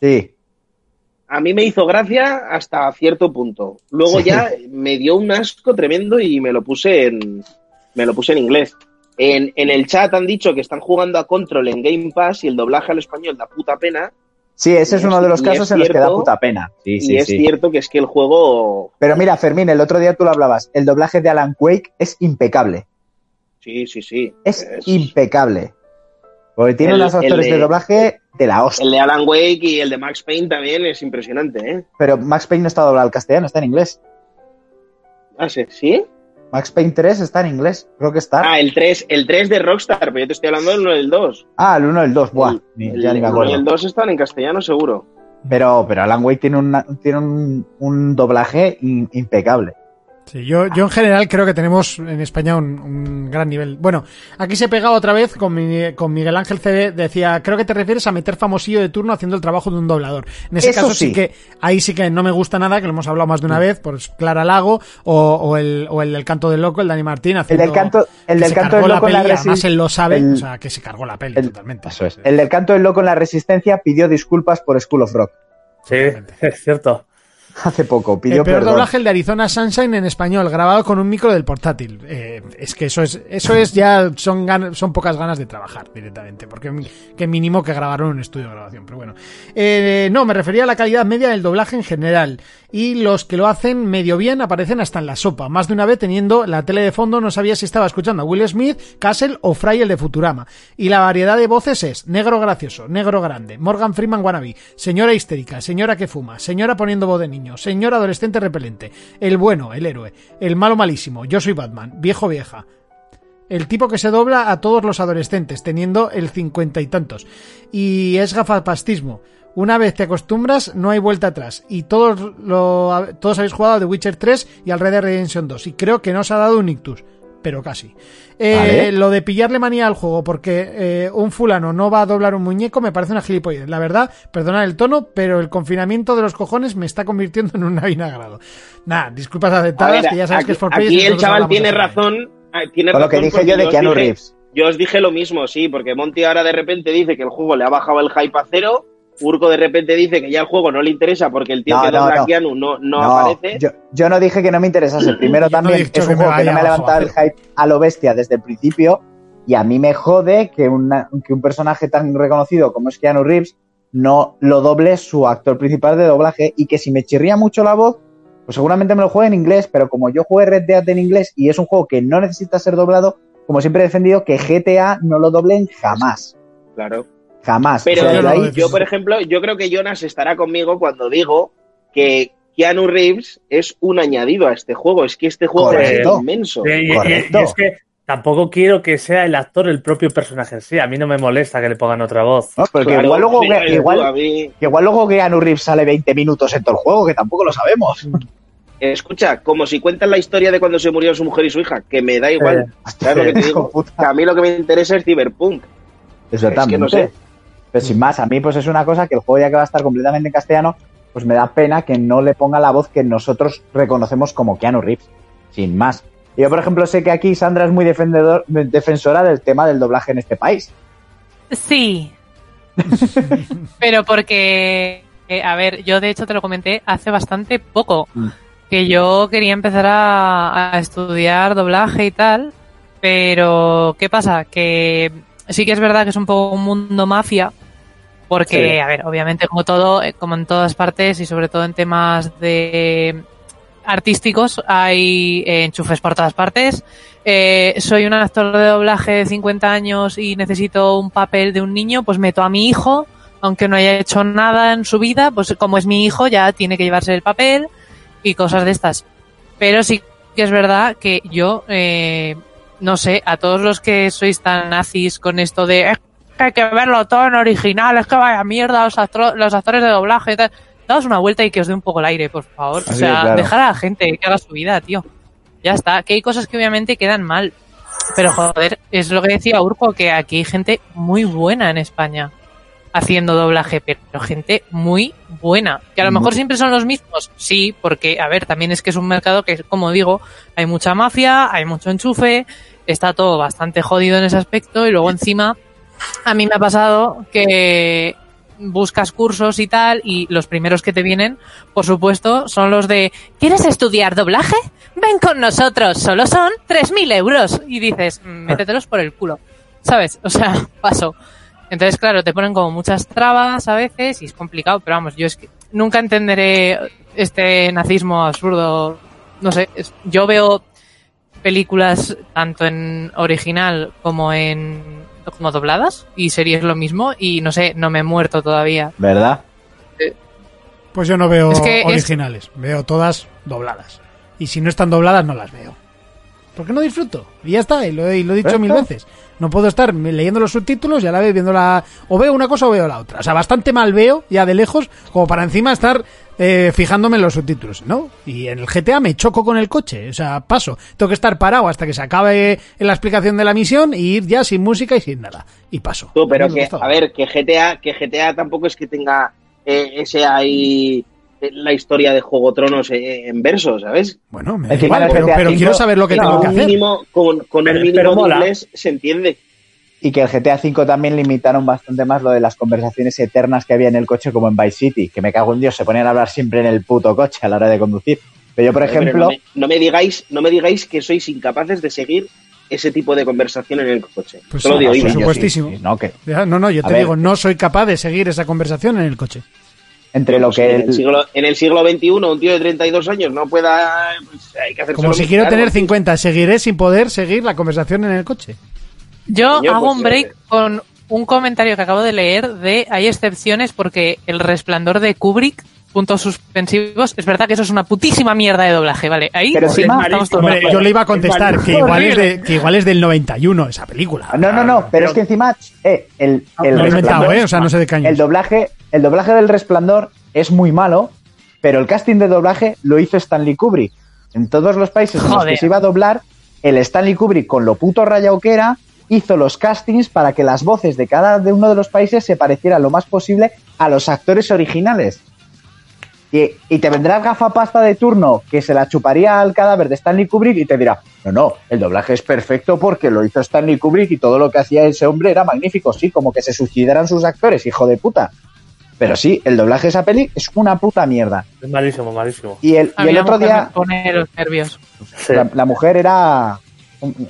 Sí, a mí me hizo gracia hasta cierto punto. Luego Sí. ya me dio un asco tremendo y me lo puse en, me lo puse en inglés. En, en el chat han dicho que están jugando a Control en Game Pass y el doblaje al español da puta pena. sí, ese es uno de los casos en los que da puta pena. Sí, y sí, es sí. cierto que es que el juego... Pero mira, Fermín, el otro día tú lo hablabas, el doblaje de Alan Wake es impecable, Sí, sí, sí. es impecable. Porque tiene El- unos actores de de- doblaje de la hostia. El de Alan Wake y el de Max Payne también es impresionante, ¿eh? Pero Max Payne no está doblado al castellano, está en inglés. Ah, sí. ¿Sí? Max Payne 3 está en inglés, creo que está. Ah, el 3, el 3 de Rockstar, pero yo te estoy hablando del 1 y del 2. Ah, el 1 el 2, buah, el, el- ya ni me el 1 y acuerdo. el 2 están en castellano seguro. Pero, pero Alan Wake tiene, una- tiene un, un doblaje in- impecable. Sí, yo, yo en general creo que tenemos en España un, un gran nivel. Bueno, aquí se he pegado otra vez con, mi- con Miguel Ángel CD. Decía, creo que te refieres a meter famosillo de turno haciendo el trabajo de un doblador. En ese Eso caso sí. sí. que, ahí sí que no me gusta nada, que lo hemos hablado más de una vez, por Clara Lago o, o el, o el del canto del loco, el Dani Martín. El Haciendo, del canto, el del canto del la loco en la peli, además él lo sabe, el- o sea, que se cargó la peli el- totalmente. Eso es. El del canto del loco en la resistencia pidió disculpas por School of Rock. Sí, es cierto. Hace poco, El pidió peor perdón. doblaje, el de Arizona Sunshine en español, grabado con un micro del portátil. Eh, es que eso es, eso es ya, son, gan- son pocas ganas de trabajar directamente, porque que mínimo que grabaron un estudio de grabación, pero bueno. Eh, no, me refería a la calidad media del doblaje en general. Y los que lo hacen medio bien aparecen hasta en la sopa. Más de una vez teniendo la tele de fondo no sabía si estaba escuchando a Will Smith, Castle o Fry el de Futurama. Y la variedad de voces es negro gracioso, negro grande, Morgan Freeman wannabe, señora histérica, señora que fuma, señora poniendo voz de niño, señor adolescente repelente, el bueno, el héroe, el malo malísimo, yo soy Batman, viejo vieja, el tipo que se dobla a todos los adolescentes, teniendo el cincuenta y tantos. Y es gafapastismo. Una vez te acostumbras, no hay vuelta atrás. Y todos, lo, todos habéis jugado a The Witcher 3 y al Red Dead Redemption 2. Y creo que no os ha dado un ictus. Pero casi. Eh, Vale. Lo de pillarle manía al juego porque eh, un fulano no va a doblar un muñeco me parece una gilipollez. La verdad, perdonad el tono, pero el confinamiento de los cojones me está convirtiendo en un vinagrado. Nada, disculpas A aceptadas, ver, que ya sabes aquí, que es for aquí el chaval tiene razón. ah, Tiene Con lo que razón dije yo de os Keanu dije- Reeves. Yo os dije lo mismo, sí, porque Monty ahora de repente dice que el juego le ha bajado el hype a cero. Urco de repente dice que ya el juego no le interesa porque el tío No, que no, no. a Keanu no, no, No, aparece. yo, yo no dije que no me interesase. Primero no he también es un juego que no me ha levantado el hype a lo bestia desde el principio y a mí me jode que, una- que un personaje tan reconocido como es Keanu Reeves no lo doble su actor principal de doblaje y que si me chirría mucho la voz, pues seguramente me lo juegue en inglés, pero como yo jugué Red Dead en inglés y es un juego que no necesita ser doblado, como siempre he defendido que GTA no lo doblen jamás. Claro. Jamás. Pero O sea, yo no ahí- por ejemplo, yo creo que Jonas estará conmigo cuando digo que Keanu Reeves es un añadido a este juego. Es que este juego Correcto. es inmenso. Y, y- y- Correcto. y es que tampoco quiero que sea el actor el propio personaje en sí. A mí no me molesta que le pongan otra voz. ¿no? Porque Claro, igual luego, igual, que igual luego Keanu Reeves sale 20 minutos en todo el juego, que tampoco lo sabemos. Escucha, como si cuentan la historia de cuando se murió su mujer y su hija, que me da igual. ¿Sabes lo que te digo? Que a mí lo que me interesa es Cyberpunk. Exactamente. Es que no sé. Pero sin más, a mí pues es una cosa que el juego ya que va a estar completamente en castellano, pues me da pena que no le ponga la voz que nosotros reconocemos como Keanu Reeves. Sin más. Yo, por ejemplo, sé que aquí Sandra es muy defendedor, defensora del tema del doblaje en este país. Sí. Pero porque, eh, a ver, yo de hecho te lo comenté hace bastante poco, Mm. que yo quería empezar a, a estudiar doblaje y tal, pero ¿qué pasa? Que sí que es verdad que es un poco un mundo mafia, porque, Sí. a ver, obviamente como todo, eh, como en todas partes y sobre todo en temas de artísticos, hay eh, enchufes por todas partes. Eh, soy un actor de doblaje de 50 años y necesito un papel de un niño, pues meto a mi hijo, aunque no haya hecho nada en su vida, pues como es mi hijo ya tiene que llevarse el papel y cosas de estas. Pero sí que es verdad que yo, eh, no sé, a todos los que sois tan nazis con esto de "Es que hay que verlo todo en original, es que vaya mierda los, los actores de doblaje tal. Daos una vuelta y que os dé un poco el aire, por favor. o sea, claro. dejar a la gente que haga su vida, tío. Ya está. Que hay cosas que obviamente quedan mal. Pero joder, es lo que decía Urco, que aquí hay gente muy buena en España haciendo doblaje, pero gente muy buena. Que a lo mejor siempre son los mismos, sí, porque, a ver, también es que es un mercado que, como digo, hay mucha mafia, hay mucho enchufe, está todo bastante jodido en ese aspecto y luego encima, a mí me ha pasado que buscas cursos y tal y los primeros que te vienen, por supuesto, son los de ¿quieres estudiar doblaje? Ven con nosotros, solo son 3.000 euros. Y dices, "Mm, métetelos por el culo. ¿Sabes? O sea, paso. Entonces, claro, te ponen como muchas trabas a veces y es complicado, pero vamos, yo es que nunca entenderé este nazismo absurdo. No sé, es- yo veo películas tanto en original como en como dobladas y series lo mismo y no sé, no me he muerto todavía. ¿Verdad? Pues yo no veo Es que es- originales, veo todas dobladas. Y si no están dobladas, no las veo. Porque no disfruto. Y ya está, y lo, he- y lo he dicho mil veces. No puedo estar leyendo los subtítulos y a la vez viendo la... O veo una cosa o veo la otra. O sea, bastante mal veo, ya de lejos, como para encima estar eh, fijándome en los subtítulos, ¿no? Y en el GTA me choco con el coche. O sea, paso. Tengo que estar parado hasta que se acabe la explicación de la misión y ir ya sin música y sin nada. Y paso. Tú, pero que, a ver, que GTA, que GTA tampoco es que tenga eh, ese ahí eh, la historia de Juego Tronos eh, en verso, ¿sabes? Bueno, me da igual, pero, quiero saber lo que tengo que hacer. mínimo, con, con el mínimo de mola. inglés se entiende. Y que el GTA V también limitaron bastante más lo de las conversaciones eternas que había en el coche como en Vice City, que me cago en Dios, se ponían a hablar siempre en el puto coche a la hora de conducir. Pero yo, por Pero ejemplo, no, me, no me digáis, no me digáis que sois incapaces de seguir ese tipo de conversación en el coche. Pues Solo sí, de por supuestísimo. sí, no, que Ya, no, no, yo A te ver. digo, no soy capaz de seguir esa conversación en el coche. entre lo Pues que en, el- el siglo, en el siglo XXI un tío de 32 años no pueda... pues, hay que hacer Como si quiero tener 50, seguiré sin poder seguir la conversación en el coche. Yo hago pues, un break eh. con un comentario que acabo de leer de hay excepciones porque el resplandor de Kubrick puntos suspensivos es verdad que eso es una putísima mierda de doblaje vale ahí Pero sí, estamos todos Hombre, de acuerdo. yo le iba a contestar que igual, es de, que igual es del 91 esa película. No, no, no, pero es que encima eh, el, el Lo he inventado, ¿eh? O sea, no sé de qué año el doblaje, el doblaje del resplandor es muy malo, pero el casting de doblaje lo hizo Stanley Kubrick. En todos los países en los que se iba a doblar, el Stanley Kubrick, con lo puto rayado que era, hizo los castings para que las voces de cada de uno de los países se parecieran lo más posible a los actores originales. Y, y te vendrá el gafapasta de turno que se la chuparía al cadáver de Stanley Kubrick y te dirá, no, no, el doblaje es perfecto porque lo hizo Stanley Kubrick y todo lo que hacía ese hombre era magnífico, sí, como que se suicidaran sus actores, hijo de puta. Pero sí, el doblaje de esa peli es una puta mierda. Es malísimo, malísimo. Y el, A y el otro día, me pone los nervios Sí. la, la mujer era...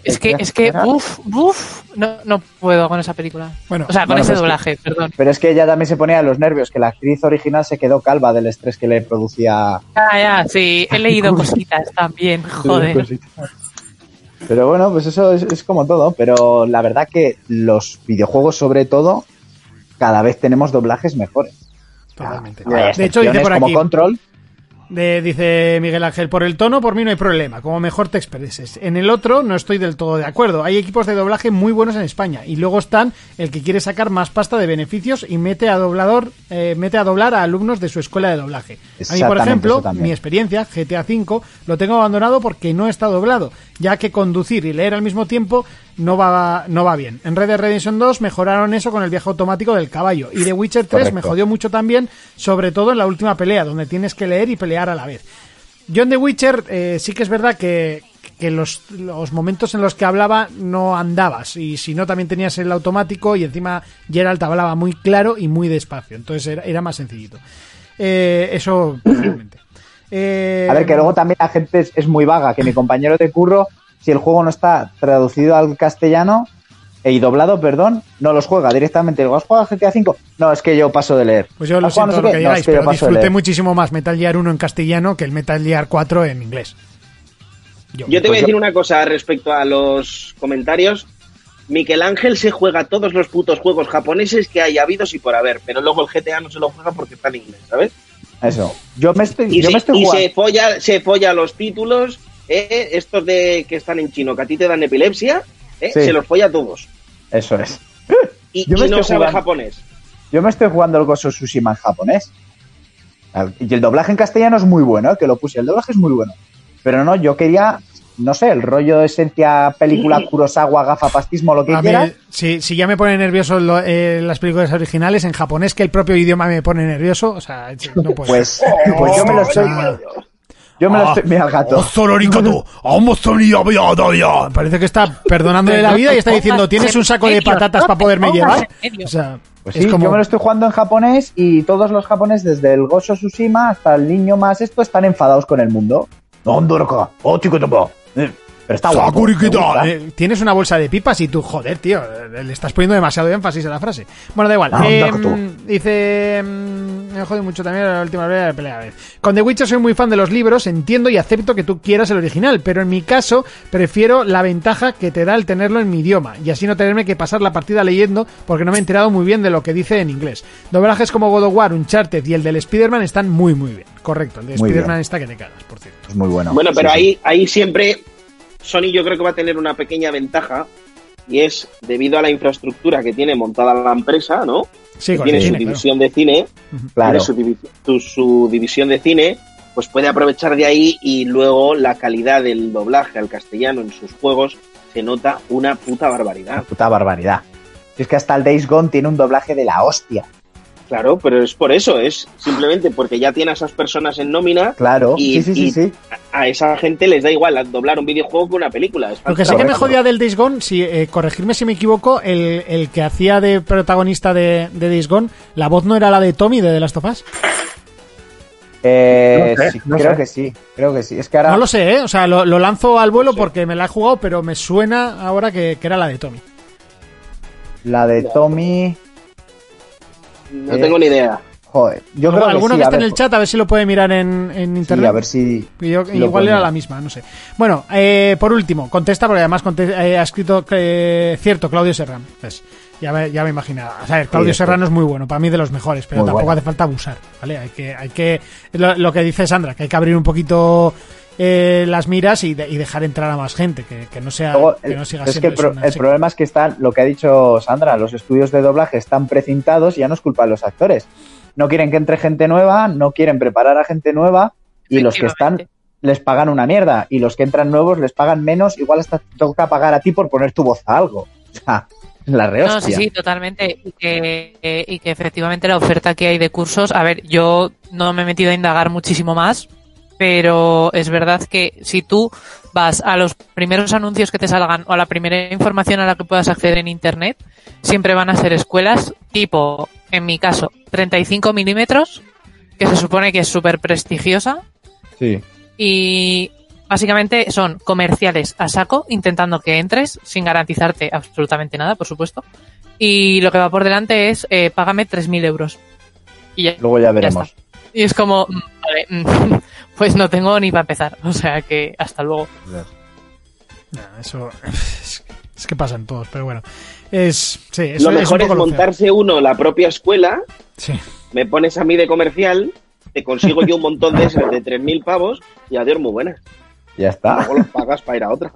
es que es que uf uf no, no puedo con esa película Bueno, o sea con bueno, ese que- doblaje perdón Pero es que ella también se ponía los nervios, que la actriz original se quedó calva del estrés que le producía ya ya sí he leído cositas también joder Pero bueno, pues eso es, es como todo. Pero la verdad que los videojuegos, sobre todo, cada vez tenemos doblajes mejores. Totalmente. De hecho, dice por como aquí, Control. De- dice Miguel Ángel, por el tono, por mí no hay problema, como mejor te expreses. En el otro no estoy del todo de acuerdo. Hay equipos de doblaje muy buenos en España y luego están el que quiere sacar más pasta de beneficios y mete a doblador, eh, mete a doblar a alumnos de su escuela de doblaje. A mí, por ejemplo, mi experiencia, GTA V, lo tengo abandonado porque no está doblado, ya que conducir y leer al mismo tiempo no va, no va bien. En Red Dead Redemption 2 mejoraron eso con el viaje automático del caballo. Y The Witcher 3 me jodió mucho también, sobre todo en la última pelea, donde tienes que leer y pelear a la vez. Yo en The Witcher eh, sí que es verdad que, que los, los momentos en los que hablaba no andabas. Y si no, también tenías el automático y encima Geralt hablaba muy claro y muy despacio. Entonces era, era más sencillito. Eh, eso, personalmente. Eh, A ver, que luego también la gente es, es muy vaga. Que mi compañero de curro, si el juego no está traducido al castellano, y doblado, perdón, no los juega directamente. Digo, ¿has jugado GTA 5? No, es que yo paso de leer. Pues yo lo ¿Has jugado siento no lo que? No, digáis, es que yo pero paso de disfruté muchísimo más Metal Gear 1 en castellano que el Metal Gear 4 en inglés. Yo. Yo te voy a Pues yo- decir una cosa respecto a los comentarios. Miquel Ángel se juega todos los putos juegos japoneses que haya habidos y por haber, pero luego el GTA no se lo juega porque está en inglés, ¿sabes? Eso. Yo me estoy, Y, yo se, me estoy y jugando. se folla, se folla los títulos, eh, estos de que están en chino, que a ti te dan epilepsia, eh, Sí. se los folla todos. Eso es. Y, Yo y no estoy sabe jugando- japonés. Yo me estoy jugando el of Tsushima en japonés. Y el doblaje en castellano es muy bueno, ¿eh? que lo puse. El doblaje es muy bueno. Pero no, yo quería, no sé, el rollo de esencia, película, Kurosawa, gafapastismo, lo que A mí, quieras. si, si ya me pone nervioso lo- eh, las películas originales en japonés, que el propio idioma me pone nervioso, o sea, no puedo. Pues, pues yo me lo estoy. Yo me lo estoy. Mira el gato. Parece que está perdonándole la vida y está diciendo, ¿tienes un saco de patatas para poderme llevar? O sea, Pues es sí, como... yo me lo estoy jugando en japonés y todos los japoneses, desde el Ghost of Tsushima hasta el niño más esto, están enfadados con el mundo. Pero está guapo. Eh, Tienes una bolsa de pipas y tú, joder, tío, eh, le estás poniendo demasiado énfasis a la frase. Bueno, da igual. Eh, tú. dice. mm, Me jode mucho también la última pelea de pelea. A ver. Con The Witcher soy muy fan de los libros, entiendo y acepto que tú quieras el original, pero en mi caso prefiero la ventaja que te da el tenerlo en mi idioma y así no tenerme que pasar la partida leyendo porque no me he enterado muy bien de lo que dice en inglés. Doblajes como God of War, Uncharted y el del Spider-Man están muy, muy bien. Correcto, el de Spider-Man está que te cagas, por cierto. Es muy bueno. Bueno, pero Sí, sí. ahí, ahí siempre Sony yo creo que va a tener una pequeña ventaja y es debido a la infraestructura que tiene montada la empresa, ¿no? Sí, Que tiene su cine, claro. división de cine, Claro. tiene su, divi- tu- su división de cine, pues puede aprovechar de ahí y luego la calidad del doblaje al castellano en sus juegos se nota una puta Una barbaridad. puta barbaridad. Si es que hasta el Days Gone tiene un doblaje de la hostia. Claro, pero es por eso, es simplemente porque ya tiene a esas personas en nómina Claro. Y- sí, sí, sí, y- sí. a esa gente les da igual doblar un videojuego que una película. Lo que sí que me jodía del Days Gone, si, eh, corregirme si me equivoco, el, el que hacía de protagonista de, de Days Gone, la voz no era la de Tommy de The Last of Us. Eh, No sé, sí, no creo sé. que sí. Creo que sí. Es que ahora. No lo sé, ¿eh? O sea, lo, lo lanzo al vuelo porque me la he jugado, pero me suena ahora que, que era la de Tommy. La de Tommy. No Eh, tengo ni idea. Joder. Yo creo que Alguno sí, que esté en el chat, a ver si lo puede mirar en, en Sí, internet. a ver si. Yo- igual era la misma, no sé. Bueno, eh, por último, contesta, porque además conte- eh, ha escrito eh, cierto Claudio Serrano. Pues, ya, me, ya me imaginaba. O sea, Claudio Sí, Serrano es muy bueno, para mí de los mejores, pero Muy tampoco bueno. hace falta abusar, ¿vale? Hay que, hay que lo, lo que dice Sandra, que hay que abrir un poquito eh, las miras y, de- y dejar entrar a más gente, que, que no sea Luego, que el- no siga es que siendo el, pro- eso una el problema es que están, lo que ha dicho Sandra, los estudios de doblaje están precintados y ya no es culpa de los actores. No quieren que entre gente nueva, no quieren preparar a gente nueva y los que están les pagan una mierda y los que entran nuevos les pagan menos, igual hasta te toca pagar a ti por poner tu voz a algo. O sea, la No, sí, rehostia. sí, totalmente. Y que, eh, y que efectivamente la oferta que hay de cursos, a ver, yo no me he metido a indagar muchísimo más, pero es verdad que si tú vas a los primeros anuncios que te salgan o a la primera información a la que puedas acceder en Internet, siempre van a ser escuelas tipo, en mi caso, 35 milímetros, que se supone que es súper prestigiosa, Sí. y básicamente son comerciales a saco, intentando que entres sin garantizarte absolutamente nada, por supuesto. Y lo que va por delante es, eh, págame 3.000 euros. Y ya, Luego ya veremos. Y es como, mm, vale, pues no tengo ni para empezar. O sea que hasta luego. Nah, eso es, es que pasan todos, pero bueno. Es, sí, eso lo mejor es poco montarse uno la propia escuela, Sí. me pones a mí de comercial, te consigo yo un montón de esas de 3.000 pavos y adiós, muy buenas. Ya está. Luego los pagas para ir a otra.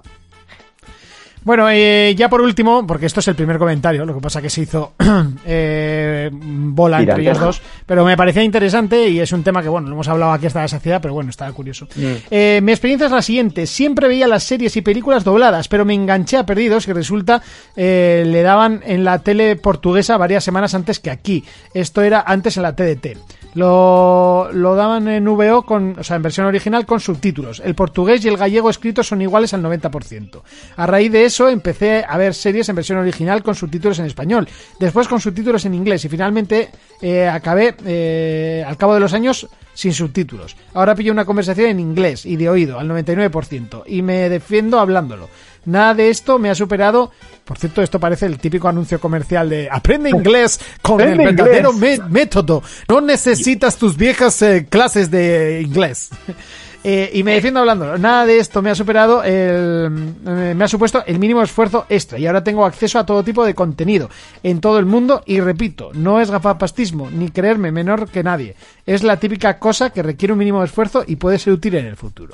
Bueno, eh, ya por último, porque esto es el primer comentario, lo que pasa que se hizo eh, bola entre ellos dos, pero me parecía interesante y es un tema que, bueno, lo hemos hablado aquí hasta la saciedad, pero bueno, estaba curioso. Eh, mi experiencia es la siguiente, siempre veía las series y películas dobladas, pero me enganché a Perdidos, que resulta eh, le daban en la tele portuguesa varias semanas antes que aquí. Esto era antes en la TDT. Lo, lo daban en VO, con, o sea, en versión original con subtítulos. El portugués y el gallego escritos son iguales al 90%. A raíz de eso empecé a ver series en versión original con subtítulos en español, después con subtítulos en inglés y finalmente eh, acabé, eh, al cabo de los años, sin subtítulos. Ahora pillo una conversación en inglés y de oído al 99% y me defiendo hablándolo. Nada de esto me ha superado. Por cierto, esto parece el típico anuncio comercial de aprende inglés con Aprende el verdadero método. No necesitas tus viejas eh, clases de inglés. Eh, y me defiendo hablando. Nada de esto me ha superado el, eh, me ha supuesto el mínimo esfuerzo extra y ahora tengo acceso a todo tipo de contenido en todo el mundo y repito, no es gafapastismo ni creerme menor que nadie. Es la típica cosa que requiere un mínimo esfuerzo y puede ser útil en el futuro.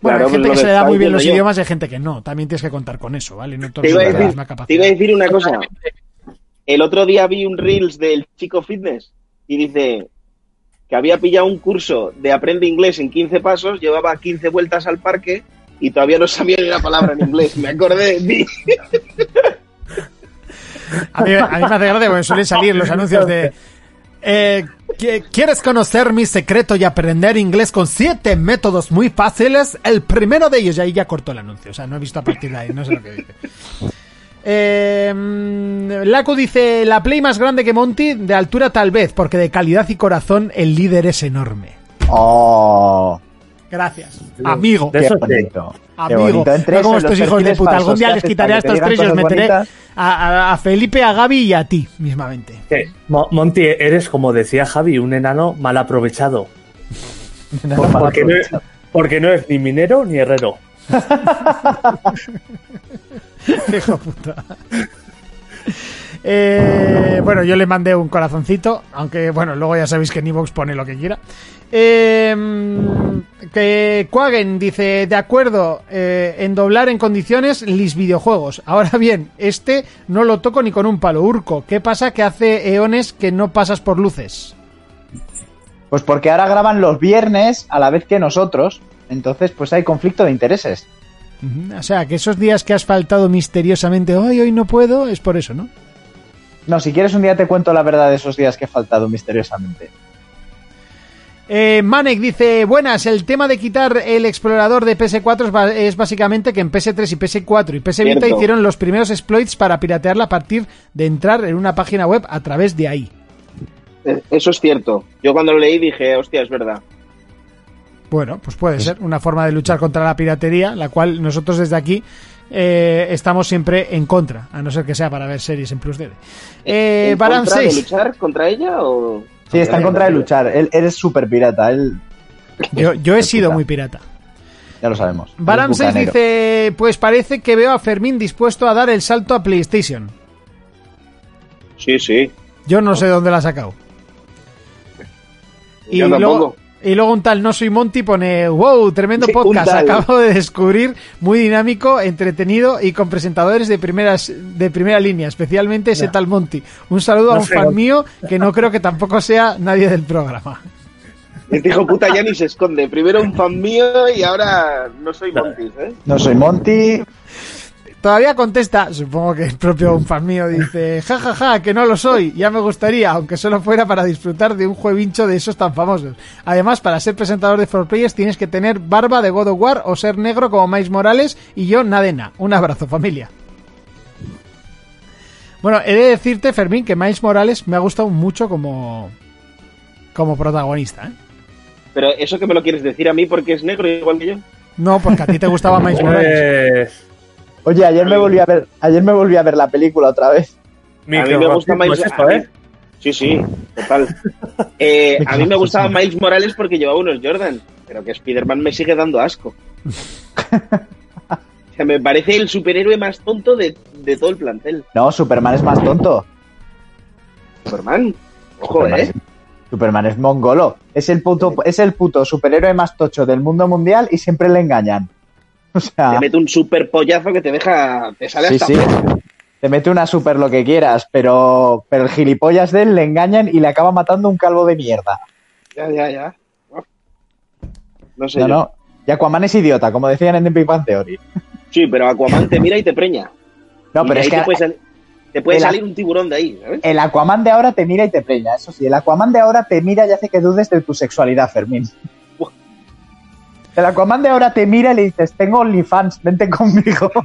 Bueno, Claro, hay gente que se le da muy bien los yo. idiomas y hay gente que no. También tienes que contar con eso, ¿vale? No Te iba, a decir, misma capacidad. te iba a decir una cosa. El otro día vi un Reels del chico fitness y dice que había pillado un curso de aprende inglés en 15 pasos, llevaba 15 vueltas al parque y todavía no sabía ni una palabra en inglés. Me acordé de ti. A mí, a mí me hace gracia porque suelen salir los anuncios de... eh, ¿qui- ¿Quieres conocer mi secreto y aprender inglés con siete métodos muy fáciles? El primero de ellos, y ahí ya cortó el anuncio. O sea, no he visto a partir de ahí, no sé lo que dice. Eh, mm, Laku dice, la play más grande que Monty, de altura tal vez, porque de calidad y corazón el líder es enorme. Oh, Gracias, amigo. De qué eso Amigo, no como estos hijos de puta. Algún día les quitaré a estos tres y os meteré a, a- a Felipe, a Gaby y a ti, mismamente. Monty, eres como decía Javi, un enano mal aprovechado. Porque no, es, porque no es ni minero ni herrero. Puta. Eh, bueno, yo le mandé un corazoncito, aunque bueno, luego ya sabéis que en Evox pone lo que quiera. Eh, que Quagen dice, de acuerdo, eh, en doblar en condiciones lis videojuegos. Ahora bien, este no lo toco ni con un palo. Urco, ¿qué pasa que hace eones que no pasas por luces? Pues porque ahora graban los viernes a la vez que nosotros. Entonces, pues hay conflicto de intereses. O sea, que esos días que has faltado misteriosamente, hoy, hoy no puedo, es por eso, ¿no? No, si quieres un día te cuento la verdad de esos días que he faltado misteriosamente. Eh, Manek dice, buenas, el tema de quitar el explorador de PS4 es, ba- es básicamente que en PS3 y PS4 y PS Vita Cierto. hicieron los primeros exploits para piratearla a partir de entrar en una página web a través de ahí. Eh, Eso es cierto. Yo cuando lo leí dije, hostia, es verdad. Bueno, pues puede ser una forma de luchar contra la piratería, la cual nosotros desde aquí eh, estamos siempre en contra, a no ser que sea para ver series en Plus DD. Eh, ¿En Baran contra de 6. luchar contra ella o...? Sí, está en contra de luchar. Él eres súper pirata, él Yo, yo he sido muy pirata. ya lo sabemos. Baram Eres 6 bucanero. dice, pues parece que veo a Fermín dispuesto a dar el salto a PlayStation. Sí, sí. Yo no sé dónde la ha sacado. Y Yo luego, tampoco. Y luego un tal No Soy Monty pone, wow, tremendo Sí, podcast, acabo de descubrir, muy dinámico, entretenido y con presentadores de primeras de primera línea, especialmente ese tal Monty. Un saludo a un fan Monty. mío que no creo que tampoco sea nadie del programa. Este hijo puta ya ni se esconde. Primero un fan mío y ahora no soy Montis, ¿eh? No soy Monty. Todavía contesta, supongo que el propio un fan mío dice, ja ja ja, que no lo soy, ya me gustaría, aunque solo fuera para disfrutar de un juevincho de esos tan famosos. Además, para ser presentador de 4Players tienes que tener barba de God of War o ser negro como Miles Morales y yo Nadena. Un abrazo, familia. Bueno, he de decirte, Fermín, que Miles Morales me ha gustado mucho como, como protagonista, ¿eh? Pero eso que me lo quieres decir a mí porque es negro igual que yo. No, porque a ti te gustaba Miles Morales. Oye, ayer me volví a ver, ayer me volví a ver la película otra vez. A mí me gusta Miles es esto, ¿eh? Sí, sí, total. Eh, a mí me gustaba Miles Morales porque llevaba unos Jordan, pero que Spider-Man me sigue dando asco. O sea, me parece el superhéroe más tonto de, de todo el plantel. No, Superman es más tonto. Superman. Ojo, Superman, ¿eh? es, Superman es mongolo. Es el puto, es el puto superhéroe más tocho del mundo mundial y siempre le engañan. O sea, Te mete un super pollazo que te deja. Te sale sí, hasta sí. Te mete una super lo que quieras, pero, pero el gilipollas de él le engañan y le acaba matando un calvo de mierda. Ya, ya, ya. No sé. No, yo. no. Y Aquaman es idiota, como decían en The Big Bang Theory. Sí, pero Aquaman te mira y te preña. No, Y pero es que te puede, sal- te puede el- salir un tiburón de ahí, ¿sabes? el Aquaman de ahora te mira y te preña. Eso sí, el Aquaman de ahora te mira y hace que dudes de tu sexualidad, Fermín. El Aquaman de ahora te mira y le dices, tengo OnlyFans, vente conmigo.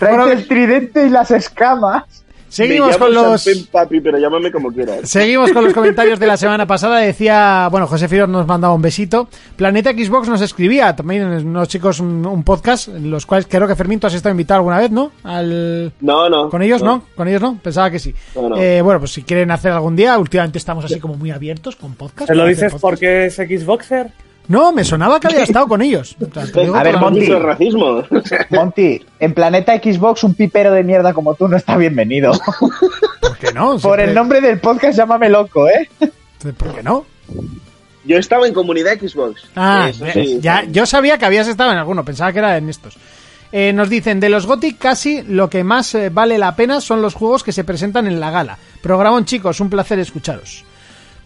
Bueno, el tridente y las escamas. Seguimos con los... Champagne Papi, pero llámame como quieras. Seguimos con los comentarios de la semana pasada. Decía, bueno, José Fidor nos mandaba un besito. Planeta Xbox nos escribía también unos chicos un, un podcast, en los cuales creo que Fermín, tú has estado invitado alguna vez, ¿no? Al... No, no. ¿Con ellos no. ¿Con ellos no? Pensaba que sí. No, no. Eh, bueno, pues si quieren hacer algún día, últimamente estamos así como muy abiertos con podcast. ¿Te lo dices podcast. porque es Xboxer? No, me sonaba que había estado con ellos. O sea, te digo A ver, Monty. Mucho racismo. Monty, en Planeta Xbox un pipero de mierda como tú no está bienvenido. ¿Por qué no? Por el nombre del podcast llámame loco, ¿eh? ¿Por qué no? Yo estaba en comunidad Xbox. Ah, Eso sí. ya, yo sabía que habías estado en alguno, pensaba que era en estos. Eh, nos dicen, de los Gothic casi lo que más eh, vale la pena son los juegos que se presentan en la gala. Programón chicos, un placer escucharos.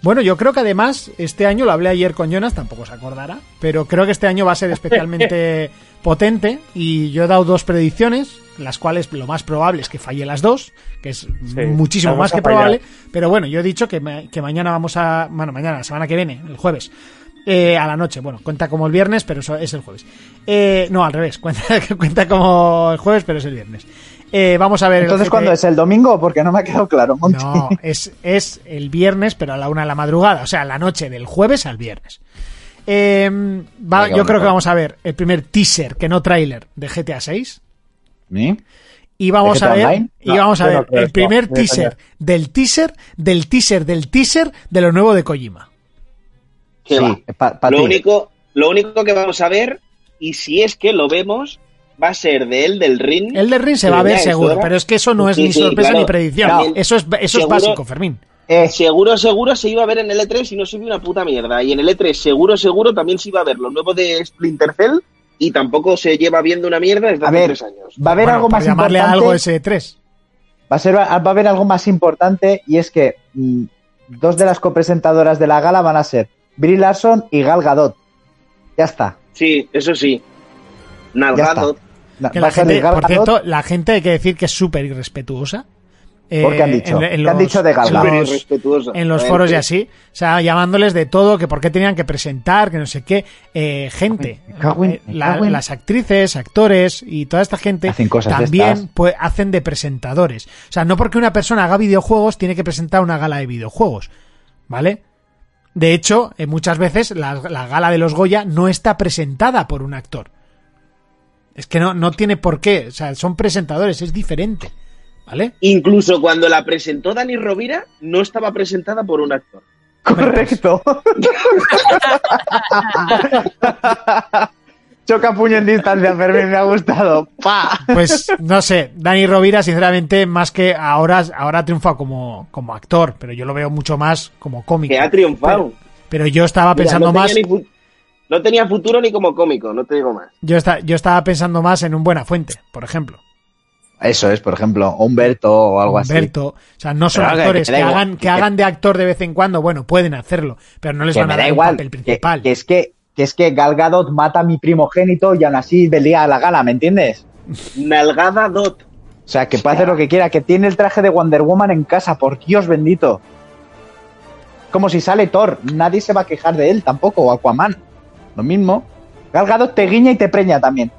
Bueno, yo creo que además este año, lo hablé ayer con Jonas, tampoco se acordará, pero creo que este año va a ser especialmente potente y yo he dado dos predicciones, las cuales lo más probable es que falle las dos, que es muchísimo más que probable, pero bueno, yo he dicho que, ma- que mañana vamos a, bueno, mañana, la semana que viene, el jueves, eh, a la noche. Bueno, cuenta como el viernes, pero eso es el jueves. Eh, no, al revés, cuenta, cuenta como el jueves, pero es el viernes. Eh, vamos a ver. Entonces, ¿cuándo es? ¿El domingo? Porque no me ha quedado claro, Monty. No, es, es el viernes, pero a la una de la madrugada, o sea, la noche del jueves al viernes. Eh, va- Venga, yo creo que va. vamos a ver el primer teaser, que no tráiler, de GTA 6. ¿Sí? Y vamos ¿De a ver, Online? y No, vamos a no ver creo el primer teaser del teaser, del teaser, del teaser de lo nuevo de Kojima. Sí, pa- pa lo, ti. único, lo único que vamos a ver, y si es que lo vemos, va a ser de él del ring. El del ring se va a ver seguro, pero es que eso no es Sí, ni sí, sorpresa claro. ni predicción. Eso es, eso es básico, Fermín. Eh, Seguro, seguro se iba a ver en el E3 y no se vio una puta mierda. Y en el E3, seguro, seguro también se iba a ver lo nuevo de Splinter Cell y tampoco se lleva viendo una mierda desde a hace ver, tres años. va a haber Bueno, algo más llamarle importante. algo ese 3. Va a, ser, va a haber algo más importante y es que mm, dos de las copresentadoras de la gala van a ser Brie Larson y Gal Gadot. Ya está. Sí, eso sí. Nalgado. Que la gente, por cierto, la gente hay que decir que es súper irrespetuosa. Eh, ¿Por qué han dicho? en- en ¿Qué han dicho de los- en los foros y así, o sea, llamándoles de todo, que por qué tenían que presentar, que no sé qué, eh, gente, Me cago en- eh, la- las actrices, actores y toda esta gente Hacen cosas de también pues, hacen de presentadores. O sea, no porque una persona haga videojuegos tiene que presentar una gala de videojuegos, ¿vale? De hecho, eh, muchas veces la, la gala de los Goya no está presentada por un actor. Es que no, no tiene por qué, o sea, son presentadores, es diferente, ¿vale? Incluso cuando la presentó Dani Rovira, no estaba presentada por un actor. Correcto. Choca puño en distancia, Fermín, me ha gustado. ¡Pa! Pues no sé, Dani Rovira, sinceramente, más que ahora, ahora triunfa como, como actor, pero yo lo veo mucho más como cómico. Que ha triunfado. Pero, pero yo estaba Mira, pensando no más, ni no tenía futuro ni como cómico, no te digo más. yo, esta- yo estaba pensando más en un Buena Fuente, por ejemplo. Eso es, por ejemplo, Humberto o algo Humberto, o sea, no son Pero actores que hagan, que que- hagan de actor de vez en cuando, bueno, pueden hacerlo, pero no les así. Van a dar un igual. papel Que, principal. que es que, que es que Gal Gadot mata a mi primogénito y aún así velía a la gala, ¿me entiendes? Nalgada Dot. O sea, que puede hacer lo que quiera, que tiene el traje de Wonder Woman en casa, por Dios bendito. Como si sale Thor, nadie se va a quejar de él tampoco, o Aquaman. Lo mismo. Gal Gadot te guiña y te preña también.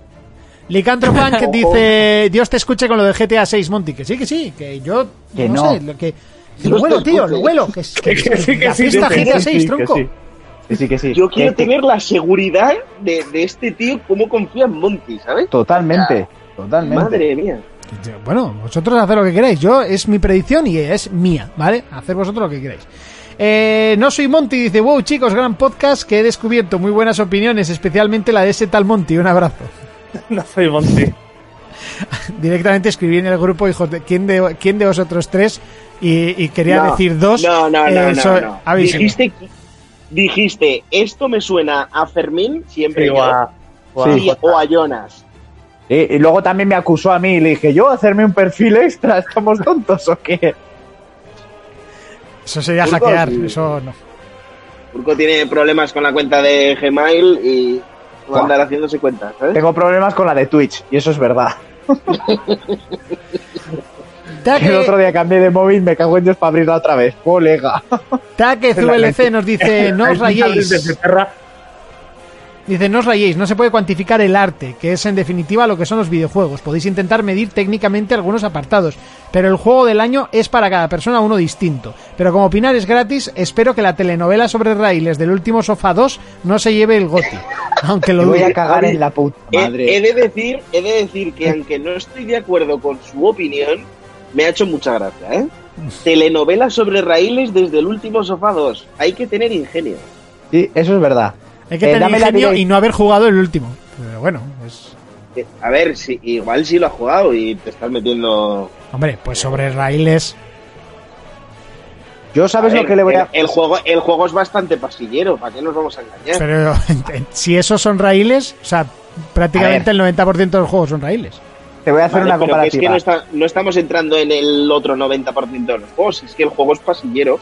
Licantropunk que dice, Dios te escuche con lo de GTA 6, Monty, que sí, que sí, que yo Que no, no. sé, lo que... que lo huelo, tío, lo huelo, que, que, Que sí, que sí, fiesta que sí, GTA que 6, sí, tronco. que sí. Que sí, que sí. Yo quiero Que- que- tener la seguridad de, de este tío, cómo confía en Monty, ¿sabes? Totalmente, totalmente. Madre mía. Bueno, vosotros haced lo que queráis. Yo es mi predicción y es mía, ¿vale? Hacer vosotros lo que queráis. Eh, no soy Monty, dice, wow chicos, gran podcast que he descubierto muy buenas opiniones, especialmente la de ese tal Monty. Un abrazo. No soy Monty. Directamente escribí en el grupo, hijos de quién de, quién de vosotros tres y, y quería No, decir dos. No, no, no, eh, no. Dijiste, dijiste, esto me suena a Fermín, siempre Sí, yo, o a Jonas. Y, y luego también me acusó a mí y le dije, ¿yo hacerme un perfil extra? ¿Estamos tontos o qué? Eso sería Urco, hackear, sí. eso no. Urco tiene problemas con la cuenta de Gmail y va a andar haciéndose cuenta, ¿sabes? Tengo problemas con la de Twitch, y eso es verdad. Taque, El otro día cambié de móvil, me cago en Dios para abrirla otra vez. Colega. Taque ZLC nos dice, no os rayéis. Dice, no os rayéis, no se puede cuantificar el arte, que es en definitiva lo que son los videojuegos. Podéis intentar medir técnicamente algunos apartados, pero el juego del año es para cada persona uno distinto. Pero como opinar es gratis, espero que la telenovela sobre raíles del último Sofá 2 no se lleve el goti. Aunque lo voy a cagar en la puta He, madre. he de decir, he de decir que aunque no estoy de acuerdo con su opinión, me ha hecho mucha gracia, ¿eh? Telenovela sobre raíles desde el último sofá 2. Hay que tener ingenio. Sí, eso es verdad. Hay que Eh, tener ingenio y no haber jugado el último. Pero bueno, pues... Eh, A ver, si, igual sí lo has jugado y te estás metiendo. Hombre, pues sobre raíles... Yo sabes lo que le voy a... el, el juego, el juego es bastante pasillero, ¿para qué nos vamos a engañar? Pero si esos son raíles, o sea, prácticamente el 90% de los juegos son raíles. Te voy a hacer Vale, una pero que es que comparativa. no, está- no estamos entrando en el otro 90% de los juegos, es que el juego es pasillero.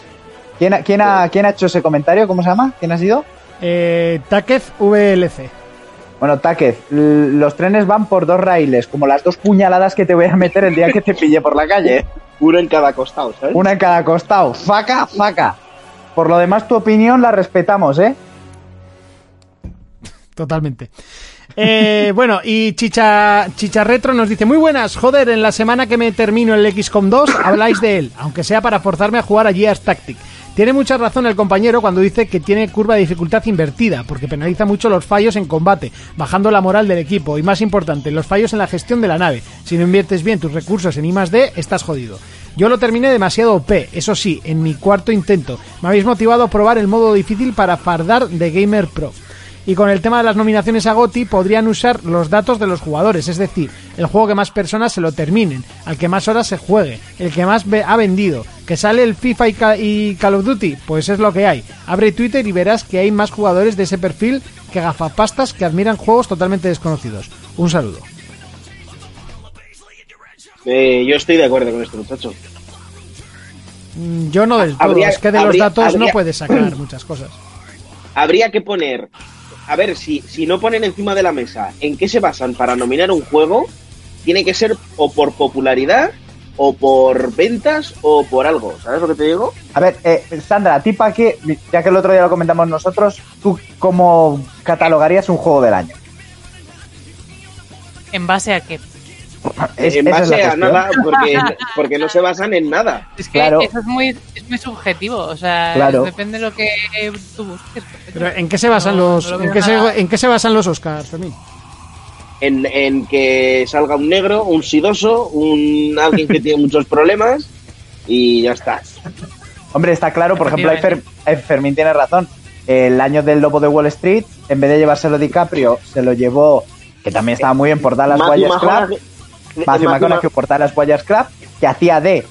¿Quién, ha, quién, ha, ¿Quién ha hecho ese comentario? ¿Cómo se llama? ¿Quién ha sido? Eh, Takez VLC. Bueno, Táquez, los trenes van por dos raíles, como las dos puñaladas que te voy a meter el día que te pille por la calle. Uno en cada costado, ¿sabes? Una en cada costado. Faca, faca. Por lo demás, tu opinión la respetamos, ¿eh? Totalmente. Eh, bueno, y Chicha, Chicha Retro nos dice, muy buenas, joder, en la semana que me termino el XCOM 2 habláis de él, aunque sea para forzarme a jugar a Gears Tactic. Tiene mucha razón el compañero cuando dice que tiene curva de dificultad invertida, porque penaliza mucho los fallos en combate, bajando la moral del equipo, y más importante, los fallos en la gestión de la nave. Si no inviertes bien tus recursos en I+D, estás jodido. Yo lo terminé demasiado OP, eso sí, en mi cuarto intento. Me habéis motivado a probar el modo difícil para fardar de Gamer Pro. Y con el tema de las nominaciones a GOTI podrían usar los datos de los jugadores, es decir, el juego que más personas se lo terminen, al que más horas se juegue, el que más ha vendido, que sale el FIFA y, Ca- y Call of Duty, pues es lo que hay. Abre Twitter y verás que hay más jugadores de ese perfil que gafapastas que admiran juegos totalmente desconocidos. Un saludo. Eh, yo estoy de acuerdo con este muchacho. Mm, Yo no del todo, Habría- es que de los habría- datos no puedes sacar muchas cosas. Habría que poner. A ver, si, si no ponen encima de la mesa en qué se basan para nominar un juego, tiene que ser o por popularidad, o por ventas, o por algo. ¿Sabes lo que te digo? A ver, eh, Sandra, ¿a ti para qué? Ya que el otro día lo comentamos nosotros, ¿tú cómo catalogarías un juego del año? ¿En base a qué? Es- en base a nada, porque, porque no se basan en nada. Es que Claro. eso es muy, es muy subjetivo, o sea, Claro. depende de lo que tú busques. Pero ¿en qué se basan No, los no lo en qué se, en qué se basan los Oscars, Fermín? En, en que salga un negro, un sidoso, un alguien que tiene muchos problemas y ya está. Hombre, está claro, por ejemplo, Fer- eh, Fermín tiene razón. El año del Lobo de Wall Street, en vez de llevárselo DiCaprio, se lo llevó, que también estaba muy bien por Dallas Buyers Club, Matthew McConaughey por Dallas Buyers Club, que hacía de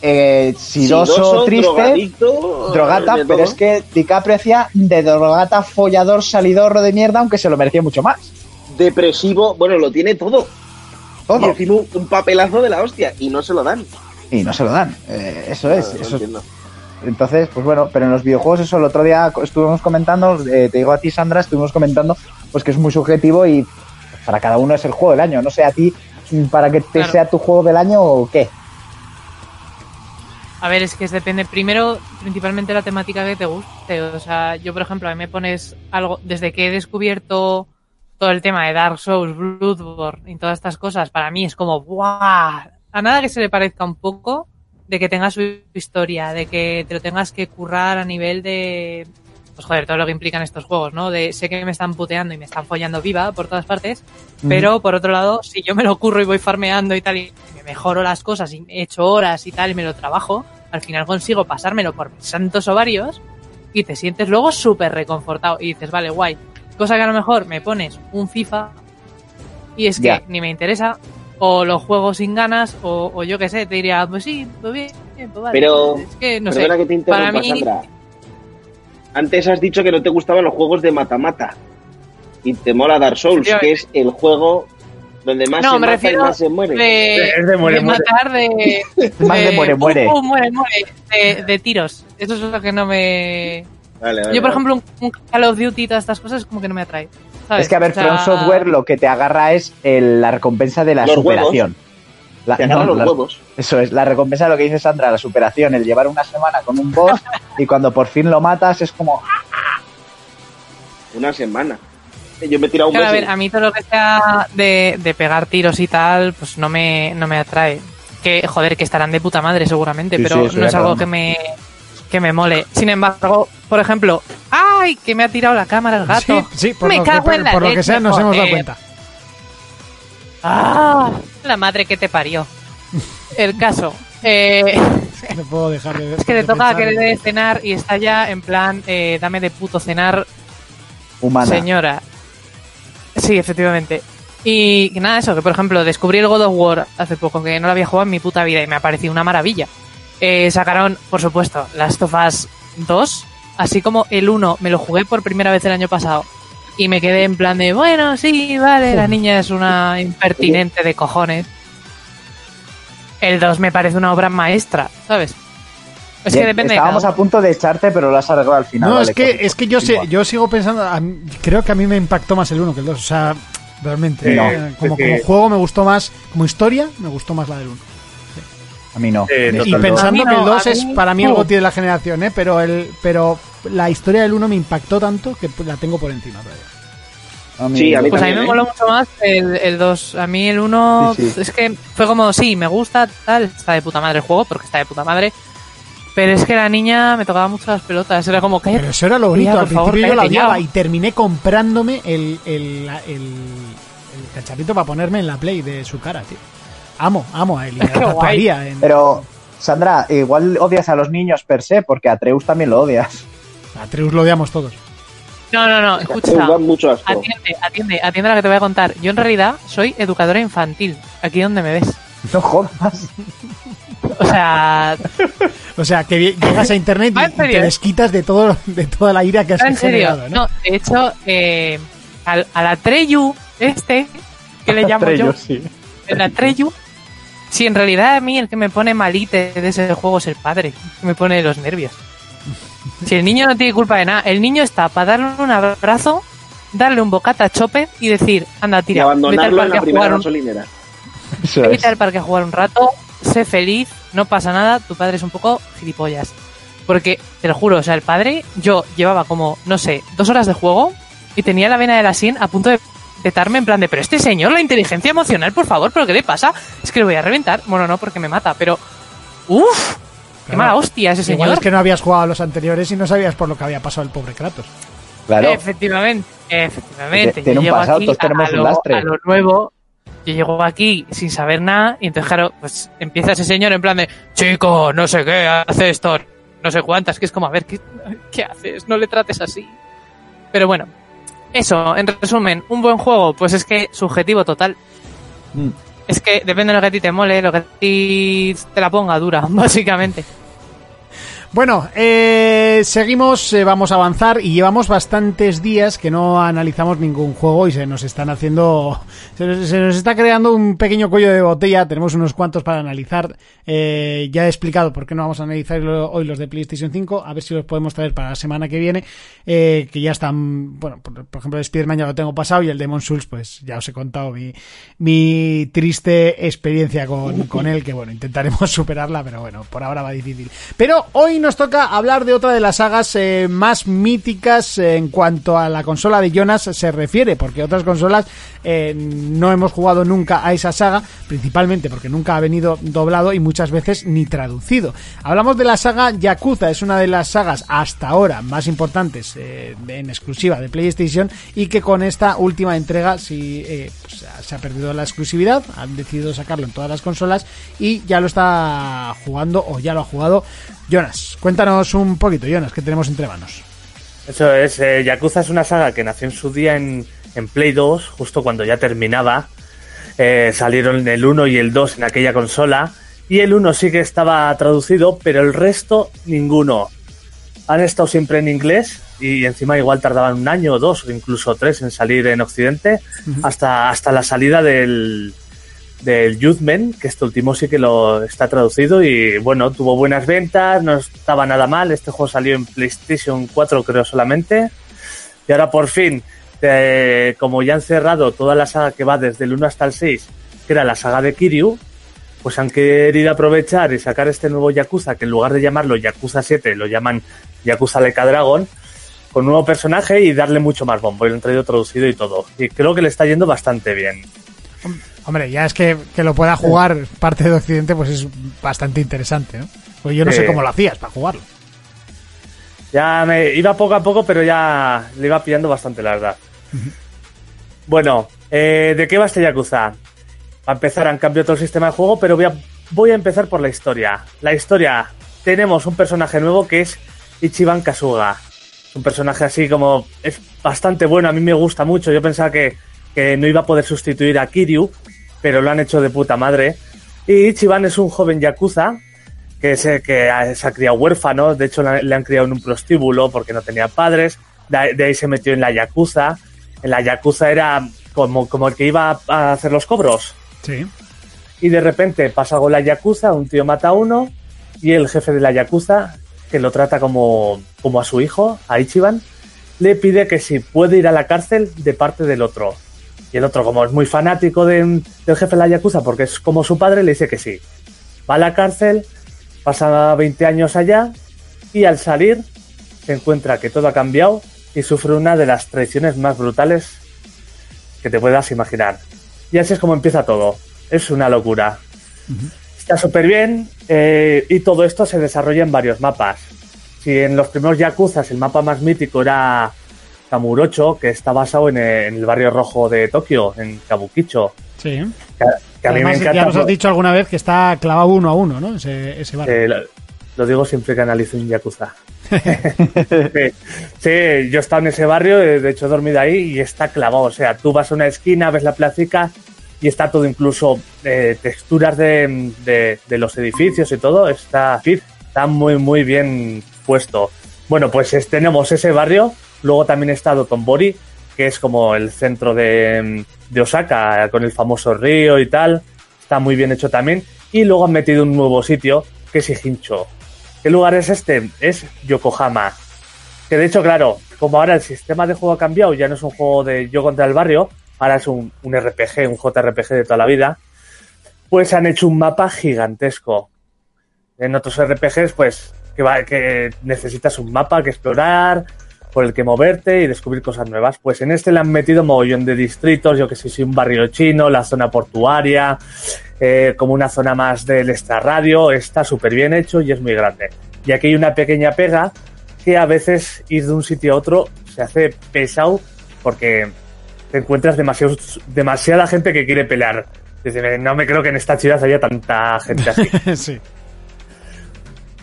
eh, sidoso, Sidoso, triste, drogata, pero es que DiCaprio hacía de drogata, follador, salidorro de mierda, aunque se lo merecía mucho más. depresivo, bueno, lo tiene todo. Y Todo. encima un, papelazo de la hostia y no se lo dan. Y no se lo dan. Eh, eso es. No, eso entiendo. Entonces, pues bueno, pero en los videojuegos eso el otro día estuvimos comentando, eh, te digo a ti Sandra, estuvimos comentando pues que es muy subjetivo y para cada uno es el juego del año, no sé a ti para que te Claro. sea tu juego del año o qué. A ver, es que es depende primero, principalmente la temática que te guste. O sea, yo, por ejemplo, a mí me pones algo, desde que he descubierto todo el tema de Dark Souls, Bloodborne y todas estas cosas, para mí es como, ¡buah! A nada que se le parezca un poco, de que tenga su historia, de que te lo tengas que currar a nivel de, pues joder, todo lo que implican estos juegos, ¿no? De sé que me están puteando y me están follando viva por todas partes, pero por otro lado, si yo me lo curro y voy farmeando y tal, y me mejoro las cosas y he hecho horas y tal, y me lo trabajo, al final consigo pasármelo por mis santos ovarios y te sientes luego súper reconfortado y dices, vale, guay. Cosa que a lo mejor me pones un FIFA y es que ni me interesa, o lo juego sin ganas, o, o yo qué sé, te diría, pues sí, pues bien, pues vale. Pero, es que no sé. que te interrumpa, para mí, Sandra. Antes has dicho que no te gustaban los juegos de mata-mata. Y te mola Dark Souls, que es el juego donde más No, se me mata refiero y más se muere. de, Es de muere, de muere. matar de, Más de muere, muere. uh, uh, muere, muere, de, de tiros. Eso es lo que no me... Vale, vale, Yo, por vale. ejemplo, un, un Call of Duty y todas estas cosas como que no me atrae. ¿sabes? Es que a ver, O sea, From Software lo que te agarra es el- la recompensa de la Los superación. La- te agarran no, los las- huevos. Eso es, la recompensa de lo que dice Sandra, la superación, el llevar una semana con un boss y cuando por fin lo matas es como, Una semana. Yo me he tirado un Claro, a ver, a mí todo lo que sea de, de pegar tiros y tal, pues no me, no me atrae. Que, joder, que estarán de puta madre seguramente, Sí, pero sí, no es algo que me, que me mole. Sin embargo, por ejemplo, ¡ay! Que me ha tirado la cámara el gato. Sí, sí, por, me lo, cago que, en la por lo que sea nos hemos dado joder. cuenta. ¡Ah! La madre que te parió. El caso. Eh, No puedo dejar de es que le toca que le en- dé cenar y está ya en plan, eh, dame de puto cenar, Humana. señora. Sí, efectivamente. Y nada, eso, que por ejemplo, descubrí el God of War hace poco, que no lo había jugado en mi puta vida y me ha parecido una maravilla. Eh, sacaron, por supuesto, Last of Us 2, así como el 1 me lo jugué por primera vez el año pasado. Y me quedé en plan de, bueno, sí, vale, la niña es una impertinente de cojones. El 2 me parece una obra maestra, ¿sabes? Es que depende de Estábamos a punto de echarte, pero lo has arreglado al final. No, vale, es que, es que yo sé, yo sigo pensando, a creo que a mí me impactó más el 1 que el 2, o sea, realmente, No. eh, como, que- como juego me gustó más, como historia me gustó más la del 1. A mí no. Eh, Me total, Y no. pensando que el no, 2 a es mí- para mí el goti de la generación, ¿eh? pero, el, pero la historia del 1 me impactó tanto que la tengo por encima todavía. A mí- Sí, a mí Pues a mí me ¿eh? moló mucho más el, el 2. A mí el 1 Sí, sí. es que fue como, sí, me gusta, tal, está de puta madre el juego, porque está de puta madre. Pero es que la niña me tocaba mucho las pelotas. Era como, cállate. Pero eso era lo bonito, al por favor, principio yo la odiaba y terminé comprándome el, el, el, el cacharrito para ponerme en la play de su cara, tío. Amo, amo a tatuaría en- Pero, Sandra, igual odias a los niños per se, porque a Atreus también lo odias. A Treus lo odiamos todos. No, no, no, escucha. da mucho asco. Atiende, atiende, atiende a lo que te voy a contar. Yo en realidad soy educadora infantil. Aquí donde me ves. No jodas. O sea, O sea, que llegas a internet y, ¿en y te desquitas de todo de toda la ira que has en serio. generado, ¿no? No, de hecho, eh, al, a la Treyu, este, que le llamo yo, Atreus, sí. el Atreyu, si en realidad a mí el que me pone malite de ese juego es el padre, que me pone los nervios. Si el niño no tiene culpa de nada, el niño está para darle un abrazo, darle un bocata a Chope y decir, anda, Y tira, vete al abandonarlo en parque la a primera jugar un, vete al parque a jugar un rato, sé feliz, no pasa nada, tu padre es un poco gilipollas. Porque, te lo juro, o sea, el padre, yo llevaba como, no sé, dos horas de juego y tenía la vena de la sien a punto de petarme en plan de, pero este señor, la inteligencia emocional, por favor, ¿pero qué le pasa? Es que lo voy a reventar. Bueno, no, porque me mata, pero... ¡Uf! ¡Qué mala hostia ese Igual señor! es que no habías jugado a los anteriores y no sabías por lo que había pasado el pobre Kratos. Claro. Efectivamente, efectivamente. Tiene Yo un llego pasado, aquí todos tenemos a, un lo, lastre. a lo nuevo. Yo llego aquí sin saber nada y entonces, claro, pues empieza ese señor en plan de, chico, no sé qué, hace esto, no sé cuántas, que es como, a ver, ¿qué, qué haces? No le trates así. Pero bueno, eso, en resumen, un buen juego, pues es que subjetivo total. Mm. Es que depende de lo que a ti te mole, lo que a ti te la ponga dura, básicamente. Bueno, eh, seguimos, eh, vamos a avanzar y llevamos bastantes días que no analizamos ningún juego y se nos están haciendo, se nos, se nos está creando un pequeño cuello de botella. Tenemos unos cuantos para analizar. Eh, ya he explicado por qué no vamos a analizar hoy los de PlayStation 5. A ver si los podemos traer para la semana que viene, eh, que ya están, bueno, por, por ejemplo, el Spider-Man ya lo tengo pasado y el Demon Souls, pues ya os he contado mi, mi triste experiencia con, con él, que bueno, intentaremos superarla, pero bueno, por ahora va difícil. Pero hoy nos toca hablar de otra de las sagas eh, más míticas en cuanto a la consola de Jonas se refiere, porque otras consolas eh, no hemos jugado nunca a esa saga, principalmente porque nunca ha venido doblado y muchas veces ni traducido. Hablamos de la saga Yakuza, es una de las sagas hasta ahora más importantes eh, en exclusiva de PlayStation y que con esta última entrega sí, eh, pues, se ha perdido la exclusividad, han decidido sacarlo en todas las consolas y ya lo está jugando o ya lo ha jugado Jonas. Cuéntanos un poquito, Jonas, que tenemos entre manos. Eso es, eh, Yakuza es una saga que nació en su día en, en Play 2, justo cuando ya terminaba. Eh, salieron el 1 y el 2 en aquella consola. Y el 1 sí que estaba traducido, pero el resto ninguno. Han estado siempre en inglés y encima igual tardaban un año o dos o incluso tres en salir en Occidente hasta, hasta la salida del, del Youthman, que este último sí que lo está traducido y bueno, tuvo buenas ventas, no estaba nada mal. Este juego salió en PlayStation 4 creo solamente. Y ahora por fin, eh, como ya han cerrado toda la saga que va desde el 1 hasta el 6, que era la saga de Kiryu, pues han querido aprovechar y sacar este nuevo Yakuza, que en lugar de llamarlo Yakuza 7 lo llaman Yakuza Like a Dragon. con un nuevo personaje y darle mucho más bombo. Y lo han traído traducido y todo. Y creo que le está yendo bastante bien. Hombre, ya es que, que lo pueda jugar parte de Occidente, pues es bastante interesante, ¿no? Pues yo no sé cómo lo hacías para jugarlo. Ya me iba poco a poco, pero ya le iba pillando bastante, la verdad. Bueno, eh, ¿de qué va este Yakuza? Va a empezar, han cambiado todo el sistema de juego, pero voy a, voy a empezar por la historia. La historia, tenemos un personaje nuevo que es Ichiban Kasuga. Es un personaje así como, es bastante bueno, a mí me gusta mucho. Yo pensaba que, que no iba a poder sustituir a Kiryu, pero lo han hecho de puta madre. Y Ichiban es un joven Yakuza que se, que ha- se ha criado huérfano, de hecho le han criado en un prostíbulo porque no tenía padres, de, de ahí se metió en la Yakuza, en la Yakuza era como, como el que iba a hacer los cobros, Sí. y de repente pasa algo en la Yakuza, un tío mata a uno, y el jefe de la Yakuza, que lo trata como, como a su hijo, a Ichiban, le pide que si puede ir a la cárcel de parte del otro. Y el otro, como es muy fanático de- del jefe de la Yakuza, porque es como su padre, le dice que sí. Va a la cárcel, pasa 20 años allá, y al salir se encuentra que todo ha cambiado y sufre una de las traiciones más brutales que te puedas imaginar. Y así es como empieza todo. Es una locura. Está súper bien eh, y todo esto se desarrolla en varios mapas. Si en los primeros Yakuzas el mapa más mítico era Kamurocho, que está basado en, en el barrio rojo de Tokio, en Kabukicho. Sí. Que, que a mí me Además, encanta. ya nos has dicho alguna vez que está clavado uno a uno, ¿no? Ese, ese barrio. Eh, lo, lo digo siempre que analizo un Yakuza. sí, sí, yo he estado en ese barrio, eh, de hecho he dormido ahí y está clavado. O sea, tú vas a una esquina, ves la placica y está todo, incluso eh, texturas de, de- de los edificios y todo, está, está muy, muy bien puesto. Bueno, pues es- tenemos ese barrio, luego también está Dotonbori, que es como el centro de, de Osaka, con el famoso río y tal. Está muy bien hecho también. Y luego han metido un nuevo sitio, que es Ijincho. ¿Qué lugar es este? Es Yokohama. Que de hecho, claro, como ahora el sistema de juego ha cambiado, ya no es un juego de yo contra el barrio, ahora es un, un RPG, un JRPG de toda la vida, pues han hecho un mapa gigantesco. En otros RPGs, pues, que, va, que necesitas un mapa que explorar, por el que moverte y descubrir cosas nuevas. Pues en este le han metido mogollón de distritos, yo que sé, si un barrio chino, la zona portuaria, eh, como una zona más del extrarradio, está súper bien hecho y es muy grande. Y aquí hay una pequeña pega que a veces ir de un sitio a otro se hace pesado porque te encuentras demasiada gente que quiere pelear. No me creo que en esta ciudad haya tanta gente así. sí.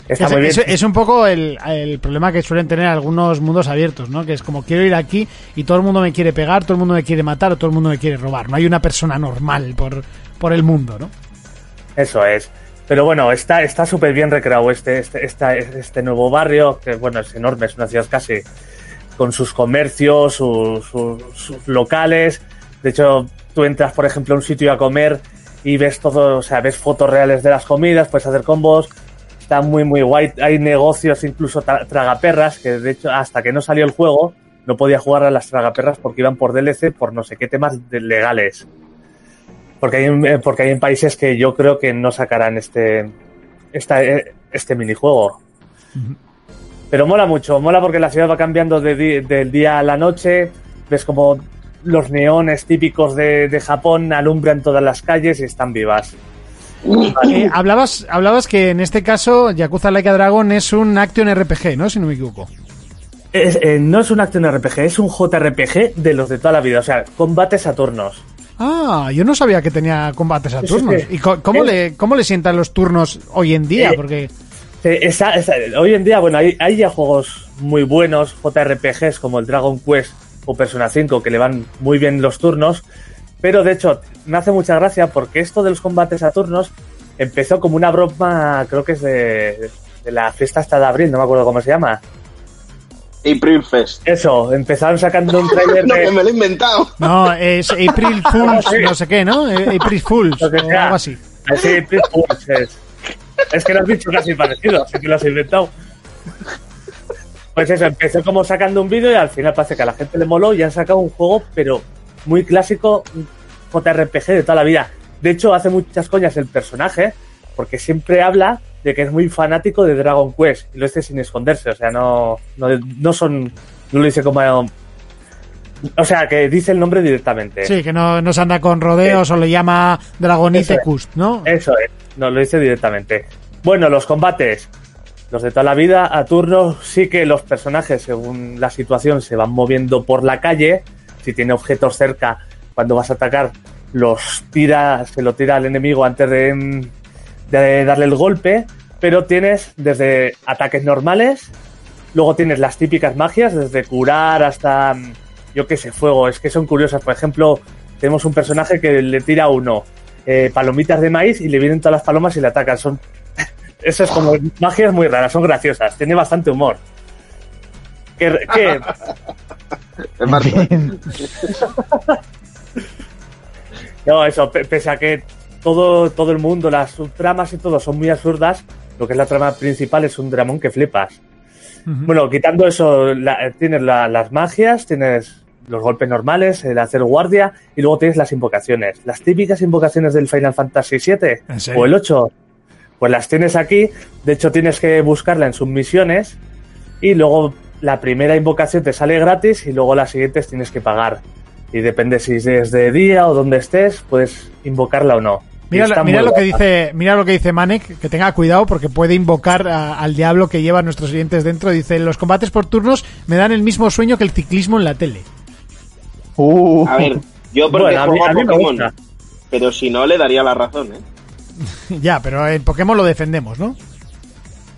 Está Es, muy bien. es- es un poco el, el problema que suelen tener algunos mundos abiertos, ¿no? Que es como quiero ir aquí y todo el mundo me quiere pegar, todo el mundo me quiere matar o todo el mundo me quiere robar. No hay una persona normal por, por el mundo, ¿no? Eso es. Pero bueno, está está súper bien recreado este, este, esta- este nuevo barrio, que bueno, es enorme, es una ciudad casi con sus comercios, sus, sus- sus locales. De hecho, tú entras, por ejemplo, a un sitio a comer y ves todo, o sea, ves fotos reales de las comidas, puedes hacer combos. Está muy, muy guay. Hay negocios, incluso tra- tragaperras, que de hecho, hasta que no salió el juego, no podía jugar a las tragaperras porque iban por DLC por no sé qué temas legales. Porque hay, eh, porque hay en países que yo creo que no sacarán este, esta, eh, este minijuego. Pero mola mucho, mola porque la ciudad va cambiando de di- del día a la noche, ves como los neones típicos de, de Japón alumbran todas las calles y están vivas. Eh, hablabas, hablabas que en este caso Yakuza Like a Dragon es un Action RPG, ¿no? Si no me equivoco. Es- eh, no es un Action RPG, es un JRPG de los de toda la vida, o sea, combates a turnos. Ah, yo no sabía que tenía combates a Sí, sí, turnos. sí. ¿Y cómo, Eh. le, cómo le sientan los turnos hoy en día? Eh, Porque Eh, esa- esa- hoy en día, bueno, hay, hay ya juegos muy buenos, JRPGs como el Dragon Quest o Persona 5, que le van muy bien los turnos, pero de hecho me hace mucha gracia porque esto de los combates a turnos empezó como una broma, creo que es de, de la fiesta hasta de abril, no me acuerdo cómo se llama. April Fest. Eso, empezaron sacando un trailer No, que me de... lo he inventado. no, es April Fools, no sé qué, ¿no? Eh, April Fools o algo así. Así, April Fools es. Es que lo has dicho casi parecido, así que lo has inventado. Pues eso, empezó como sacando un vídeo y al final parece que a la gente le moló y han sacado un juego, pero muy clásico, JRPG de toda la vida. De hecho, hace muchas coñas el personaje, porque siempre habla de que es muy fanático de Dragon Quest y lo dice sin esconderse, o sea, no, no, no son No lo dice como... O sea, que dice el nombre directamente. Sí, que no, no se anda con rodeos o le llama Dragonite. Kust, ¿no? Eso es, no lo dice directamente. Bueno, los combates. Los de toda la vida, a turno, sí que los personajes, según la situación, se van moviendo por la calle. Si tiene objetos cerca, cuando vas a atacar, los tira, se lo tira al enemigo antes de, de darle el golpe. Pero tienes desde ataques normales, luego tienes las típicas magias, desde curar hasta, yo qué sé, fuego. Es que son curiosas. Por ejemplo, tenemos un personaje que le tira a uno eh, palomitas de maíz y le vienen todas las palomas y le atacan. Son eso es como magias muy raras, son graciosas, tiene bastante humor. Es más, no, eso, pe- pese a que todo, todo el mundo, las subtramas y todo son muy absurdas, lo que es la trama principal es un dramón que flipas. Bueno, quitando eso, la- tienes la- las magias, tienes los golpes normales, el hacer guardia, y luego tienes las invocaciones. Las típicas invocaciones del Final Fantasy VII o el 8, pues las tienes aquí. De hecho, tienes que buscarla en submisiones, y luego la primera invocación te sale gratis, y luego las siguientes tienes que pagar. Y depende si es de día o donde estés, puedes invocarla o no. Mira, mira lo que dice, mira lo que dice Manek, que tenga cuidado porque puede invocar a- al diablo que lleva a nuestros siguientes dentro. Dice, los combates por turnos me dan el mismo sueño que el ciclismo en la tele. Uh, a ver, yo porque Bueno, a mí- mí Pokémon, pero si no le daría la razón, ¿eh? ya, pero en Pokémon lo defendemos, ¿no?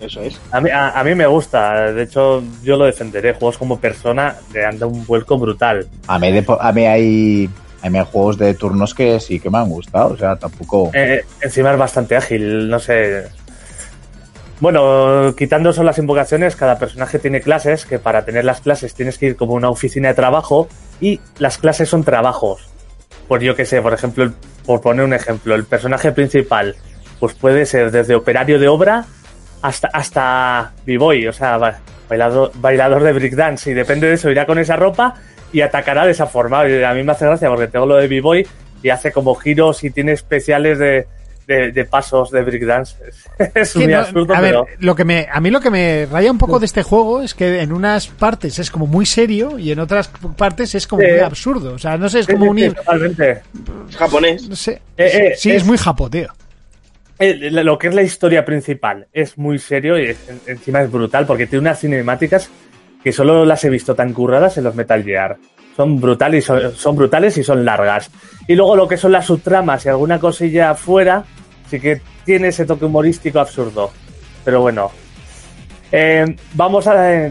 Eso es. A mí, a, a mí me gusta, de hecho yo lo defenderé. Juegos como persona le han dado un vuelco brutal. a, mí de a mí hay, a mí hay juegos de turnos que sí que me han gustado. O sea, tampoco. Eh, encima es bastante ágil, no sé. Bueno, quitando son las invocaciones, cada personaje tiene clases, que para tener las clases tienes que ir como a una oficina de trabajo y las clases son trabajos. Pues yo que sé, por ejemplo, por poner un ejemplo, el personaje principal, pues puede ser desde operario de obra hasta, hasta b-boy, o sea, ba- bailador, bailador de breakdance, y depende de eso, irá con esa ropa y atacará de esa forma. Y a mí me hace gracia porque tengo lo de b-boy y hace como giros y tiene especiales de, de, de pasos de breakdance. Es muy no- absurdo, a ver, pero... lo que me, a mí lo que me raya un poco de este juego es que en unas partes es como muy serio y en otras partes es como Sí. muy absurdo. O sea, no sé, es Sí, como sí, un... sí, totalmente. Es japonés. No sé. Eh, eh, sí, es, es- muy japo, tío. Lo que es la historia principal es muy serio y encima es brutal porque tiene unas cinemáticas que solo las he visto tan curradas en los Metal Gear. Son brutales son, son brutales y son largas. Y luego lo que son las subtramas y alguna cosilla afuera, sí que tiene ese toque humorístico absurdo. Pero bueno. Eh, vamos a.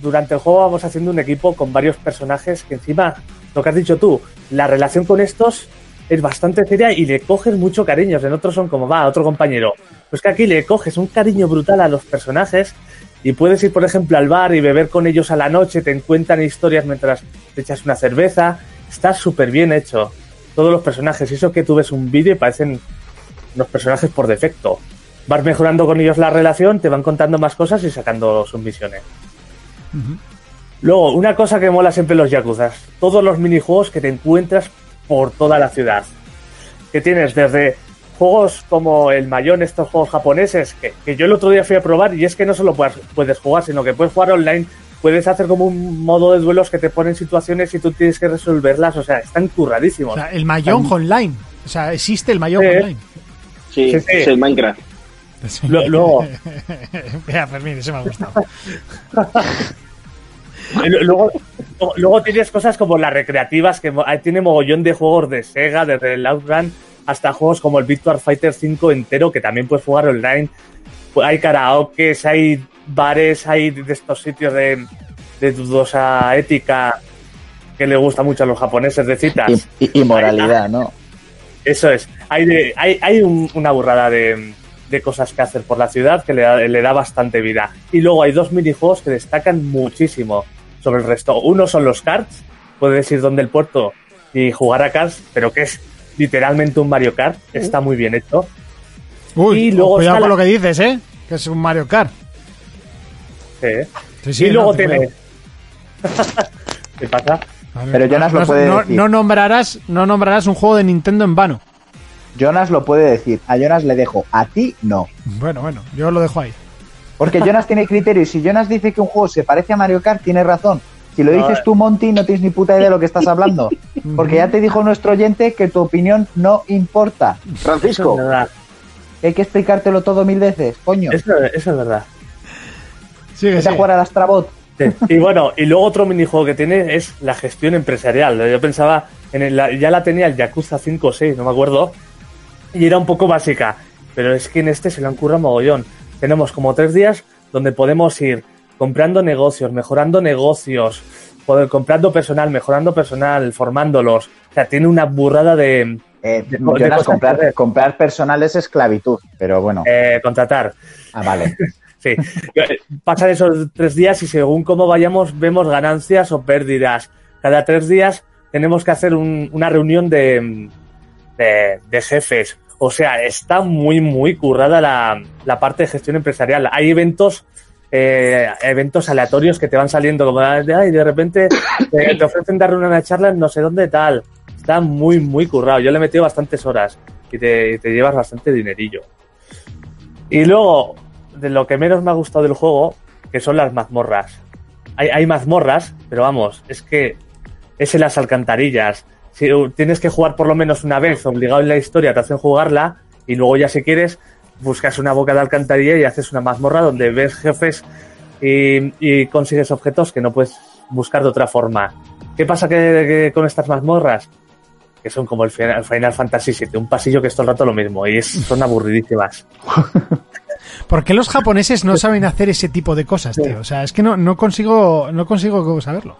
durante el juego vamos haciendo un equipo con varios personajes que encima, lo que has dicho tú, la relación con estos es bastante seria y le coges mucho cariño. En otros son como, va, otro compañero. Pues que aquí le coges un cariño brutal a los personajes y puedes ir, por ejemplo, al bar y beber con ellos a la noche, te cuentan historias mientras te echas una cerveza. Está súper bien hecho. Todos los personajes. Y eso que tú ves un vídeo y parecen los personajes por defecto. Vas mejorando con ellos la relación, te van contando más cosas y sacando sus misiones. Luego, una cosa que mola siempre en los Yakuza, todos los minijuegos que te encuentras por toda la ciudad. Que tienes desde juegos como el Mayón, estos juegos japoneses, que, que yo el otro día fui a probar y es que no solo puedes, puedes jugar, sino que puedes jugar online, puedes hacer como un modo de duelos que te ponen situaciones y tú tienes que resolverlas, o sea, están curradísimos. O sea, el Mahjong online. O sea, existe el Mahjong Sí. online. Sí, Sí, sí. es el Minecraft. Luego, Mira, Fermín, ese me ha gustado. Luego, luego- tienes cosas como las recreativas, que tiene mogollón de juegos de Sega, desde el Outrun hasta juegos como el Victor Fighter 5 entero, que también puedes jugar online. Hay karaokes, hay bares, hay de estos sitios de, de dudosa ética que le gusta mucho a los japoneses de citas. Y, y- y moralidad, ¿no? Eso es. Hay, de, hay, hay un- una burrada de, de cosas que hacer por la ciudad que le da, le da bastante vida. Y luego hay dos minijuegos que destacan muchísimo sobre el resto. Uno son los karts. Puedes ir donde el puerto y jugar a karts, pero que es literalmente un Mario Kart. Está muy bien hecho. Uy, Y luego cuidado está con la- lo que dices, ¿eh? Que es un Mario Kart. Sí. Sí, sí, y luego no, tiene... ¿Qué pasa? Pero Jonas lo puede no- decir. no nombrarás, no nombrarás un juego de Nintendo en vano. Jonas lo puede decir. A Jonas le dejo. A ti no. Bueno, bueno, yo lo dejo ahí. Porque Jonas tiene criterio y si Jonas dice que un juego se parece a Mario Kart, tiene razón. Si lo dices tú, Monty, no tienes ni puta idea de lo que estás hablando. Porque ya te dijo nuestro oyente que tu opinión no importa. Francisco, es verdad. Hay que explicártelo todo mil veces, coño. Eso, eso es verdad. Sigue, Vete a jugar al Astrabot. Sí. Y bueno, y luego otro minijuego que tiene es la gestión empresarial. Yo pensaba, en el- la- ya la tenía el Yakuza 5 o 6, no me acuerdo, y era un poco básica, pero es que en este se lo han currado mogollón. Tenemos como tres días donde podemos ir comprando negocios, mejorando negocios, poder- comprando personal, mejorando personal, formándolos. O sea, tiene una burrada de Eh, De- Jonas, comprar personal es esclavitud, pero bueno. eh, contratar. Ah, vale. Sí. Pasan esos tres días y según cómo vayamos vemos ganancias o pérdidas. Cada tres días tenemos que hacer un- una reunión de, de, de jefes. O sea, está muy, muy currada la, la parte de gestión empresarial. Hay eventos eh, eventos aleatorios que te van saliendo como de, "Ay, de repente te, te ofrecen dar una charla en no sé dónde tal. Está muy, muy currado. Yo le he metido bastantes horas y te, y te llevas bastante dinerillo. Y luego, de lo que menos me ha gustado del juego, que son las mazmorras. Hay, hay mazmorras, pero vamos, es que es en las alcantarillas. Si tienes que jugar por lo menos una vez, obligado en la historia, te hacen jugarla, y luego ya si quieres, buscas una boca de alcantarilla y haces una mazmorra donde ves jefes y, y consigues objetos que no puedes buscar de otra forma. ¿Qué pasa que, que con estas mazmorras? Que son como el Final Final Fantasy VII, un pasillo que es todo el rato lo mismo y es, son aburridísimas. ¿Por qué los japoneses no saben hacer ese tipo de cosas, tío? O sea, es que no, no consigo no consigo saberlo.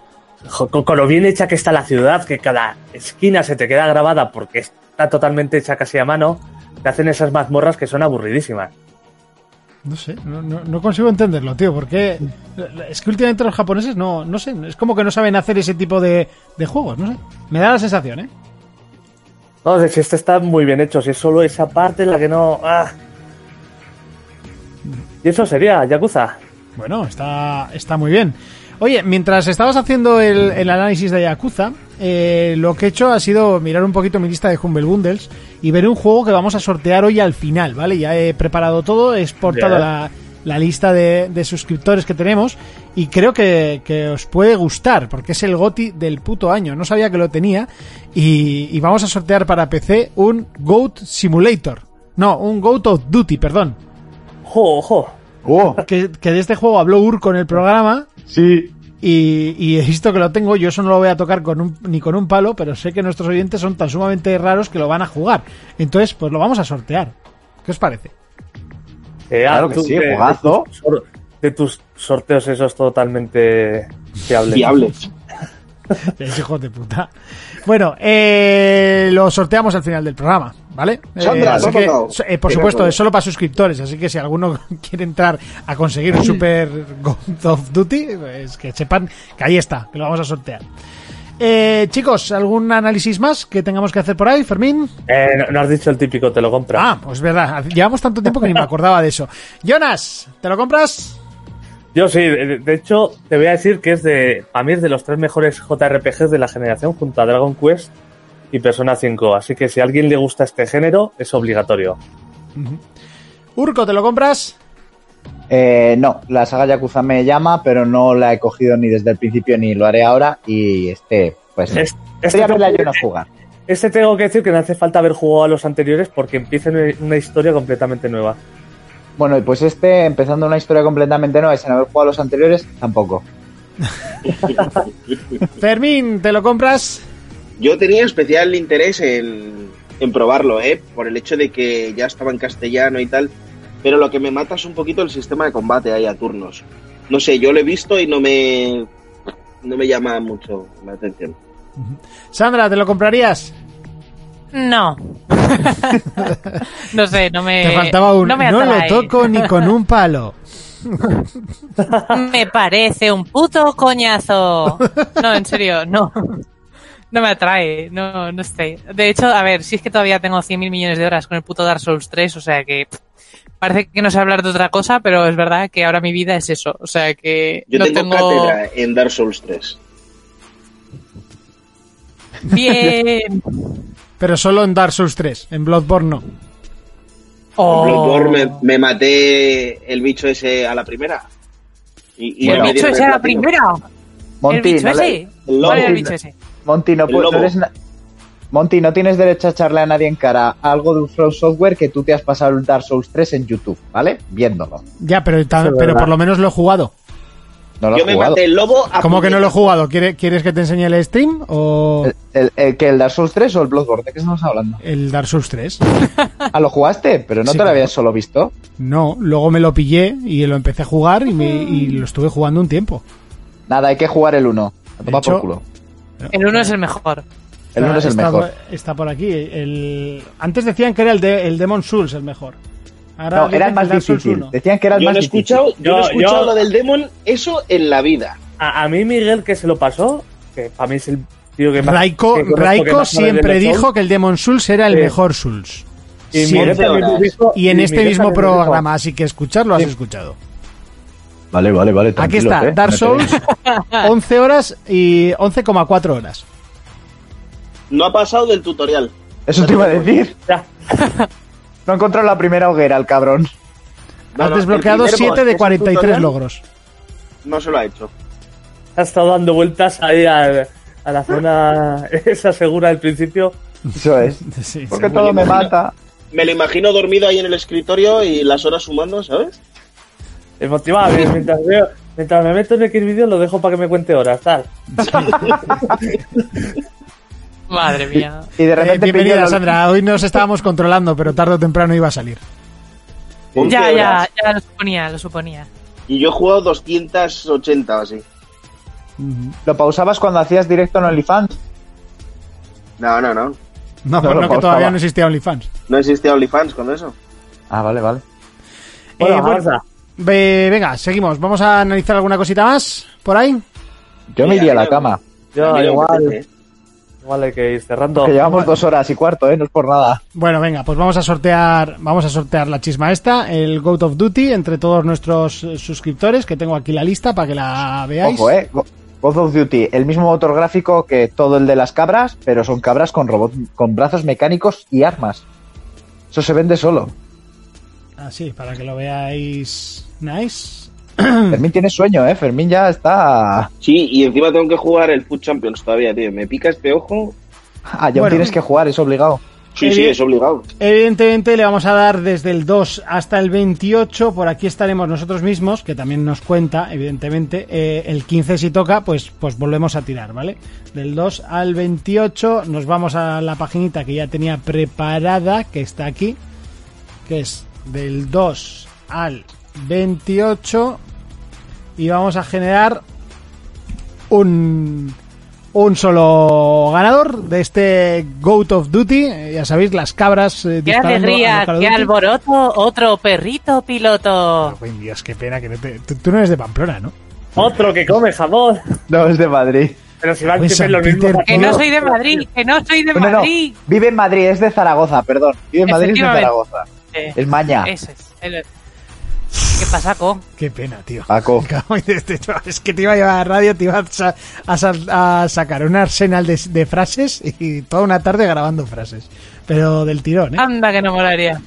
Con, con lo bien hecha que está la ciudad, que cada esquina se te queda grabada porque está totalmente hecha casi a mano, te hacen esas mazmorras que son aburridísimas. No sé, no, no, no consigo entenderlo, tío. Porque es que últimamente los japoneses no, no sé, es como que no saben hacer ese tipo de, de juegos, no sé. Me da la sensación, ¿eh? No, si este está muy bien hecho, si es solo esa parte la que no. ah. Y eso sería Yakuza. Bueno, está, está muy bien. Oye, mientras estabas haciendo el, el análisis de Yakuza, eh, lo que he hecho ha sido mirar un poquito mi lista de Humble Bundles y ver un juego que vamos a sortear hoy al final, ¿vale? Ya he preparado todo, he exportado la, la lista de, de suscriptores que tenemos y creo que, que os puede gustar porque es el GOTI del puto año. No sabía que lo tenía y, y vamos a sortear para PC un Goat Simulator. No, un Goat of Duty, perdón. ¡Jo, ojo! ¡Oh! Que, que de este juego habló Ur con el programa Sí. y, y he visto que lo tengo. Yo eso no lo voy a tocar con un- ni con un palo, pero sé que nuestros oyentes son tan sumamente raros que lo van a jugar. Entonces, pues lo vamos a sortear. ¿Qué os parece? Eh, Claro que tú, sí, de- de juegazo. tus sor- De tus sorteos esos totalmente fiables. Fiables. Es hijo de puta. Bueno, eh, lo sorteamos al final del programa, ¿vale? Eh, Sandra, así ¿lo has que, eh, por supuesto, es solo para suscriptores, así que si alguno quiere entrar a conseguir un Super God of Duty, pues que sepan que ahí está, que lo vamos a sortear. Eh, chicos, ¿algún análisis más que tengamos que hacer por ahí, Fermín? Eh, no, no has dicho el típico, te lo compra. Ah, pues verdad, llevamos tanto tiempo que ni me acordaba de eso. Jonas, ¿te lo compras? Yo sí, de, de hecho, te voy a decir que es de. A mí es de los tres mejores JRPGs de la generación junto a Dragon Quest y Persona 5. Así que si a alguien le gusta este género, es obligatorio. Urco, ¿te lo compras? Eh, no, la saga Yakuza me llama, pero no la he cogido ni desde el principio ni lo haré ahora. Y este, pues. Es- este, yo tengo, no jugar. este tengo que decir que no hace falta haber jugado a los anteriores porque empieza una- una historia completamente nueva. Bueno, y pues este, empezando una historia completamente nueva y sin haber jugado a los anteriores, tampoco. Fermín, ¿te lo compras? Yo tenía especial interés en, en probarlo, ¿eh? Por el hecho de que ya estaba en castellano y tal. Pero lo que me mata es un poquito el sistema de combate ahí a turnos. No sé, yo lo he visto y no me, no me llama mucho la atención. Sandra, ¿te lo comprarías? No. no sé, no me. Te faltaba un. No, me no lo toco ni con un palo. Me parece un puto coñazo. No, en serio, no. No me atrae, no, no sé. De hecho, a ver, si es que todavía tengo 100.000 millones de horas con el puto Dark Souls 3, o sea que pff, parece que no sé hablar de otra cosa, pero es verdad que ahora mi vida es eso. O sea que Yo no tengo, tengo... cátedra en Dark Souls 3. Bien. Pero solo en Dark Souls 3. En Bloodborne no. Oh. En Bloodborne me, me maté el bicho ese a la primera. Y, y ¿El me bicho ese a la primera? Monty, ¿El bicho no ese? ¿Cuál era el bicho ese? Monty, no, El pu- no lobo. eres na- Monty, no tienes derecho a echarle a nadie en cara algo de un From Software que tú te has pasado el Dark Souls 3 en YouTube, ¿vale? Viéndolo. Ya, pero, pero por lo menos lo he jugado. No lo Yo me jugado. maté el lobo a ¿Cómo que no lo he jugado? ¿Quiere- ¿Quieres que te enseñe el stream o El, el- el- ¿Que el Dark Souls 3 o el Bloodborne? ¿De qué estamos hablando? el Dark Souls 3? Ah, ¿lo jugaste? Pero no Sí, te lo habías solo visto. No, luego me lo pillé y lo empecé a jugar y, me- y lo estuve jugando un tiempo. Nada, hay que jugar el 1. A tomar hecho- por culo. El uno es el mejor. El 1 es el Está- mejor. Está por aquí. El... Antes decían que era el, de, el Demon Souls el mejor. Ahora No, era el más difícil. 1. Decían que era el Yo más no he difícil. escuchado, yo no he escuchado yo- lo del Demon, eso en la vida. A, a mí, Miguel, que se lo pasó, que para mí es el tío que más. Raiko, que Raiko siempre dijo que el Demon Souls era el Sí. mejor Souls. Y Miguel Y en este Miguel mismo programa, así que escucharlo has Sí. escuchado. Vale, vale, vale. Aquí está, eh. Dark Me Souls, tenéis- 11 horas y 11,4 horas. No ha pasado del tutorial. Eso te iba a decir. Ya. No he encontrado la primera hoguera, el cabrón. No, Has no, desbloqueado el primer 7 boss, de que es el 43 tutorial, logros. No se lo ha hecho. Ha estado dando vueltas ahí a, a la zona esa segura del principio. Eso es. Sí, Porque todo me mata. Me lo imagino dormido ahí en el escritorio y las horas sumando, ¿sabes? Es motivado. mientras, veo, mientras me meto en el vídeo lo dejo para que me cuente horas, tal. Madre mía. Y de Eh, repente bienvenida, Sandra. Hoy nos estábamos controlando, pero tarde o temprano iba a salir. 11 Ya, ya, ya lo suponía, lo suponía. Y yo he jugado 280 o así. ¿Lo pausabas cuando hacías directo en OnlyFans? No, no, no. No, No pues lo no, que todavía no existía OnlyFans. No existía OnlyFans con eso. Ah, vale, vale. Bueno, Eh, bueno, avanza. Ve- venga, seguimos. Vamos a analizar alguna cosita más por ahí. Yo me Mira, iría a la cama. Yo, igual, igual hay que ir cerrando. Que llevamos dos horas y cuarto, ¿eh? No es por nada. Bueno, venga, pues vamos a sortear, vamos a sortear la chisma esta, el Goat of Duty, entre todos nuestros suscriptores, que tengo aquí la lista para que la veáis. Ojo, ¿eh? Go- God of Duty, el mismo motor gráfico que todo el de las cabras, pero son cabras con robot, con brazos mecánicos y armas. Eso se vende solo. Así, para que lo veáis. Nice. Fermín tiene sueño, ¿eh? Fermín ya está... Sí, y encima tengo que jugar el Food Champions todavía, tío. Me pica este ojo. Ah, ya Bueno. tienes que jugar, es obligado. Sí, sí, es obligado. Evidentemente le vamos a dar desde el 2 hasta el 28. Por aquí estaremos nosotros mismos, que también nos cuenta, evidentemente. Eh, el 15 si toca, pues, pues volvemos a tirar, ¿vale? Del 2 al 28 nos vamos a la paginita que ya tenía preparada, que está aquí, que es del 2 al 28. Y vamos a generar un, un solo ganador de este Goat of Duty. Eh, Ya sabéis, las cabras. eh, ¡Qué alegría! ¡Qué alboroto! Otro perrito piloto. Ay, Dios, qué pena que no te... Tú, tú no eres de Pamplona, ¿no? Otro que come jamón. No, es de Madrid. Pero si van Pues mismos. Peter, Que no soy de Madrid, que no soy de No, no, Madrid. Vive en Madrid, es de Zaragoza, perdón. Vive en Madrid, es de. Zaragoza. Eh, Es maña. Ese es. el- ¿Qué pasa, Co? Qué pena, tío. Paco. Este- Es que te iba a llevar a la radio, te iba a, sa- a sa- a sacar un arsenal de, de frases y toda una tarde grabando frases. Pero del tirón, ¿eh? Anda, que no molaría.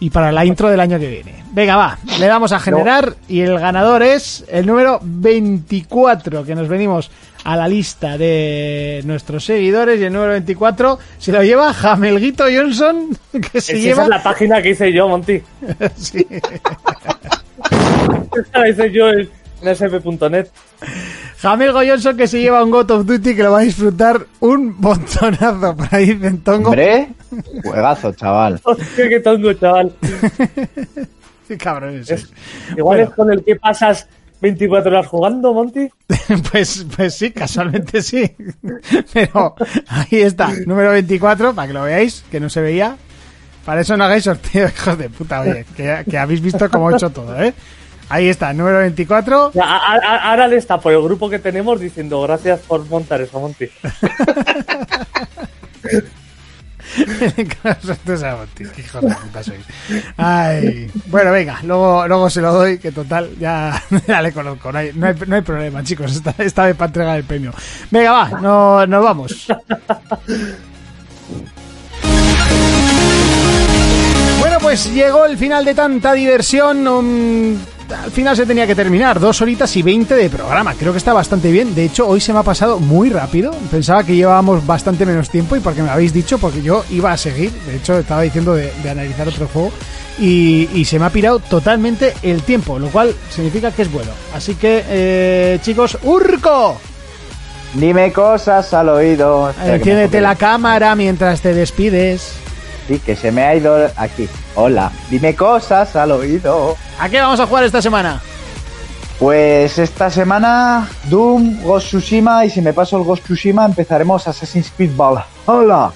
Y para la intro del año que viene. Venga, va. Le damos a generar y el ganador es el número 24, que nos venimos a la lista de nuestros seguidores. Y el número 24 se lo lleva Jamelguito Johnson, que se Esa lleva... es la página que hice yo, Monty. Sí. Esa la hice yo en, en sp.net. Jamelgo Johnson que se lleva un God of Duty que lo va a disfrutar un montonazo. Por ahí dicen Tongo. Hombre, juegazo, chaval. Hostia, qué tongo, chaval. Qué cabrón es. Es- Igual es con el que pasas 24 horas jugando, Monty. Pues, pues sí, casualmente sí. Pero ahí está, número 24, para que lo veáis, que no se veía. Para eso no hagáis sorteo, hijos de puta, oye, que, que habéis visto cómo he hecho todo, ¿eh? Ahí está, número 24. Ya, a- a- Ahora le está por el grupo que tenemos diciendo gracias por montar eso, Monty. de puta sois. Ay. Bueno, venga, luego, luego se lo doy, que total, ya, le conozco. No hay, no hay, problema, chicos, esta, vez para entregar el premio. Venga, va, no, nos vamos. Bueno, pues llegó el final de tanta diversión. un- al final se tenía que terminar. Dos horitas y 20 de programa. Creo que está bastante bien. De hecho, hoy se me ha pasado muy rápido. Pensaba que llevábamos bastante menos tiempo y porque me habéis dicho, porque yo iba a seguir. De hecho, estaba diciendo de, de analizar otro juego. Y, y se me ha pirado totalmente el tiempo, lo cual significa que es bueno. Así que, eh, chicos, ¡Urco! Dime cosas al oído. Enciéndete enfoque. la cámara mientras te despides. Sí, que se me ha ido aquí. Hola. Dime cosas al oído. ¿A qué vamos a jugar esta semana? Pues esta semana Doom, Ghost Tsushima y si me paso el Ghost Tsushima empezaremos Assassin's Creed Valhalla.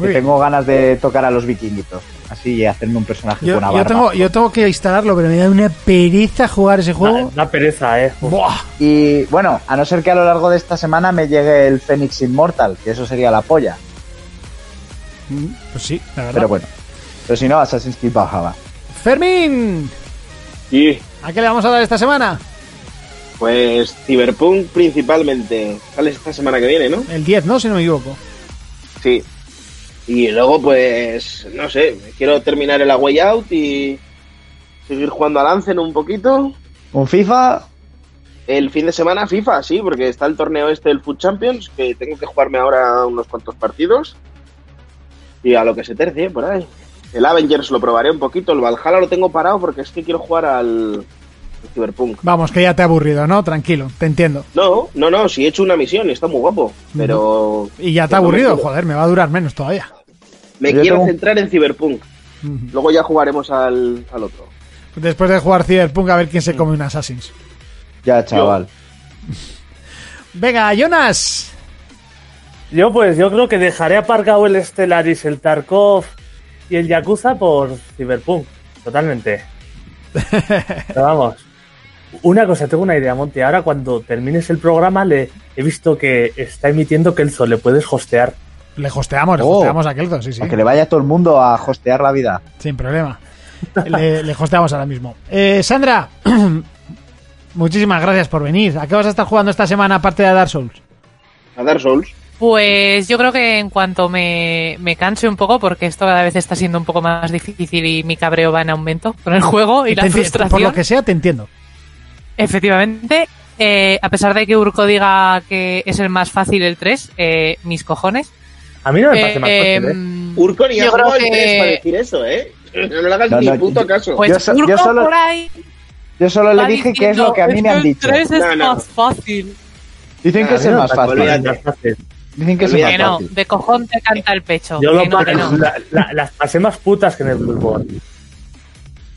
Que tengo ganas de tocar a los vikinguitos. Así y hacerme un personaje Yo, con una yo barba. tengo, yo tengo que instalarlo, pero me da una pereza jugar ese juego. da pereza, eh. Buah. Y bueno, a no ser que a lo largo de esta semana me llegue el Phoenix Immortal, que eso sería la polla. Pues sí, la verdad. Pero bueno. Pero si no, Assassin's Creed Valhalla. Fermín, Y ¿a qué le vamos a dar esta semana? pues Cyberpunk principalmente. Sale esta semana que viene, ¿no? El 10, ¿no? Si no me equivoco. Sí. Y luego, pues, no sé, quiero terminar el Away Out y seguir jugando al Lancen un poquito. Un FIFA, El fin de semana FIFA, sí, porque está el torneo este del Food Champions, que tengo que jugarme ahora unos cuantos partidos. Y a lo que se tercie, por ahí. El Avengers lo probaré un poquito, el Valhalla lo tengo parado porque es que quiero jugar al, al Cyberpunk. Vamos, que ya te ha aburrido, ¿no? Tranquilo, te entiendo. No, no, no, si he hecho una misión y está muy guapo, pero... Y ya te ha me aburrido, joder, me va a durar menos todavía. Me Yo quiero tengo- centrar en Cyberpunk. Luego ya jugaremos al, al otro. Después de jugar Cyberpunk, a ver quién se come un Assassin's. ya chaval. Venga, Jonas. Yo pues yo creo que dejaré aparcado el Stellaris, el Tarkov y el Yakuza por Cyberpunk. Totalmente. Pero vamos. Una cosa, tengo una idea, Monty. Ahora cuando termines el programa le he visto que está emitiendo Kelzo, le puedes hostear. Le hosteamos, le Oh. hosteamos a Kelzo, sí, sí. Para que le vaya todo el mundo a hostear la vida. Sin problema. le, le hosteamos ahora mismo. Eh, Sandra, muchísimas gracias por venir. ¿A qué vas a estar jugando esta semana aparte de Dark Souls? A Dark Souls. Pues yo creo que en cuanto me, me canse un poco, porque esto cada vez está siendo un poco más difícil y mi cabreo va en aumento con el juego y la frustración. Por lo que sea, te entiendo. Efectivamente, eh, a pesar de que Urco diga que es el más fácil el 3, eh, mis cojones. A mí no me parece Eh, más fácil, ¿eh? em, Urco ni ha jugado el que- 3 para decir eso, ¿eh? No le hagas No, ni no, puto yo- caso. Pues Yo so- yo Urco solo- por ahí Yo solo le dije que es lo que a mí me han el dicho. 3 es No, no. más fácil. Dicen que es el no, más fácil. Dicen que Que no, fácil. de cojón te canta el pecho. Yo lo no, no. la- la- las pasé más putas que en el Bloodborne.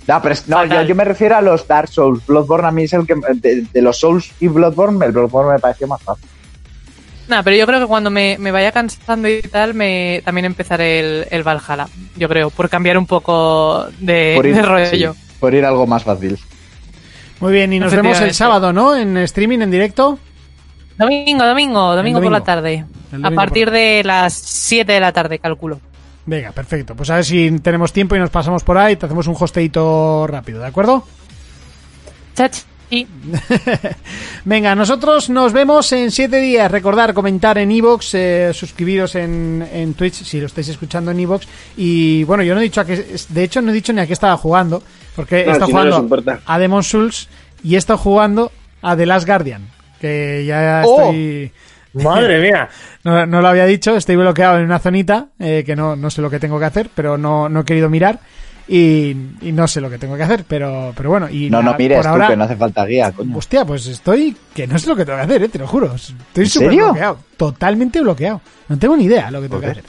No, pero es- no, yo, me refiero a los Dark Souls. Bloodborne a mí es el que. De, de los Souls y Bloodborne, el Bloodborne me pareció más fácil. Nah, pero yo creo que cuando me, me vaya cansando y tal, me también empezaré el, el Valhalla. Yo creo, por cambiar un poco de, Por ir, de rollo. sí, por ir algo más fácil. Muy bien, y nos vemos el sábado, ¿no? En streaming, en directo. Domingo, domingo, domingo, por la tarde. A partir por- de las 7 de la tarde, calculo. Venga, perfecto. Pues a ver si tenemos tiempo y nos pasamos por ahí. Te hacemos un hosteito rápido, ¿de acuerdo? Chachi. Venga, nosotros nos vemos en siete días. Recordar, comentar en Evox, eh, suscribiros en, en Twitch si lo estáis escuchando en Evox. Y bueno, yo no he dicho a qué, de hecho no he dicho ni a qué estaba jugando, porque he No, estado si no nos jugando a Demon Souls y he estado jugando a The Last Guardian, que ya ¡Oh! estoy... Madre mía. No, no lo había dicho, estoy bloqueado en una zonita, eh, que no, no sé lo que tengo que hacer, pero no, no he querido mirar. Y, y no sé lo que tengo que hacer, pero, pero bueno. Y No, la- no mires por tú, ahora, que no hace falta guía, coño. Hostia, pues estoy. Que no sé lo que tengo que hacer, eh, te lo juro. Estoy ¿En súper bloqueado. Totalmente bloqueado. No tengo ni idea lo que tengo que hacer.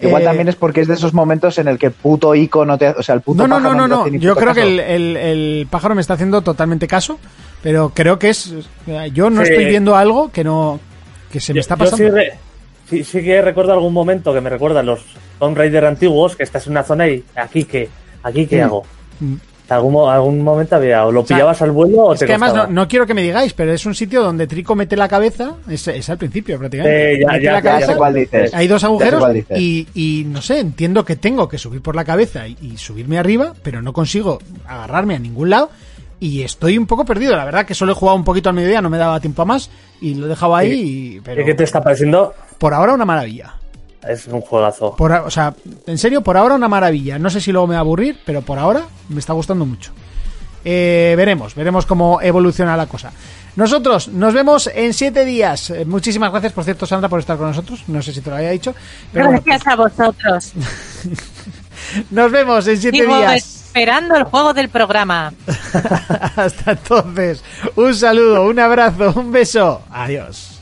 Igual Eh, también es porque es de esos momentos en el que el puto ico no te. O sea, el puto No, no, no, pájaro no, no. Yo creo que caso. el, el- el pájaro me está haciendo totalmente caso, pero creo que es. Yo no Sí. estoy viendo algo que no. que se me Yo- está yo pasando. sí, re- sí, sí que recuerdo algún momento que me recuerda a los Tomb Raider antiguos, que estás en una zona y aquí qué, aquí qué Mm. hago. Mm. Algún, algún momento había, o lo sea, pillabas al vuelo o Es te que además no, no quiero que me digáis, pero es un sitio donde Trico mete la cabeza. Es, es al principio prácticamente. Eh, ya- Mete ya- la ya Ya cabeza, sé cuál dices. Hay dos agujeros y, y no sé, entiendo que tengo que subir por la cabeza y, y subirme arriba, pero no consigo agarrarme a ningún lado y estoy un poco perdido. La verdad que solo he jugado un poquito al mediodía, no me daba tiempo a más y lo he dejado ahí, y- pero ¿Y ¿Qué te está pareciendo? por ahora una maravilla. Es un juegazo. Por, o sea, en serio, por ahora una maravilla. No sé si luego me va a aburrir, pero por ahora me está gustando mucho. eh, veremos, veremos cómo evoluciona la cosa. Nosotros nos vemos en siete días. Eh, Muchísimas gracias, por cierto, Sandra, por estar con nosotros. No sé si te lo había dicho. Pero bueno, Gracias a vosotros. nos vemos en siete Sigo días. esperando el juego del programa. Hasta entonces, un saludo, un abrazo, un beso. Adiós.